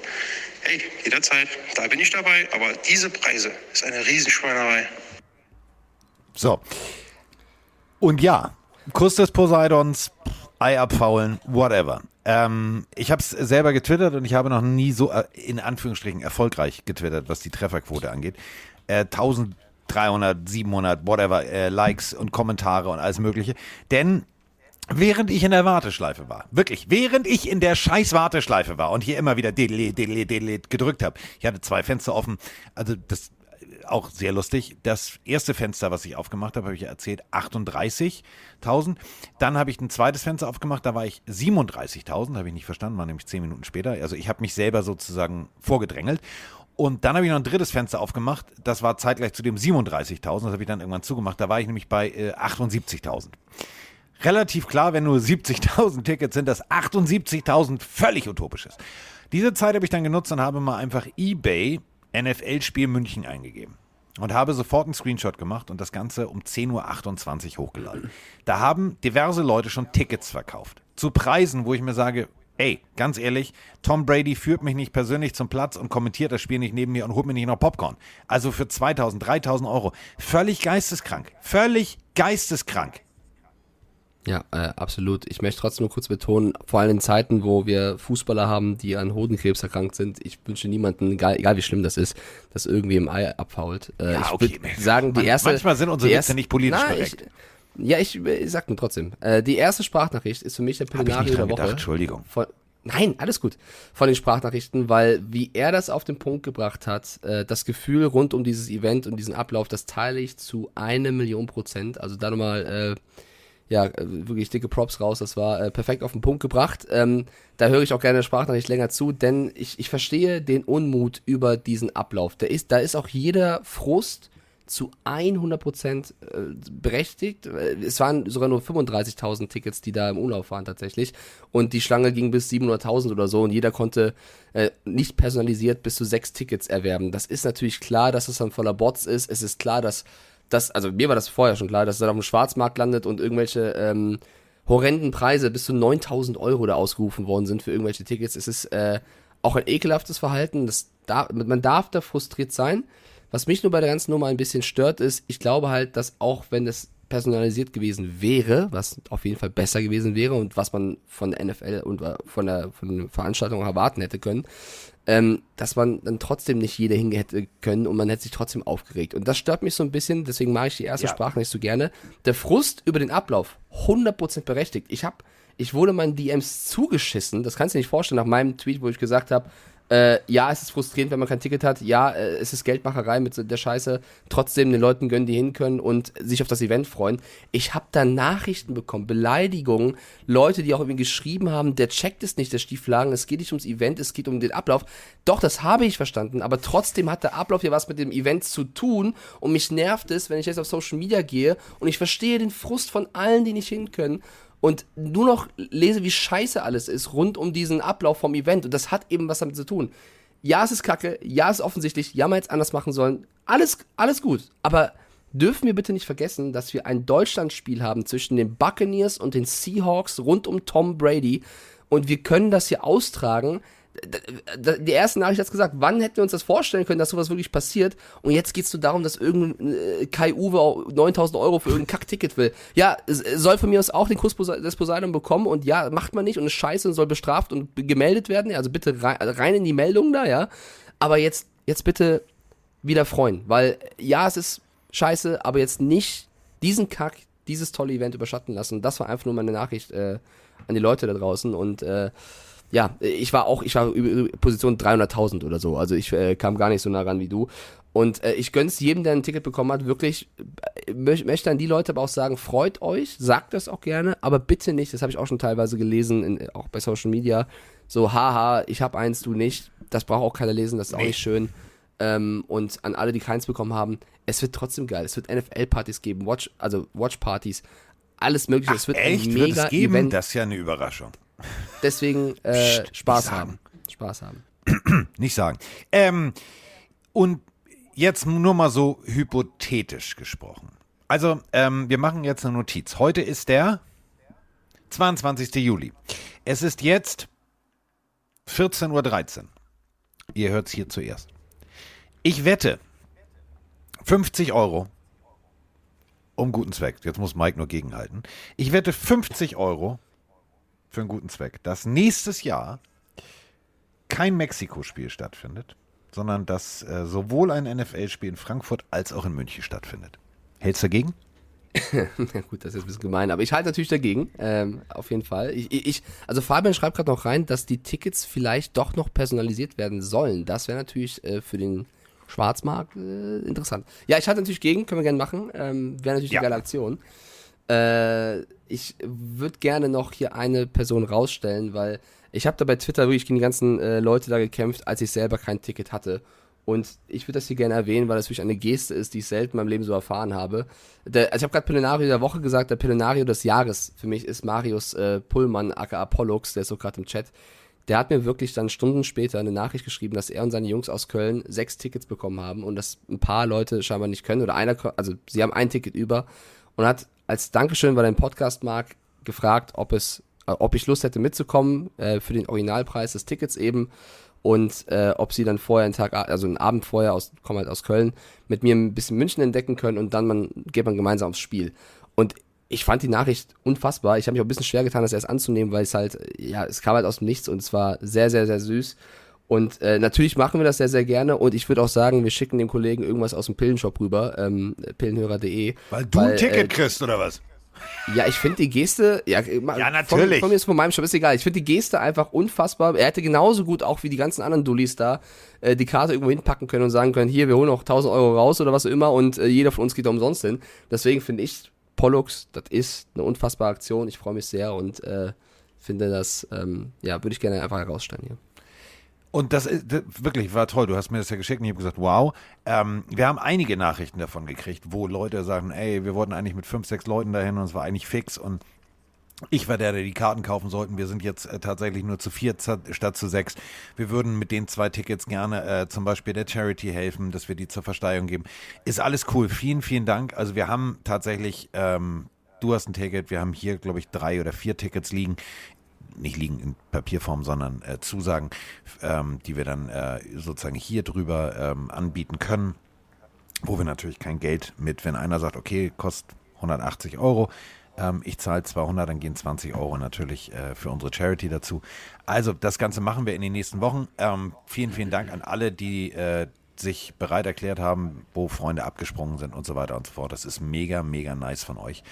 hey, jederzeit, da bin ich dabei. Aber diese Preise ist eine Riesenschweinerei. So. Und ja, Kuss des Poseidons, Ei abfaulen, whatever. Ähm, ich habe es selber getwittert und ich habe noch nie so äh, in Anführungsstrichen erfolgreich getwittert, was die Trefferquote angeht. Äh, 1300, 700, whatever, äh, Likes und Kommentare und alles Mögliche. Denn während ich in der Warteschleife war, wirklich, während ich in der scheiß Warteschleife war und hier immer wieder gedrückt habe, ich hatte zwei Fenster offen, also das auch sehr lustig. Das erste Fenster, was ich aufgemacht habe, habe ich erzählt, 38.000. Dann habe ich ein zweites Fenster aufgemacht, da war ich 37.000, habe ich nicht verstanden, war nämlich zehn Minuten später. Also ich habe mich selber sozusagen vorgedrängelt. Und dann habe ich noch ein drittes Fenster aufgemacht, das war zeitgleich zu dem 37.000, das habe ich dann irgendwann zugemacht, da war ich nämlich bei äh, 78.000 relativ klar, wenn nur 70.000 Tickets sind, dass 78.000 völlig utopisch ist. Diese Zeit habe ich dann genutzt und habe mal einfach eBay NFL-Spiel München eingegeben. Und habe sofort einen Screenshot gemacht und das Ganze um 10.28 Uhr hochgeladen. Da haben diverse Leute schon Tickets verkauft. Zu Preisen, wo ich mir sage, ey, ganz ehrlich, Tom Brady führt mich nicht persönlich zum Platz und kommentiert das Spiel nicht neben mir und holt mir nicht noch Popcorn. Also für 2.000, 3.000 Euro. Völlig geisteskrank. Völlig geisteskrank. Ja, äh, absolut. Ich möchte trotzdem nur kurz betonen, vor allem in Zeiten, wo wir Fußballer haben, die an Hodenkrebs erkrankt sind, ich wünsche niemanden, egal, egal wie schlimm das ist, dass irgendwie im Ei abfault. Äh, Ja, ich okay. würd sagen, die erste. Manchmal sind unsere Witze nicht politisch Na, korrekt. Ich, ja, ich, ich sag nur trotzdem. Äh, die erste Sprachnachricht ist für mich der Pillenario der Woche. gedacht, Entschuldigung. Von, nein, alles gut. Von den Sprachnachrichten, weil wie er das auf den Punkt gebracht hat, äh, das Gefühl rund um dieses Event und diesen Ablauf, das teile ich zu eine Million Prozent. Also da nochmal, äh, ja, äh, wirklich dicke Props raus. Das war äh, perfekt auf den Punkt gebracht. Ähm, da höre ich auch gerne Sprachnachricht länger zu, denn ich, ich verstehe den Unmut über diesen Ablauf. Der ist, da ist auch jeder Frust zu 100% äh, berechtigt. Äh, Es waren sogar nur 35.000 Tickets, die da im Umlauf waren tatsächlich. Und die Schlange ging bis 700.000 oder so und jeder konnte äh, nicht personalisiert bis zu sechs Tickets erwerben. Das ist natürlich klar, dass es dann voller Bots ist. Es ist klar, dass das, also mir war das vorher schon klar, dass dann auf dem Schwarzmarkt landet und irgendwelche ähm, horrenden Preise bis zu 9000 Euro da ausgerufen worden sind für irgendwelche Tickets. Es ist äh, auch ein ekelhaftes Verhalten. Das da, man darf da frustriert sein. Was mich nur bei der ganzen Nummer ein bisschen stört, ist, ich glaube halt, dass auch wenn es personalisiert gewesen wäre, was auf jeden Fall besser gewesen wäre und was man von der NFL und äh, von der, von der Veranstaltung erwarten hätte können, ähm, dass man dann trotzdem nicht jeder hinge hätte können und man hätte sich trotzdem aufgeregt. Und das stört mich so ein bisschen, deswegen mache ich die erste Ja. Sprache nicht so gerne. Der Frust über den Ablauf, 100% berechtigt. Ich habe, ich wurde meinen DMs zugeschissen, das kannst du dir nicht vorstellen, nach meinem Tweet, wo ich gesagt habe, äh, ja, es ist frustrierend, wenn man kein Ticket hat. Ja, äh, es ist Geldmacherei mit der Scheiße. Trotzdem den Leuten gönnen, die hin können und sich auf das Event freuen. Ich habe da Nachrichten bekommen, Beleidigungen, Leute, die auch irgendwie geschrieben haben, der checkt es nicht, der Stieflagen, es geht nicht ums Event, es geht um den Ablauf. Doch, das habe ich verstanden, aber trotzdem hat der Ablauf ja was mit dem Event zu tun und mich nervt es, wenn ich jetzt auf Social Media gehe und ich verstehe den Frust von allen, die nicht hin können und nur noch lese, wie scheiße alles ist rund um diesen Ablauf vom Event. Und das hat eben was damit zu tun. Ja, es ist kacke, ja, es ist offensichtlich, ja, man hätte es anders machen sollen. Alles, alles gut. Aber dürfen wir bitte nicht vergessen, dass wir ein Deutschlandspiel haben zwischen den Buccaneers und den Seahawks rund um Tom Brady. Und wir können das hier austragen. Die erste Nachricht hat gesagt, wann hätten wir uns das vorstellen können, dass sowas wirklich passiert? Und jetzt geht es nur darum, dass irgendein äh, Kai Uwe auch 9000 Euro für irgendein Kackticket will. Ja, es es soll von mir aus auch den Posa- des Poseidon bekommen und ja, macht man nicht und ist scheiße und soll bestraft und gemeldet werden. Also bitte rein, rein in die Meldung da, ja. Aber jetzt, jetzt bitte wieder freuen, weil ja, es ist scheiße, aber jetzt nicht diesen Kack, dieses tolle Event überschatten lassen. Das war einfach nur meine Nachricht äh, an die Leute da draußen und äh, ja, ich war auch, ich war über Position 300.000 oder so, also ich äh, kam gar nicht so nah ran wie du. Und äh, ich gönn's jedem, der ein Ticket bekommen hat, wirklich, äh, möch, möchte an die Leute aber auch sagen, freut euch, sagt das auch gerne, aber bitte nicht, das habe ich auch schon teilweise gelesen, in, auch bei Social Media, so, haha, ich habe eins, du nicht, das braucht auch keiner lesen, das ist auch nicht schön. Ähm, und an alle, die keins bekommen haben, es wird trotzdem geil. Es wird NFL-Partys geben, Watch, also Watch-Partys, alles mögliche. es wird Echt? ein Wird mega es geben? Event. Das ist ja eine Überraschung. Deswegen äh, Psst, Spaß haben. Spaß haben. [clears throat] Nicht sagen. Ähm, und jetzt nur mal so hypothetisch gesprochen. Also, ähm, wir machen jetzt eine Notiz. Heute ist der 22. Juli. Es ist jetzt 14.13 Uhr. Ihr hört es hier zuerst. Ich wette 50 Euro um guten Zweck. Jetzt muss Mike nur gegenhalten. Ich wette 50 Euro für einen guten Zweck, dass nächstes Jahr kein Mexiko-Spiel stattfindet, sondern dass äh, sowohl ein NFL-Spiel in Frankfurt als auch in München stattfindet. Hältst du dagegen? [laughs] ja gut, das ist ein bisschen gemein, aber ich halte natürlich dagegen, ähm, auf jeden Fall. Ich, ich, also Fabian schreibt gerade noch rein, dass die Tickets vielleicht doch noch personalisiert werden sollen. Das wäre natürlich äh, für den Schwarzmarkt äh, interessant. Ja, ich halte natürlich gegen, können wir gerne machen. Ähm, wäre natürlich Ja. eine geile Aktion. Äh, ich würde gerne noch hier eine Person rausstellen, weil ich habe da bei Twitter wirklich gegen die ganzen äh, Leute da gekämpft, als ich selber kein Ticket hatte. Und ich würde das hier gerne erwähnen, weil das wirklich eine Geste ist, die ich selten in meinem Leben so erfahren habe. Der, also ich habe gerade Pelenario der Woche gesagt, der Pelenario des Jahres für mich ist Marius äh, Pullmann, aka Pollux, der ist so gerade im Chat. Der hat mir wirklich dann Stunden später eine Nachricht geschrieben, dass er und seine Jungs aus Köln sechs Tickets bekommen haben und dass ein paar Leute scheinbar nicht können oder einer, also sie haben ein Ticket über und hat als Dankeschön, weil den Podcast mag, gefragt, ob es, äh, ob ich Lust hätte mitzukommen äh, für den Originalpreis des Tickets eben und äh, ob sie dann vorher einen Tag, also einen Abend vorher aus, kommen halt aus Köln, mit mir ein bisschen München entdecken können und dann man, geht man gemeinsam aufs Spiel. Und ich fand die Nachricht unfassbar. Ich habe mich auch ein bisschen schwer getan, das erst anzunehmen, weil es halt, ja, es kam halt aus dem Nichts und es war sehr, sehr, sehr süß. Und äh, natürlich machen wir das sehr, sehr gerne. Und ich würde auch sagen, wir schicken dem Kollegen irgendwas aus dem Pillenshop rüber, ähm, pillenhörer.de. Weil du ein Ticket äh, kriegst, oder was? ja, ich finde die Geste, ja, ma- Ja, natürlich. Von, von mir ist von meinem Shop, ist egal. Ich finde die Geste einfach unfassbar. Er hätte genauso gut auch wie die ganzen anderen Dullis da äh, die Karte irgendwo hinpacken können und sagen können, hier, wir holen noch 1000 Euro raus oder was auch immer und äh, jeder von uns geht da umsonst hin. Deswegen finde ich, Pollux, das ist eine unfassbare Aktion. Ich freue mich sehr und äh, finde das, ähm, ja, würde ich gerne einfach herausstellen hier. Und das ist das, wirklich war toll. Du hast mir das ja geschickt und ich habe gesagt, wow. Ähm, wir haben einige Nachrichten davon gekriegt, wo Leute sagen, ey, wir wollten eigentlich mit fünf, sechs Leuten dahin und es war eigentlich fix und ich war der, der die Karten kaufen sollten. Wir sind jetzt äh, tatsächlich nur zu vier statt zu sechs. Wir würden mit den zwei Tickets gerne äh, zum Beispiel der Charity helfen, dass wir die zur Versteigerung geben. Ist alles cool. Vielen, vielen Dank. Also wir haben tatsächlich, ähm, du hast ein Ticket. Wir haben hier, glaube ich, drei oder vier Tickets liegen nicht liegen in Papierform, sondern äh, Zusagen, ähm, die wir dann äh, sozusagen hier drüber ähm, anbieten können, wo wir natürlich kein Geld mit, wenn einer sagt, okay, kostet 180 Euro, ähm, ich zahle 200, dann gehen 20 Euro natürlich äh, für unsere Charity dazu. Also das Ganze machen wir in den nächsten Wochen. Ähm, vielen, vielen Dank an alle, die äh, sich bereit erklärt haben, wo Freunde abgesprungen sind und so weiter und so fort. Das ist mega, mega nice von euch.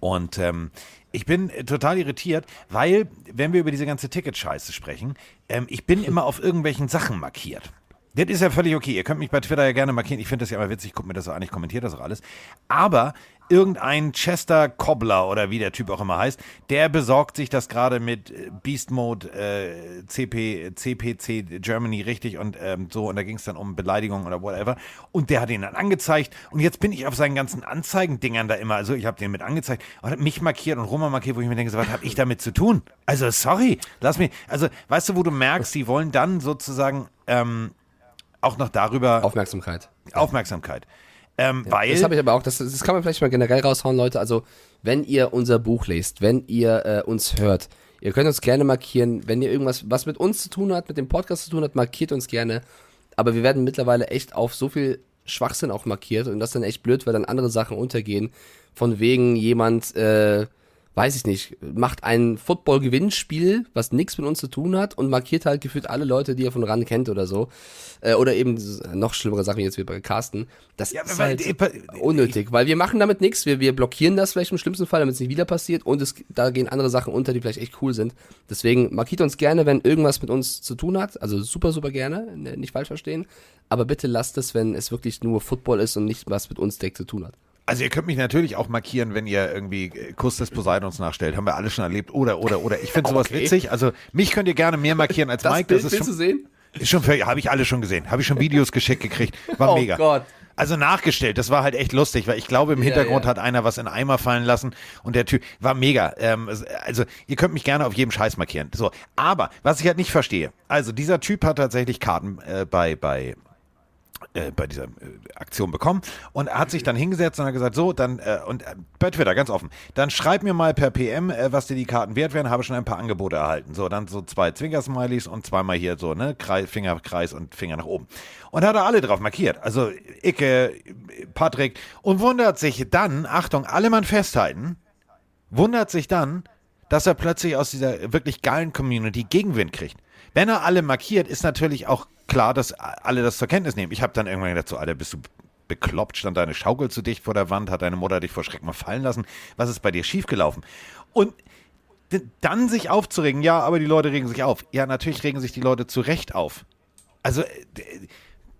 Und ähm, ich bin total irritiert, weil, wenn wir über diese ganze Ticket-Scheiße sprechen, ähm, ich bin immer auf irgendwelchen Sachen markiert. Das ist ja völlig okay. Ihr könnt mich bei Twitter ja gerne markieren. Ich finde das ja immer witzig. Guck mir das so an. Ich kommentiere das auch alles. Aber irgendein Chester Cobbler oder wie der Typ auch immer heißt, der besorgt sich das gerade mit äh, Beast Mode äh, CP, CPC Germany richtig und ähm, so. Und da ging es dann um Beleidigung oder whatever. Und der hat ihn dann angezeigt. Und jetzt bin ich auf seinen ganzen Anzeigendingern da immer. Also ich habe den mit angezeigt und hat mich markiert und Roma markiert, wo ich mir denke, so, was habe ich damit zu tun? Also sorry, lass mich. Also weißt du, wo du merkst, die wollen dann sozusagen ähm, auch noch darüber Aufmerksamkeit. Aufmerksamkeit. Ähm, Ja, weil das habe ich aber auch, das, das kann man vielleicht mal generell raushauen, Leute. Also, wenn ihr unser Buch lest, wenn ihr äh, uns hört, ihr könnt uns gerne markieren. Wenn ihr irgendwas, was mit uns zu tun hat, mit dem Podcast zu tun hat, markiert uns gerne. Aber wir werden mittlerweile echt auf so viel Schwachsinn auch markiert und das ist dann echt blöd, weil dann andere Sachen untergehen. Von wegen jemand, äh, weiß ich nicht, macht ein Football-Gewinnspiel, was nichts mit uns zu tun hat und markiert halt gefühlt alle Leute, die er von ran kennt oder so. Äh, oder eben noch schlimmere Sachen jetzt wie bei Carsten. Das Ja, ist halt äh, unnötig, weil wir machen damit nichts. Wir, wir blockieren das vielleicht im schlimmsten Fall, damit es nicht wieder passiert und es, da gehen andere Sachen unter, die vielleicht echt cool sind. Deswegen markiert uns gerne, wenn irgendwas mit uns zu tun hat. Also super, super gerne, ne, nicht falsch verstehen. Aber bitte lasst es, wenn es wirklich nur Football ist und nicht was mit uns direkt zu tun hat. Also ihr könnt mich natürlich auch markieren, wenn ihr irgendwie äh, Kuss des Poseidons nachstellt. Haben wir alle schon erlebt. Oder, oder, oder. Ich finde [laughs] sowas Okay. witzig. Also mich könnt ihr gerne mehr markieren als Das Mike. Bild das ist willst du schon, sehen? ist schon habe ich alle schon gesehen. Habe ich schon Videos geschickt gekriegt. War Oh mega. Gott. Also nachgestellt, das war halt echt lustig, weil ich glaube, im Ja, Hintergrund ja. hat einer was in Eimer fallen lassen und der Typ war mega. Ähm, also ihr könnt mich gerne auf jedem Scheiß markieren. So, aber was ich halt nicht verstehe, also dieser Typ hat tatsächlich Karten äh, bei bei äh, bei dieser äh, Aktion bekommen und er hat sich dann hingesetzt und hat gesagt, so, dann, äh, und äh, bei Twitter, ganz offen, dann schreib mir mal per PM, äh, was dir die Karten wert wären, habe schon ein paar Angebote erhalten. So, dann so zwei Zwinker-Smileys und zweimal hier so, ne, Kreis, Finger, Kreis und Finger nach oben. Und hat er alle drauf markiert. Also Icke, Patrick und wundert sich dann, Achtung, alle Mann festhalten, wundert sich dann, dass er plötzlich aus dieser wirklich geilen Community Gegenwind kriegt. Wenn er alle markiert, ist natürlich auch klar, dass alle das zur Kenntnis nehmen. Ich habe dann irgendwann gedacht, so, Alter, bist du bekloppt? Stand deine Schaukel zu dicht vor der Wand? Hat deine Mutter dich vor Schreck mal fallen lassen? Was ist bei dir schiefgelaufen? Und dann sich aufzuregen, ja, aber die Leute regen sich auf. Ja, natürlich regen sich die Leute zu Recht auf. Also,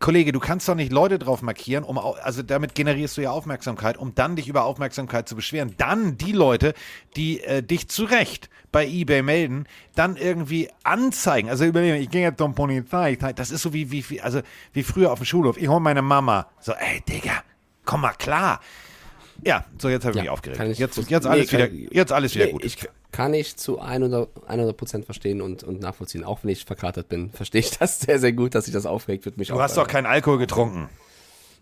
Kollege, du kannst doch nicht Leute drauf markieren, um also damit generierst du ja Aufmerksamkeit, um dann dich über Aufmerksamkeit zu beschweren. Dann die Leute, die äh, dich zu Recht bei eBay melden, dann irgendwie anzeigen. Also überlegen, ich gehe jetzt zur Polizei. Das ist so wie, wie, wie, also wie früher auf dem Schulhof. Ich hole meine Mama. So, ey, Digga, komm mal klar. Ja, so jetzt habe ich Ja, mich aufgeregt. ich- jetzt, nee, jetzt alles kann- wieder, jetzt alles wieder Nee, gut. Ich kann ich zu 100 100 Prozent verstehen und, und nachvollziehen. Auch wenn ich verkatert bin, [laughs] verstehe ich das sehr, sehr gut, dass sich das aufregt. Wird mich du auch, hast doch keinen Alkohol getrunken.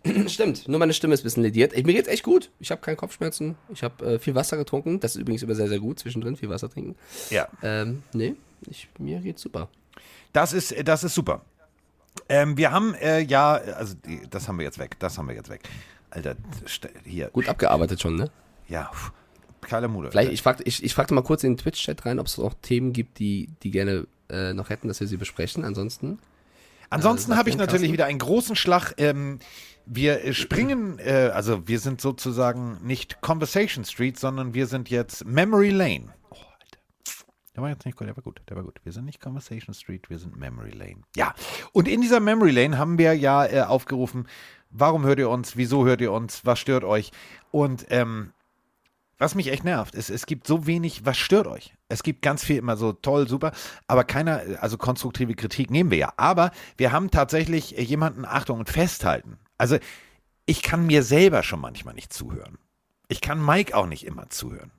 [clears throat] Stimmt, nur meine Stimme ist ein bisschen lediert. Ich, mir geht's echt gut. Ich habe keine Kopfschmerzen. Ich habe äh, viel Wasser getrunken. Das ist übrigens immer sehr, sehr gut, zwischendrin viel Wasser trinken. Ja. Ähm, nee, ich, mir geht's super. Das ist, das ist super. Ähm, wir haben äh, ja, also das haben wir jetzt weg, das haben wir jetzt weg. Alter, hier, Gut abgearbeitet schon, ne? ja, pff, Keile Mude. Vielleicht, ich fragte ich, ich fragte mal kurz in den Twitch-Chat rein, ob es auch Themen gibt, die, die gerne äh, noch hätten, dass wir sie besprechen. Ansonsten. Ansonsten äh, habe ich natürlich wieder einen großen Schlag. Ähm, wir äh, springen, äh, also wir sind sozusagen nicht Conversation Street, sondern wir sind jetzt Memory Lane. Oh, Alter. Der war jetzt nicht gut, der war gut, der war gut. Wir sind nicht Conversation Street, wir sind Memory Lane. Ja, und in dieser Memory Lane haben wir ja äh, aufgerufen, warum hört ihr uns, wieso hört ihr uns, was stört euch? Und ähm, was mich echt nervt, ist, es gibt so wenig, was stört euch? Es gibt ganz viel immer so toll, super, aber keiner, also konstruktive Kritik nehmen wir ja. Aber wir haben tatsächlich jemanden, Achtung, und festhalten. Also ich kann mir selber schon manchmal nicht zuhören. Ich kann Mike auch nicht immer zuhören.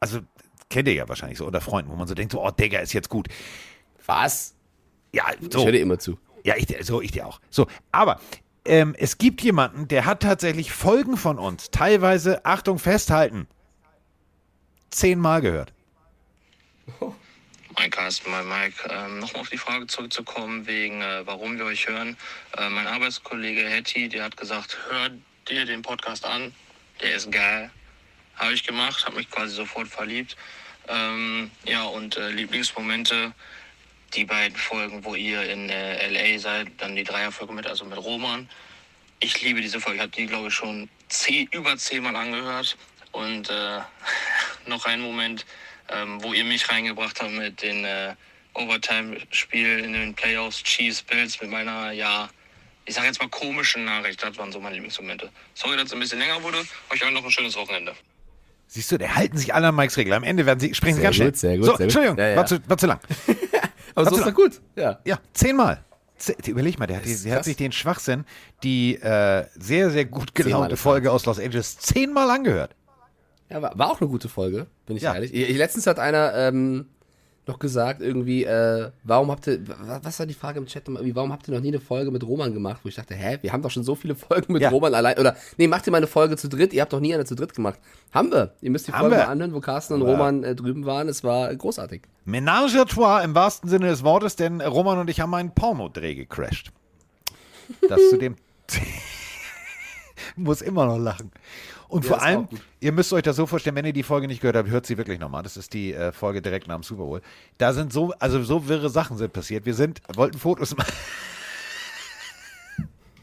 Also kennt ihr ja wahrscheinlich so unter Freunden, wo man so denkt, so, oh, Digga, ist jetzt gut. Was? Ja, Ich so. höre dir immer zu. Ja, ich, so, ich dir auch. So, aber ähm, es gibt jemanden, der hat tatsächlich Folgen von uns, teilweise, Achtung, festhalten, zehnmal gehört. Mein Carsten, mein Mike, ähm, nochmal auf die Frage zurückzukommen, wegen äh, warum wir euch hören. Äh, mein Arbeitskollege Hetty, der hat gesagt, hör dir den Podcast an, der ist geil. Habe ich gemacht, habe mich quasi sofort verliebt. Ähm, ja, und äh, Lieblingsmomente, die beiden Folgen, wo ihr in äh, LA seid, dann die Dreierfolge mit, also mit Roman. Ich liebe diese Folge, ich habe die, glaube ich, schon zehn, über zehnmal angehört. Und äh, [laughs] noch ein Moment, ähm, wo ihr mich reingebracht habt mit den äh, Overtime-Spielen in den Playoffs, Chiefs, Bills, mit meiner, ja, ich sage jetzt mal komischen Nachricht. Das waren so meine Lieblingsmomente. Sorry, dass es ein bisschen länger wurde. Euch allen noch ein schönes Wochenende. Siehst du, der halten sich alle an Mikes Regel. Am Ende werden sie, sprechen sie ganz schnell. gut, sehr gut, so, sehr gut. Entschuldigung, Ja, ja. War, zu, war zu lang. [laughs] Aber so ist doch gut. Ja. Ja, zehnmal. Überleg mal, der, hat, der hat sich den Schwachsinn, die äh, sehr, sehr gut gelaunte Folge aus Los Angeles, zehnmal angehört. Ja, war, war auch eine gute Folge, bin ich Ja. ehrlich. Ich, letztens hat einer ähm, noch gesagt, irgendwie, äh, warum habt ihr, wa- was war die Frage im Chat, warum habt ihr noch nie eine Folge mit Roman gemacht? Wo ich dachte, hä, wir haben doch schon so viele [laughs] Folgen mit Ja. Roman allein, oder, nee, macht ihr mal eine Folge zu dritt, ihr habt doch nie eine zu dritt gemacht. Haben wir. Ihr müsst die Haben Folge wir. mal anhören, wo Carsten und Roman äh, drüben waren, es war großartig. Ménage à trois im wahrsten Sinne des Wortes, denn Roman und ich haben einen Pornodreh gecrashed. Das zu dem. [laughs] Muss immer noch lachen. Und Ja, vor allem, ihr müsst euch das so vorstellen, wenn ihr die Folge nicht gehört habt, hört sie wirklich nochmal. Das ist die äh, Folge direkt nach dem Super Bowl. Da sind so, also so wirre Sachen sind passiert. Wir sind, wollten Fotos machen.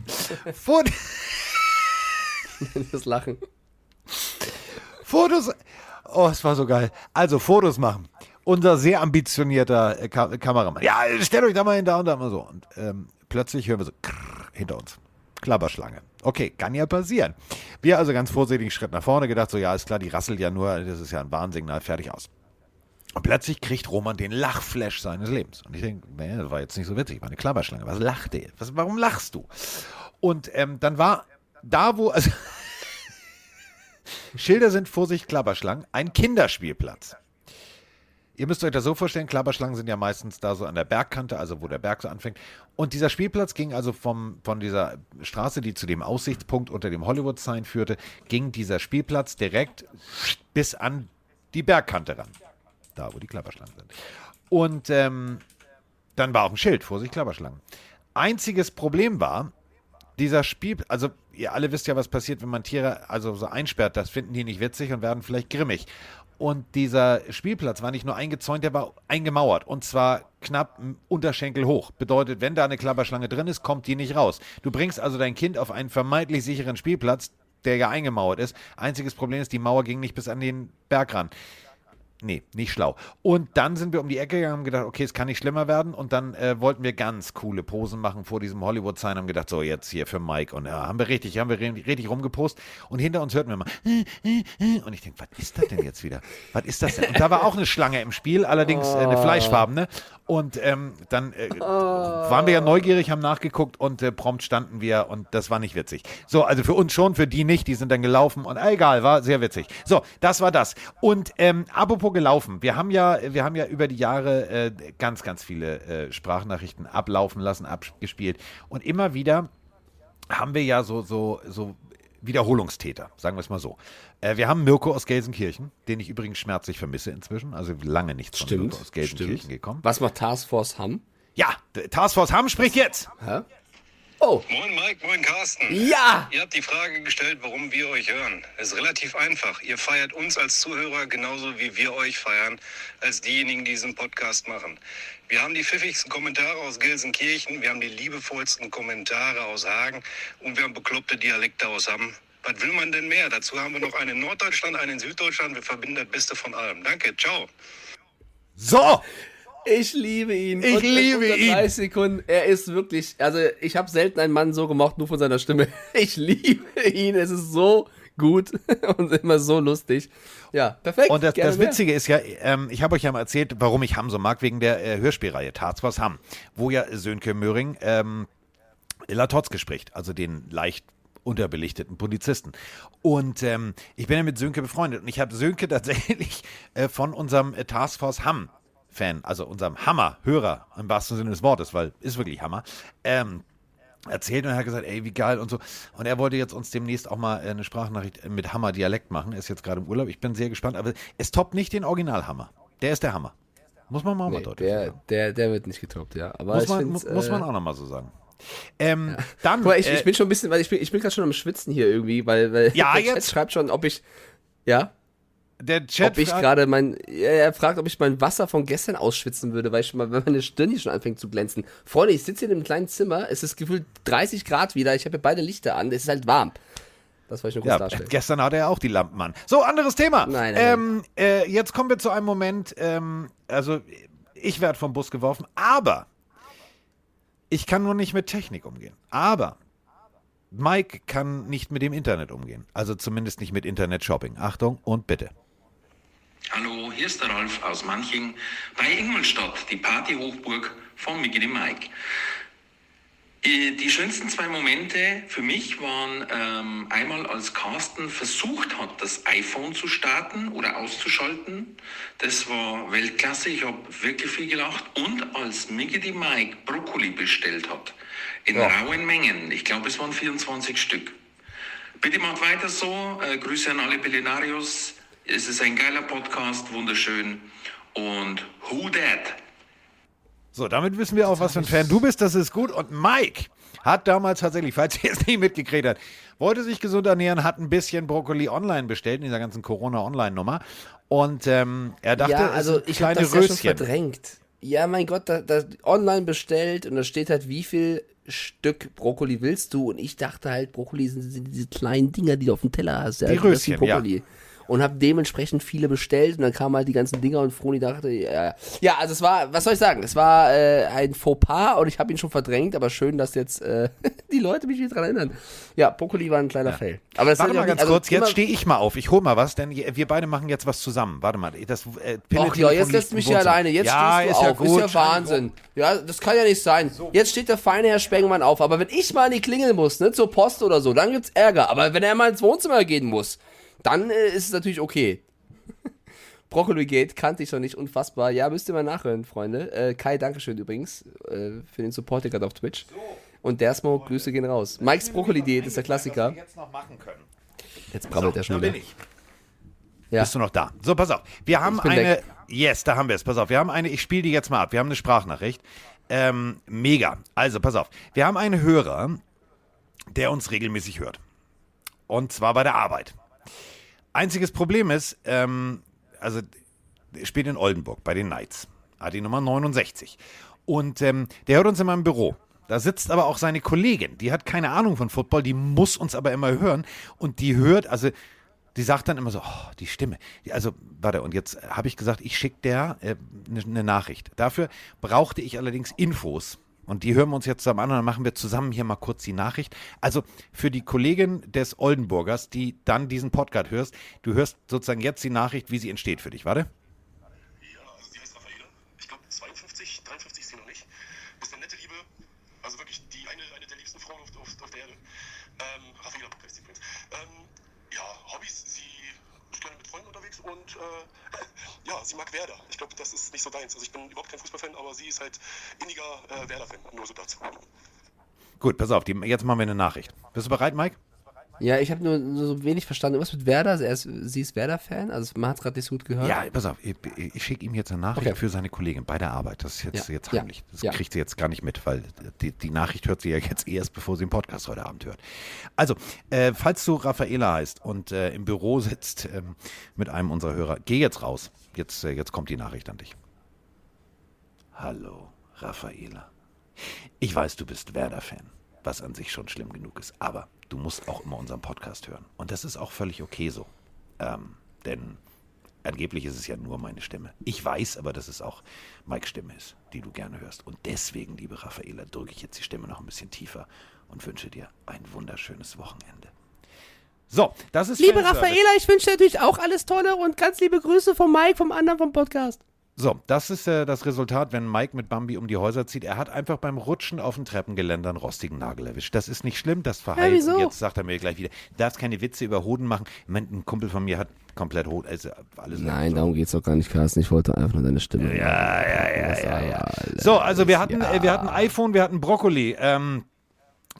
[laughs] Fot das Lachen. Fotos. Oh, es war so geil. Also Fotos machen. Unser sehr ambitionierter äh, Ka Kameramann. Ja, stellt euch da mal hin, da und da mal so. Und ähm, plötzlich hören wir so krrr, hinter uns. Klapperschlange. Okay, kann ja passieren. Wir also ganz vorsichtig einen Schritt nach vorne gedacht, so ja, ist klar, die rasselt ja nur, das ist ja ein Warnsignal, fertig aus. Und plötzlich kriegt Roman den Lachflash seines Lebens. Und ich denke, nee, das war jetzt nicht so witzig, war eine Klapperschlange. Was lacht der? Was, warum lachst du? Und ähm, dann war da, wo, also [laughs] Schilder sind Vorsicht, Klapperschlangen, ein Kinderspielplatz. Ihr müsst euch das so vorstellen, Klapperschlangen sind ja meistens da so an der Bergkante, also wo der Berg so anfängt. Und dieser Spielplatz ging also vom, von dieser Straße, die zu dem Aussichtspunkt unter dem Hollywood-Sign führte, ging dieser Spielplatz direkt bis an die Bergkante ran. Da, wo die Klapperschlangen sind. Und ähm, dann war auch ein Schild, Vorsicht, Klapperschlangen. Einziges Problem war, dieser Spiel, also ihr alle wisst ja, was passiert, wenn man Tiere also so einsperrt, das finden die nicht witzig und werden vielleicht grimmig. Und dieser Spielplatz war nicht nur eingezäunt, der war eingemauert und zwar knapp Unterschenkel hoch. Bedeutet, wenn da eine Klapperschlange drin ist, kommt die nicht raus. Du bringst also dein Kind auf einen vermeintlich sicheren Spielplatz, der ja eingemauert ist. Einziges Problem ist, die Mauer ging nicht bis an den Berg ran. Nee, nicht schlau. Und dann sind wir um die Ecke gegangen und haben gedacht, okay, es kann nicht schlimmer werden. Und dann äh, wollten wir ganz coole Posen machen vor diesem Hollywood-Sign. Haben gedacht, so jetzt hier für Mike. Und ja, haben wir richtig, haben wir richtig rumgepost. Und hinter uns hörten wir mal. äh, äh, äh. Und ich denke, was ist das denn jetzt wieder? Was ist das denn? Und da war auch eine Schlange im Spiel, allerdings äh, eine fleischfarbene. Und ähm, dann äh, waren wir ja neugierig, haben nachgeguckt und äh, prompt standen wir und das war nicht witzig. So, also für uns schon, für die nicht, die sind dann gelaufen und äh, egal, war sehr witzig. So, das war das. Und ähm, apropos gelaufen, wir haben ja, wir haben ja über die Jahre äh, ganz, ganz viele äh, Sprachnachrichten ablaufen lassen, abgespielt und immer wieder haben wir ja so, so, so Wiederholungstäter, sagen wir es mal so. Äh, wir haben Mirko aus Gelsenkirchen, den ich übrigens schmerzlich vermisse inzwischen, also lange nichts von Stimmt, Mirko aus Gelsenkirchen stimmt. gekommen. Was macht Taskforce Hamm? Ja, Taskforce Hamm spricht jetzt. Hä? Oh, Moin Mike, moin Carsten. ja! Ihr habt die Frage gestellt, warum wir euch hören. Es ist relativ einfach. Ihr feiert uns als Zuhörer genauso wie wir euch feiern, als diejenigen, die diesen Podcast machen. Wir haben die pfiffigsten Kommentare aus Gelsenkirchen, wir haben die liebevollsten Kommentare aus Hagen und wir haben bekloppte Dialekte aus Hamm. Was will man denn mehr? Dazu haben wir noch einen in Norddeutschland, einen in Süddeutschland. Wir verbinden das Beste von allem. Danke, ciao. So, Ich liebe ihn. Ich Und liebe ihn. 30 Sekunden. Er ist wirklich, also ich habe selten einen Mann so gemocht, nur von seiner Stimme. [laughs] Ich liebe ihn. Es ist so gut [laughs] und immer so lustig. Ja, perfekt. Und das, das mehr. Witzige ist ja, ähm, ich habe euch ja mal erzählt, warum ich Hamm so mag, wegen der äh, Hörspielreihe Tarzwas Hamm, wo ja Sönke Möhring ähm, Latotzke spricht, also den leicht unterbelichteten Polizisten. Und ähm, ich bin ja mit Sönke befreundet und ich habe Sönke [laughs] tatsächlich äh, von unserem äh, Taskforce Hamm Fan, also unserem Hammer-Hörer im wahrsten Sinne des Wortes, weil ist wirklich Hammer, ähm, erzählt und er hat gesagt, ey, wie geil und so. Und er wollte jetzt uns demnächst auch mal äh, eine Sprachnachricht mit Hammer-Dialekt machen. Er ist jetzt gerade im Urlaub. Ich bin sehr gespannt, aber es toppt nicht den Original-Hammer. Der ist der Hammer. Muss man mal, mal Nee, deutlich der, sagen. der, der wird nicht getoppt, ja. Aber Muss man, mu- muss man äh, auch nochmal so sagen. Ähm, Dann, Guck mal, ich, äh, ich bin schon ein bisschen, weil ich bin, ich bin gerade schon am Schwitzen hier irgendwie, weil, weil Ja, der Chat jetzt. schreibt schon, ob ich, ja, der Chat ob ich gerade mein, er fragt, ob ich mein Wasser von gestern ausschwitzen würde, weil ich schon mal, wenn meine Stirn hier schon anfängt zu glänzen. Freunde, ich sitze hier in einem kleinen Zimmer, es ist gefühlt 30 Grad wieder, ich habe hier beide Lichter an, es ist halt warm. Das wollte ich nur kurz Ja, darstellen. gestern hatte er auch die Lampen an. So, anderes Thema. Nein, nein, ähm, äh, jetzt kommen wir zu einem Moment, ähm, also ich werde vom Bus geworfen, aber ich kann nur nicht mit Technik umgehen. Aber Mike kann nicht mit dem Internet umgehen. Also zumindest nicht mit Internet-Shopping. Achtung und bitte. Hallo, hier ist der Ralf aus Manching bei Ingolstadt, die Partyhochburg von Mickey Mike. Die schönsten zwei Momente für mich waren ähm, einmal, als Carsten versucht hat, das iPhone zu starten oder auszuschalten. Das war Weltklasse, ich habe wirklich viel gelacht. Und als Mickey Mike Brokkoli bestellt hat, in rauen Mengen, ich glaube es waren 24 Stück. Bitte macht weiter so. Äh, Grüße an alle Pelinarios. Es ist ein geiler Podcast, wunderschön. Und who that? So, damit wissen wir auch, was für ein Fan du bist. Das ist gut. Und Mike hat damals tatsächlich, falls ihr es nicht mitgekriegt habt, wollte sich gesund ernähren, hat ein bisschen Brokkoli online bestellt in dieser ganzen Corona-Online-Nummer. Und ähm, er dachte, ja, also ich habe kleine das ja schon Röschen. verdrängt. Ja, mein Gott, da, da online bestellt und da steht halt, wie viel Stück Brokkoli willst du? Und ich dachte halt, Brokkoli sind, sind diese kleinen Dinger, die du auf dem Teller hast. Ja, Die ist Röschen, Brokkoli. Und habe dementsprechend viele bestellt und dann kamen halt die ganzen Dinger und Froni dachte, ja, ja, also es war, was soll ich sagen, es war äh, ein Fauxpas und ich habe ihn schon verdrängt, aber schön, dass jetzt äh, [laughs] die Leute mich wieder dran erinnern. Ja, Brokkoli war ein kleiner Fail. Aber das Warte mal ja ganz also kurz, jetzt stehe ich mal auf. Ich hol mal was, denn wir beide machen jetzt was zusammen. Warte mal, das äh, Ach ja, jetzt lässt im mich ja Wohnzimmer. alleine. Jetzt ja, stehst du ist ja auf. gut. ist ja Wahnsinn. Ja, das kann ja nicht sein. Jetzt steht der feine Herr Spengmann auf. Aber wenn ich mal an die Klingel muss, ne, zur Post oder so, dann gibt's Ärger. Aber wenn er mal ins Wohnzimmer gehen muss, dann äh, ist es natürlich okay. Broccoli Gate kannte ich noch nicht, unfassbar. Ja, müsst ihr mal nachhören, Freunde. Äh, Kai, Dankeschön übrigens äh, für den Support gerade auf Twitch. Und der Smoke, Grüße gehen raus. Mikes Broccoli Diät ist der Klassiker. jetzt noch machen können. Jetzt brabbelt er schon Da wieder. bin ich. Ja. Bist du noch da? So, pass auf. Wir haben eine. weg. Yes, da haben wir es. Pass auf. Wir haben eine. Ich spiele die jetzt mal ab. Wir haben eine Sprachnachricht. Ähm, mega. Also, pass auf. Wir haben einen Hörer, der uns regelmäßig hört. Und zwar bei der Arbeit. Einziges Problem ist, ähm, also, spielt in Oldenburg bei den Knights. Die Nummer 69. Und ähm, der hört uns immer im Büro. Da sitzt aber auch seine Kollegin, die hat keine Ahnung von Football, die muss uns aber immer hören. Und die hört, also die sagt dann immer so, oh, die Stimme. Also, warte, und jetzt habe ich gesagt, ich schicke der eine äh, ne- ne Nachricht. Dafür brauchte ich allerdings Infos. Und die hören wir uns jetzt zusammen an und dann machen wir zusammen hier mal kurz die Nachricht. Also für die Kollegin des Oldenburgers, die dann diesen Podcast hörst, du hörst sozusagen jetzt die Nachricht, wie sie entsteht für dich. Warte. Ja, also sie heißt Raffaele. Ich glaube 52, 53 ist sie noch nicht. Ist eine nette Liebe. Also wirklich die eine, eine der liebsten Frauen auf, auf, auf der Erde. Ähm, Raffaela heißt sie übrigens. Ähm, ja, Hobbys, sie ist gerne mit Freunden unterwegs und äh, sie mag Werder. Ich glaube, das ist nicht so deins. Also ich bin überhaupt kein Fußballfan, aber sie ist halt inniger äh, Werder-Fan. Nur so dazu. Gut, pass auf, die, jetzt machen wir eine Nachricht. Bist du bereit, Mike? Ja, ich habe nur, nur so wenig verstanden. Was mit Werder? Er ist, sie ist Werder-Fan? Also man hat gerade nicht so gut gehört. Ja, pass auf, ich, ich schicke ihm jetzt eine Nachricht Okay. für seine Kollegin bei der Arbeit. Das ist jetzt, Ja, jetzt ja, heimlich. Das ja. kriegt sie jetzt gar nicht mit, weil die, die Nachricht hört sie ja jetzt erst, bevor sie den Podcast heute Abend hört. Also, äh, falls du Raffaela heißt und äh, im Büro sitzt ähm, mit einem unserer Hörer, geh jetzt raus. Jetzt, äh, jetzt kommt die Nachricht an dich. Hallo, Raffaela. Ich weiß, du bist Werder-Fan, was an sich schon schlimm genug ist, aber du musst auch immer unseren Podcast hören. Und das ist auch völlig okay so. Ähm, denn angeblich ist es ja nur meine Stimme. Ich weiß aber, dass es auch Mikes Stimme ist, die du gerne hörst. Und deswegen, liebe Raffaela, drücke ich jetzt die Stimme noch ein bisschen tiefer und wünsche dir ein wunderschönes Wochenende. So, das ist Liebe. Raffaela, ich wünsche dir natürlich auch alles Tolle und ganz liebe Grüße von Mike, vom anderen vom Podcast. So, das ist äh, das Resultat, wenn Mike mit Bambi um die Häuser zieht. Er hat einfach beim Rutschen auf dem Treppengeländer einen rostigen Nagel erwischt. Das ist nicht schlimm, das verheilt. wieso? Und jetzt sagt er mir gleich wieder, du darfst keine Witze über Hoden machen. Ich mein, ein Kumpel von mir hat komplett Hoden, also alles Nein, so. darum geht's doch gar nicht, Carsten. Ich wollte einfach nur deine Stimme. Ja, ja, ja, ja, ja. So, also wir hatten, äh, wir hatten iPhone, wir hatten Brokkoli. Ähm,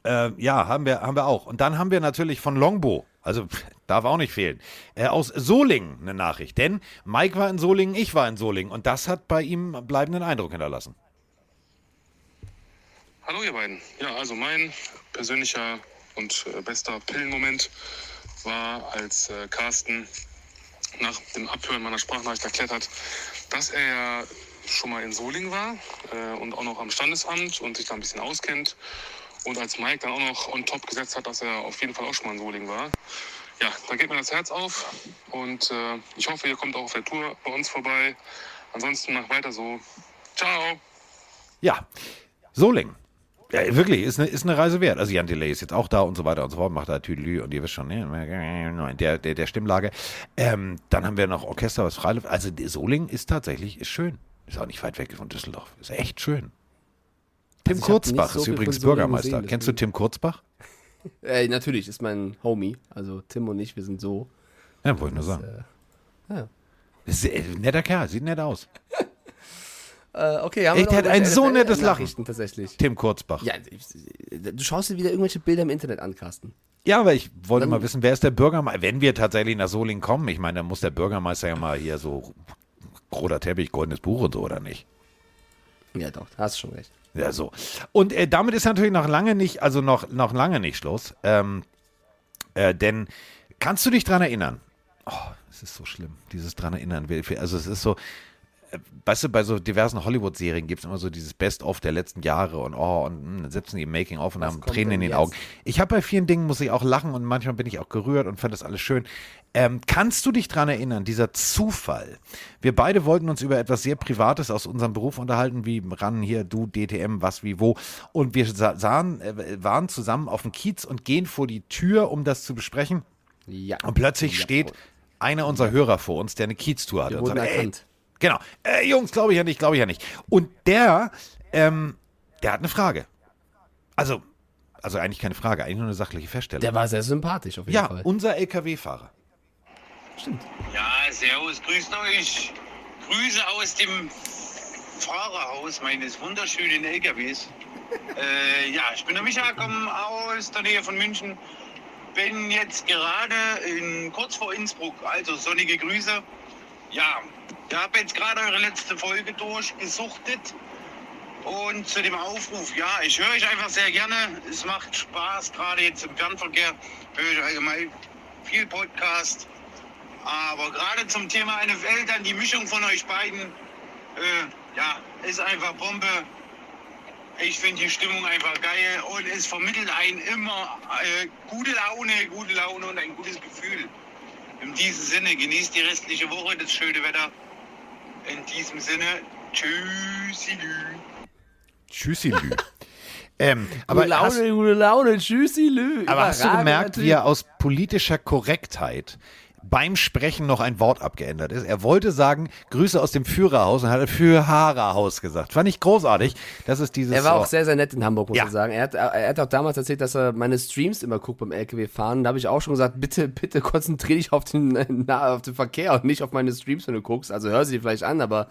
äh, ja, haben wir, haben wir auch. Und dann haben wir natürlich von Longbo, also pff, [laughs] darf auch nicht fehlen, äh, aus Solingen eine Nachricht. Denn Mike war in Solingen, ich war in Solingen. Und das hat bei ihm bleibenden Eindruck hinterlassen. Hallo ihr beiden. Ja, also mein persönlicher und äh, bester Pillenmoment war, als äh, Carsten nach dem Abhören meiner Sprachnachricht erklärt hat, dass er ja schon mal in Solingen war äh, und auch noch am Standesamt und sich da ein bisschen auskennt. Und als Mike dann auch noch on top gesetzt hat, dass er auf jeden Fall auch schon mal in Solingen war. Ja, da geht mir das Herz auf und äh, ich hoffe, ihr kommt auch auf der Tour bei uns vorbei. Ansonsten mach weiter so. Ciao. Ja, Solingen. Ja, wirklich, ist eine, ist eine Reise wert. Also Jan Delay ist jetzt auch da und so weiter und so fort, macht da Tüdelü und ihr wisst schon, ne, der, der, der Stimmlage. Ähm, dann haben wir noch Orchester, was Freiluft. Also Solingen ist tatsächlich, ist schön. Ist auch nicht weit weg von Düsseldorf. Ist echt schön. Tim Also Kurzbach so ist übrigens Bürgermeister. gesehen, Kennst du. Tim Kurzbach? [laughs] Äh, natürlich, ist mein Homie. Also Tim und ich, wir sind so. Ja, wollte ich nur sagen. ja. Ist ein netter Kerl, sieht nett aus. [laughs] Äh, okay, haben Ey, wir hat ein so nettes NFL-Nachrichten tatsächlich. Tim Kurzbach. Ja, ich- du schaust dir wieder irgendwelche Bilder im Internet an, Carsten. Ja, aber ich wollte Dann- mal wissen, wer ist der Bürgermeister? Wenn wir tatsächlich nach Solingen kommen, ich meine, dann muss der Bürgermeister ja mal hier so roter Teppich, goldenes Buch und so, oder nicht? Ja, doch, hast schon recht. Ja, so. Und äh, damit ist natürlich noch lange nicht, also noch, noch lange nicht Schluss. Ähm, äh, denn kannst du dich dran erinnern? Oh, es ist so schlimm, dieses dran erinnern. Also es ist so, weißt du, bei so diversen Hollywood-Serien gibt es immer so dieses Best-of der letzten Jahre und oh, und mh, dann sitzen die im Making-of und Was haben Tränen in den jetzt? Augen. Ich habe bei vielen Dingen, muss ich auch lachen und manchmal bin ich auch gerührt und fand das alles schön. Ähm, kannst du dich dran erinnern, dieser Zufall? Wir beide wollten uns über etwas sehr Privates aus unserem Beruf unterhalten, wie ran hier, du, DTM, was, wie, wo. Und wir sa- sahen, äh, waren zusammen auf dem Kiez und gehen vor die Tür, um das zu besprechen. Ja. Und plötzlich steht einer unserer Hörer vor uns, der eine Kiez-Tour hat. Wir und sagt, ey, erkannt. Genau. Äh, Jungs, glaube ich ja nicht, glaube ich ja nicht. Und der, ähm, der hat eine Frage. Also, also eigentlich keine Frage, eigentlich nur eine sachliche Feststellung. Der war sehr sympathisch auf jeden ja, Fall. unser LKW-Fahrer. Ja, servus, grüßt euch. Grüße aus dem Fahrerhaus meines wunderschönen LKWs. [laughs] äh, ja, ich bin der Micha, komme aus der Nähe von München. Bin jetzt gerade in, kurz vor Innsbruck, also sonnige Grüße. Ja, ihr habt jetzt gerade eure letzte Folge durchgesuchtet. Und zu dem Aufruf, ja, ich höre euch einfach sehr gerne. Es macht Spaß, gerade jetzt im Fernverkehr. Höre ich allgemein viel Podcast. Aber gerade zum Thema NFL, dann die Mischung von euch beiden, äh, ja, ist einfach Bombe. Ich finde die Stimmung einfach geil und es vermittelt einen immer äh, gute Laune, gute Laune und ein gutes Gefühl. In diesem Sinne, genießt die restliche Woche, das schöne Wetter. In diesem Sinne, tschüssi. Lü. [laughs] ähm, aber gute Laune, hast, gute Laune, tschüssi, Lü. aber hast du gemerkt, wie natürlich. er aus politischer Korrektheit beim Sprechen noch ein Wort abgeändert ist? Er wollte sagen, Grüße aus dem Führerhaus und hat Führerhaus gesagt. Fand ich großartig. Das ist dieses. Er war auch sehr, sehr nett in Hamburg, muss Ja. ich sagen. Er hat, er hat auch damals erzählt, dass er meine Streams immer guckt beim LKW-Fahren. Da habe ich auch schon gesagt, bitte, bitte konzentriere dich auf den, [laughs] na, auf den Verkehr und nicht auf meine Streams, wenn du guckst. Also hör sie dir vielleicht an, aber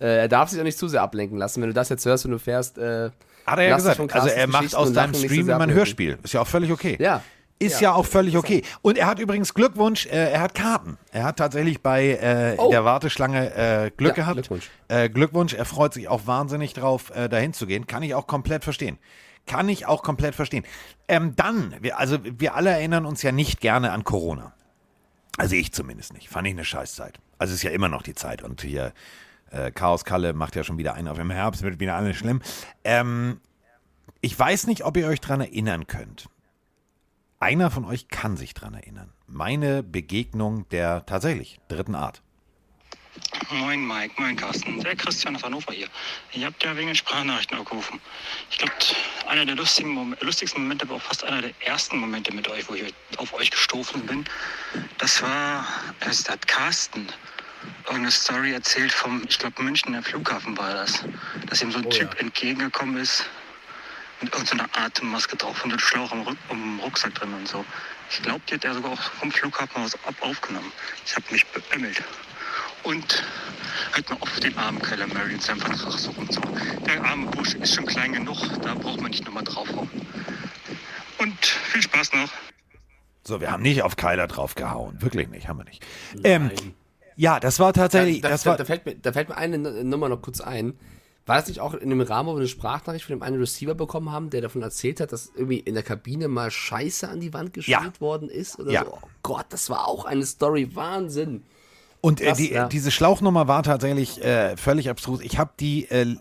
äh, er darf sich auch nicht zu sehr ablenken lassen. Wenn du das jetzt hörst, wenn du fährst, äh, Hat er ja gesagt. Also er macht aus deinem Stream immer ein. Hörspiel. Ist ja auch völlig okay. Ja. Ist Ja. ja, auch völlig okay. Und er hat übrigens Glückwunsch, äh, er hat Karten. Er hat tatsächlich bei äh, Oh. der Warteschlange äh, Glück Ja, gehabt. Glückwunsch. Äh, Glückwunsch, er freut sich auch wahnsinnig drauf, äh, dahin zu gehen. Kann ich auch komplett verstehen. Kann ich auch komplett verstehen. Ähm, dann, wir, also wir alle erinnern uns ja nicht gerne an Corona. Also ich zumindest nicht. Fand ich eine Scheißzeit. Also es ist ja immer noch die Zeit. Und hier äh, Chaos Kalle macht ja schon wieder einen auf im Herbst, wird wieder alles schlimm. Ähm, ich weiß nicht, ob ihr euch dran erinnern könnt. Einer von euch kann sich dran erinnern. Meine Begegnung der tatsächlich dritten Art. Moin Mike, moin Carsten. Der Christian aus Hannover hier. Ich habe ja wegen den Sprachnachrichten angerufen. Ich glaube, einer der lustigen Mom lustigsten Momente, aber auch fast einer der ersten Momente mit euch, wo ich auf euch gestoßen bin, das war, es hat Carsten irgendeine Story erzählt vom, ich glaube, München, der Flughafen war das. Dass ihm so ein Oh Typ ja. entgegengekommen ist mit irgendeiner Atemmaske drauf und so einem Schlauch am, Rück am Rucksack drin und so. Ich glaube, die hat er sogar auch vom Flughafen aus ab aufgenommen. Ich habe mich beömmelt. Und halt mal auf den armen Kyler Murray in seinem Vertrag suchen und so. Der arme Busch ist schon klein genug, da braucht man nicht nochmal draufhauen. Und viel Spaß noch. So, wir haben nicht auf Kyler draufgehauen. Wirklich nicht, haben wir nicht. Ähm, ja, das war tatsächlich. Da, da, das da, war, da, fällt mir, da fällt mir eine Nummer noch kurz ein. War das nicht auch in dem Rahmen, wo wir eine Sprachnachricht von dem einen Receiver bekommen haben, der davon erzählt hat, dass irgendwie in der Kabine mal Scheiße an die Wand gespielt Ja. worden ist? Oder Ja. so? Oh Gott, das war auch eine Story. Wahnsinn. Und äh, Krass, die, ja. diese Schlauchnummer war tatsächlich äh, völlig abstrus. Ich habe die äh,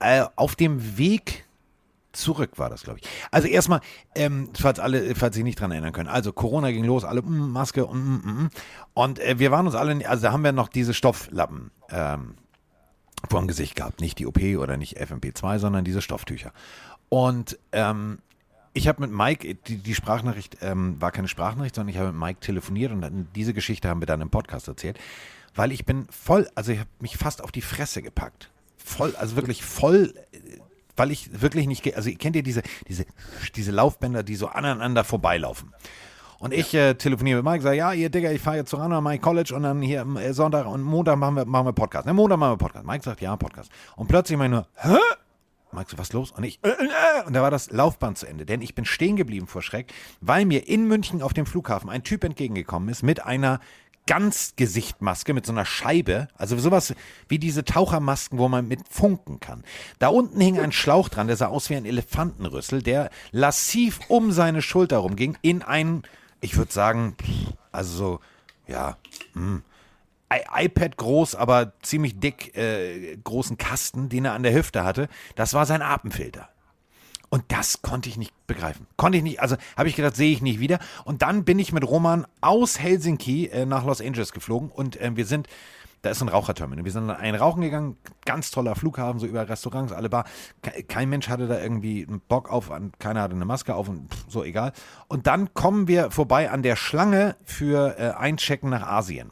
äh, auf dem Weg zurück war das, glaube ich. Also erstmal, ähm, falls alle, falls Sie nicht dran erinnern können. Also Corona ging los, alle mm, Maske und mm, mm, mm. und äh, wir waren uns alle, also da haben wir noch diese Stofflappen ähm, vor dem Gesicht gehabt, nicht die OP oder nicht FMP2, sondern diese Stofftücher. Und ähm, ich habe mit Mike, die, die Sprachnachricht ähm, war keine Sprachnachricht, sondern ich habe mit Mike telefoniert und dann, diese Geschichte haben wir dann im Podcast erzählt, weil ich bin voll, also ich habe mich fast auf die Fresse gepackt. Voll, also wirklich voll, äh, weil ich wirklich nicht, also kennt ihr diese, diese, diese Laufbänder, die so aneinander vorbeilaufen? Und ich äh, telefoniere mit Mike, sage, ja, ihr Digga, ich fahre jetzt zu Rana, mein College und dann hier am äh, Sonntag und Montag machen wir, machen wir Podcast. Ne, Montag machen wir Podcast. Mike sagt, ja, Podcast. Und plötzlich meine nur, hä? Mike so, was los? Und ich, äh, äh, und da war das Laufband zu Ende. Denn ich bin stehen geblieben vor Schreck, weil mir in München auf dem Flughafen ein Typ entgegengekommen ist mit einer Ganzgesichtmaske, mit so einer Scheibe. Also sowas wie diese Tauchermasken, wo man mit funken kann. Da unten hing ein Schlauch dran, der sah aus wie ein Elefantenrüssel, der lassiv um seine Schulter rumging, in einen, ich würde sagen, also so, ja, hm, I iPad groß, aber ziemlich dick äh, großen Kasten, den er an der Hüfte hatte. Das war sein Atemfilter. Und das konnte ich nicht begreifen. Konnte ich nicht, also habe ich gedacht, sehe ich nicht wieder. Und dann bin ich mit Roman aus Helsinki äh, nach Los Angeles geflogen und äh, wir sind, da ist ein Raucherterminal. Wir sind dann einen rauchen gegangen, ganz toller Flughafen, so über Restaurants, alle Bar. Ke- Kein Mensch hatte da irgendwie einen Bock auf, keiner hatte eine Maske auf und pff, so egal. Und dann kommen wir vorbei an der Schlange für äh, Einchecken nach Asien.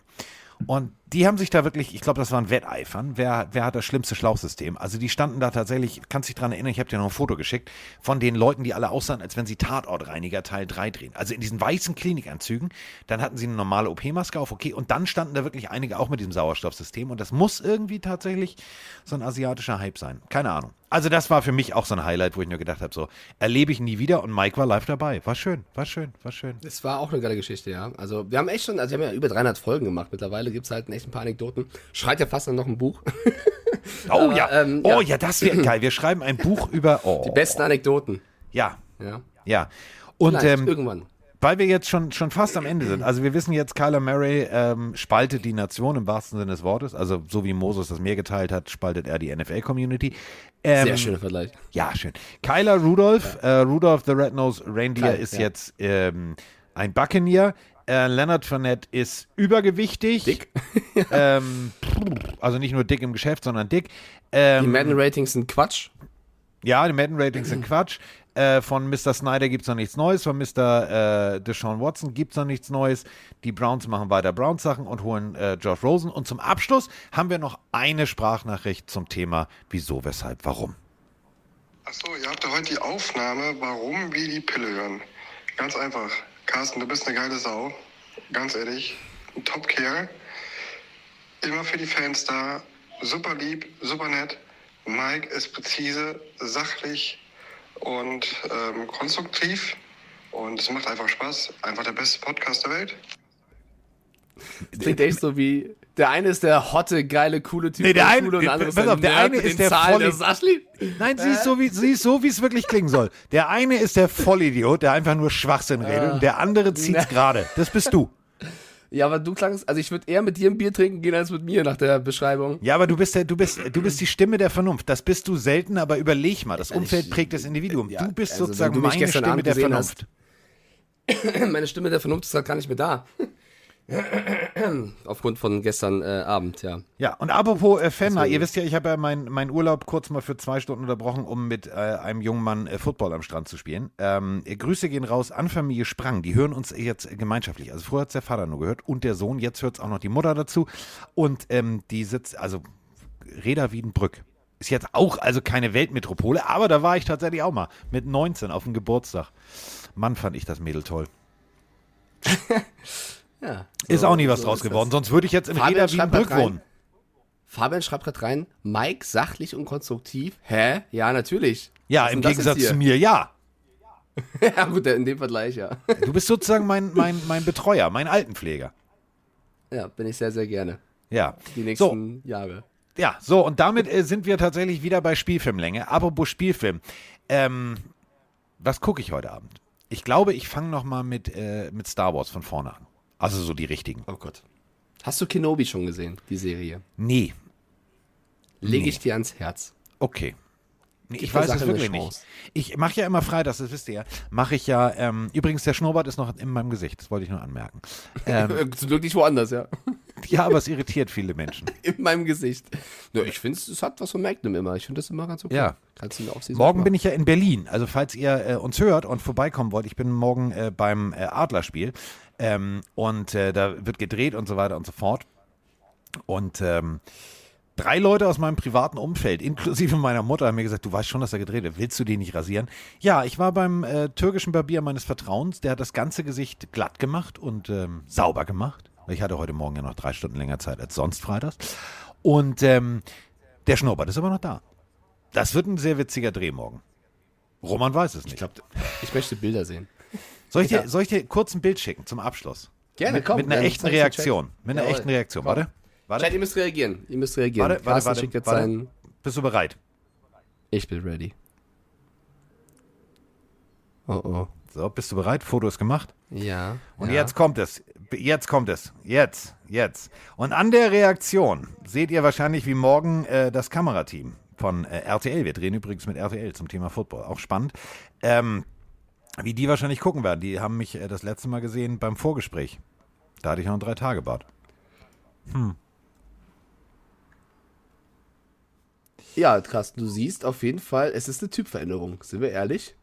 Und die haben sich da wirklich, ich glaube, das waren Wetteifern. Wer, wer hat das schlimmste Schlauchsystem? Also die standen da tatsächlich, kannst dich dran erinnern, ich habe dir noch ein Foto geschickt, von den Leuten, die alle aussahen, als wenn sie Tatortreiniger Teil 3 drehen. Also in diesen weißen Klinikanzügen, dann hatten sie eine normale OP-Maske auf, okay, und dann standen da wirklich einige auch mit diesem Sauerstoffsystem und das muss irgendwie tatsächlich so ein asiatischer Hype sein. Keine Ahnung. Also das war für mich auch so ein Highlight, wo ich nur gedacht habe, so, erlebe ich nie wieder und Mike war live dabei. War schön, war schön, war schön. Das war auch eine geile Geschichte, ja. Also, wir haben echt schon, also wir haben ja über 300 Folgen gemacht. Mittlerweile gibt es halt echt ein paar Anekdoten. Schreit ja fast noch ein Buch. [laughs] Oh Aber, ja, ähm, oh ja. ja, das wäre geil. Wir schreiben ein Buch über oh. [laughs] Die besten Anekdoten. Ja, Ja. ja. Und ähm, irgendwann. weil wir jetzt schon, schon fast am Ende sind, also wir wissen jetzt, Kyler Murray ähm, spaltet die Nation im wahrsten Sinne des Wortes. Also so wie Moses das Meer geteilt hat, spaltet er die NFL-Community. Ähm, Sehr schöner Vergleich. Ja, schön. Kyler Rudolph, äh, Rudolph the Red-Nosed Reindeer Kyle, ist ja. jetzt ähm, ein Buccaneer. Äh, Leonard Fournette ist übergewichtig. Dick. [laughs] ähm, also nicht nur dick im Geschäft, sondern dick. Ähm, Die Madden-Ratings sind Quatsch. ja, die Madden-Ratings sind Quatsch. Äh, von Mr. Snyder gibt es noch nichts Neues. Von Mr. Äh, Deshaun Watson gibt es noch nichts Neues. Die Browns machen weiter Browns-Sachen und holen äh, Josh Rosen. Und zum Abschluss haben wir noch eine Sprachnachricht zum Thema Wieso, Weshalb, Warum. Achso, ihr habt ja heute die Aufnahme, warum wir die Pille hören. Ganz einfach. Carsten, du bist eine geile Sau. Ganz ehrlich. Ein Top-Kerl. Immer für die Fans da. Super lieb, super nett. Mike ist präzise, sachlich und ähm, konstruktiv. Und es macht einfach Spaß. Einfach der beste Podcast der Welt. Klingt echt so wie. Der eine ist der hotte, geile, coole Typ. Nee, der eine- coole, und der andere ist der, auf, der Nerd eine ist der Zahlen, Volli- der Saschli. Nein, sie ist so, wie sie ist so, wie es wirklich klingen soll. Der eine ist der Vollidiot, der einfach nur Schwachsinn redet, und der andere zieht's gerade. Das bist du. Ja, aber du klangst, also ich würde eher mit dir ein Bier trinken gehen als mit mir nach der Beschreibung. Ja, aber du bist der, du bist, du bist die Stimme der Vernunft. Das bist du selten, aber überleg mal. Das Umfeld prägt das Individuum. Ja, du bist also, sozusagen meine Stimme Abend der Vernunft. [coughs] Meine Stimme der Vernunft ist halt gar nicht mehr da. [clears throat] Aufgrund von gestern äh, Abend, ja. Ja, und apropos äh, Fenner, ihr wisst ja, ich habe ja meinen mein Urlaub kurz mal für zwei Stunden unterbrochen, um mit äh, einem jungen Mann äh, Football am Strand zu spielen. Ähm, äh, Grüße gehen raus an Familie Sprang. Die hören uns jetzt gemeinschaftlich. Also früher hat der Vater nur gehört und der Sohn, jetzt hört es auch noch die Mutter dazu. Und ähm, die sitzt, also Reda Wiedenbrück. Ist jetzt auch also keine Weltmetropole, aber da war ich tatsächlich auch mal mit 19 auf dem Geburtstag. Mann, fand ich das Mädel toll. [laughs] ja ist so- auch nie was so draus ist geworden, sonst würde ich jetzt in Fabian Reda rein- wohnen. Fabian schreibt gerade rein, Mike sachlich und konstruktiv. Hä? Ja, natürlich. Ja, Was im ist Gegensatz zu mir, ja. [laughs] ja, gut, in dem Vergleich, ja. Du bist sozusagen mein, mein, mein Betreuer, mein Altenpfleger. Ja, bin ich sehr, sehr gerne. Ja. Die nächsten Jahre. Ja, so, und damit äh, sind wir tatsächlich wieder bei Spielfilmlänge. Apropos Spielfilm. Ähm, was gucke ich heute Abend? Ich glaube, ich fange nochmal mit, äh, mit Star Wars von vorne an. Also so die richtigen. Oh Gott. Hast du Kenobi schon gesehen, die Serie? Nee. Lege Nee. ich dir ans Herz. Okay. Nee, ich weiß es wirklich nicht. Ich mache ja immer freitags, das wisst ihr ja, mache ich ja, ähm, übrigens, der Schnurrbart ist noch in meinem Gesicht, das wollte ich nur anmerken. Ähm, [laughs] Zum Glück nicht woanders, ja. [laughs] ja, aber es irritiert viele Menschen. [laughs] In meinem Gesicht. Ja, ich finde, es hat was von Magnum immer. Ich finde das immer ganz okay. Ja. Kannst du auch. Morgen bin ich ja in Berlin. Also falls ihr äh, uns hört und vorbeikommen wollt, ich bin morgen äh, beim äh, Adlerspiel ähm, und äh, da wird gedreht und so weiter und so fort. Und ähm, drei Leute aus meinem privaten Umfeld, inklusive meiner Mutter, haben mir gesagt, du weißt schon, dass er gedreht wird. Willst du den nicht rasieren? Ja, ich war beim äh, türkischen Barbier meines Vertrauens. Der hat das ganze Gesicht glatt gemacht und ähm, sauber gemacht. Ich hatte heute Morgen ja noch drei Stunden länger Zeit als sonst freitags. Und ähm, der Schnurrbart ist aber noch da. Das wird ein sehr witziger Dreh morgen. Roman weiß es nicht. Ich glaube, ich möchte Bilder sehen. Soll, ich dir, soll ich dir kurz ein Bild schicken zum Abschluss? Gerne, mit, komm, Mit einer echten Reaktion. Mit einer Jawohl. echten Reaktion. Komm. Warte. Warte. Chat, ihr müsst reagieren. Ihr müsst reagieren. Warte, warte, warte, schickt jetzt warte. seinen. Bist du bereit? Ich bin ready. Oh oh. So, bist du bereit? Foto ist gemacht. Ja. Und ja. jetzt kommt es. Jetzt kommt es. Jetzt. Jetzt. Und an der Reaktion seht ihr wahrscheinlich wie morgen äh, das Kamerateam von äh, RTL. Wir drehen übrigens mit RTL zum Thema Football. Auch spannend. Ähm, wie die wahrscheinlich gucken werden. Die haben mich äh, das letzte Mal gesehen beim Vorgespräch. Da hatte ich noch ein Drei-Tage-Bad. Hm. Ja, Carsten, du siehst auf jeden Fall, es ist eine Typveränderung. Sind wir ehrlich?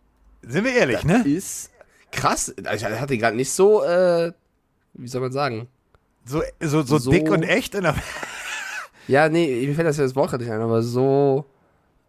Sind wir ehrlich, das ne? Ist krass. Also, Ich hatte gerade nicht so, äh, wie soll man sagen? So, so, so, So- dick und echt? In der Ja, nee, mir fällt das ja das Wort gerade nicht ein, aber so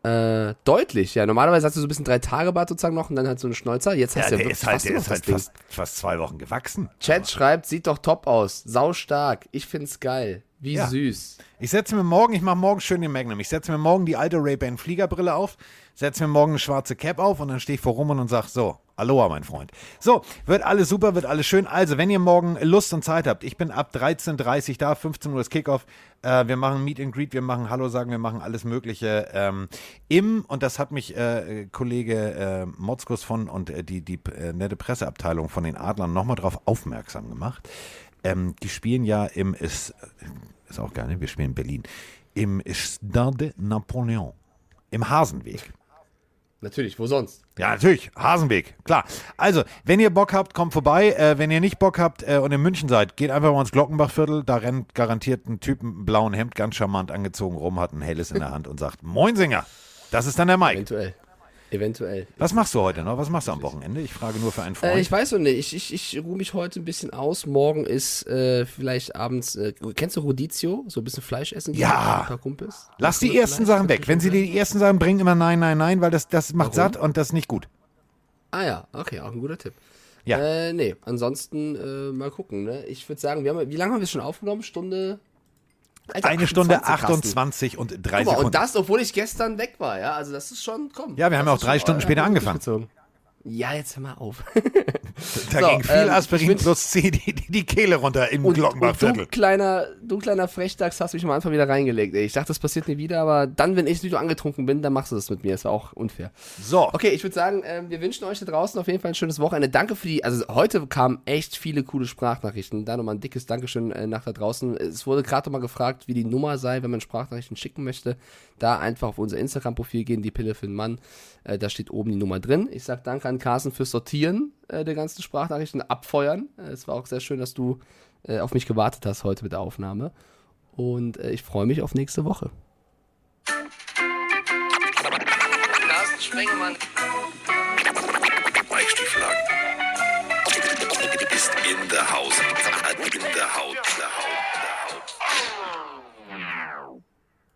äh, deutlich. Ja, normalerweise hast du so ein bisschen drei Tage Bart sozusagen noch und dann halt so einen Schnäuzer. Jetzt hast ja, du ja wirklich ist halt, fast der ist halt fast, fast zwei Wochen gewachsen. Chat schreibt, sieht doch top aus. Sau stark. Ich find's geil. Wie Ja. süß. Ich setze mir morgen, ich mache morgen schön den Magnum. Ich setze mir morgen die alte Ray-Ban Fliegerbrille auf, setze mir morgen eine schwarze Cap auf und dann stehe ich vor Roman und sage so, Aloha, mein Freund. So, wird alles super, wird alles schön. Also, wenn ihr morgen Lust und Zeit habt, ich bin ab 13.30 Uhr da, 15 Uhr ist Kickoff. Äh, wir machen Meet and Greet, wir machen Hallo sagen, wir machen alles Mögliche. Ähm, Im, und das hat mich äh, Kollege äh, Motzkus von und äh, die, die äh, nette Presseabteilung von den Adlern nochmal drauf aufmerksam gemacht. Ähm, die spielen ja im, ist, ist auch geil, ne? wir spielen in Berlin, im Stade Napoleon, im Hasenweg. Natürlich, wo sonst? Ja, natürlich. Hasenweg, klar. Also, wenn ihr Bock habt, kommt vorbei. Äh, wenn ihr nicht Bock habt äh, und in München seid, geht einfach mal ins Glockenbachviertel. Da rennt garantiert ein Typ mit einem blauen Hemd, ganz charmant angezogen rum, hat ein helles in der Hand und sagt, Moin Singer. Das ist dann der Mike. Eventuell. Eventuell. Was machst du heute noch? Was machst du am Wochenende? Ich frage nur für einen Freund. Äh, ich weiß noch nicht. Ich, ich, ich ruhe mich heute ein bisschen aus. Morgen ist äh, vielleicht abends. Äh, kennst du Rodizio? So ein bisschen Fleisch essen? Ja. Ein paar Kumpels? Lass die ersten vielleicht? Sachen weg. Wenn sie die ersten Sachen bringen, immer nein, nein, nein, weil das, das macht Warum? satt und das ist nicht gut. Ah ja, okay, auch ein guter Tipp. Ja. Äh, nee, ansonsten äh, mal gucken. Ne? Ich würde sagen, wir haben, wie lange haben wir schon aufgenommen? Stunde. Alter, Eine Stunde 28, 28 und drei Sekunden. und das, obwohl ich gestern weg war, ja. Also das ist schon, komm. Ja, wir haben ja auch drei Stunden später angefangen. Ja, jetzt hör mal auf. [laughs] da So, ging viel ähm, Aspirin plus C die, die, die Kehle runter im Und, und Glockenbachviertel. du kleiner, du kleiner Frechdachs hast mich am Anfang wieder reingelegt. Ey. Ich dachte, das passiert nie wieder, aber dann, wenn ich wieder angetrunken bin, dann machst du das mit mir. Das war auch unfair. So. Okay, ich würde sagen, ähm, wir wünschen euch da draußen auf jeden Fall ein schönes Wochenende. Danke für die, also heute kamen echt viele coole Sprachnachrichten. Da nochmal ein dickes Dankeschön äh, nach da draußen. Es wurde gerade nochmal gefragt, wie die Nummer sei, wenn man Sprachnachrichten schicken möchte. Da einfach auf unser Instagram-Profil gehen, die Pille für den Mann. Äh, da steht oben die Nummer drin. Ich sag danke an Carsten fürs Sortieren äh, der ganzen Sprachnachrichten, abfeuern. Äh, es war auch sehr schön, dass du äh, auf mich gewartet hast heute mit der Aufnahme. Und äh, ich freue mich auf nächste Woche. Carsten Spengemann. Mike Stieflagen. Ist in der Haus. In der Haut.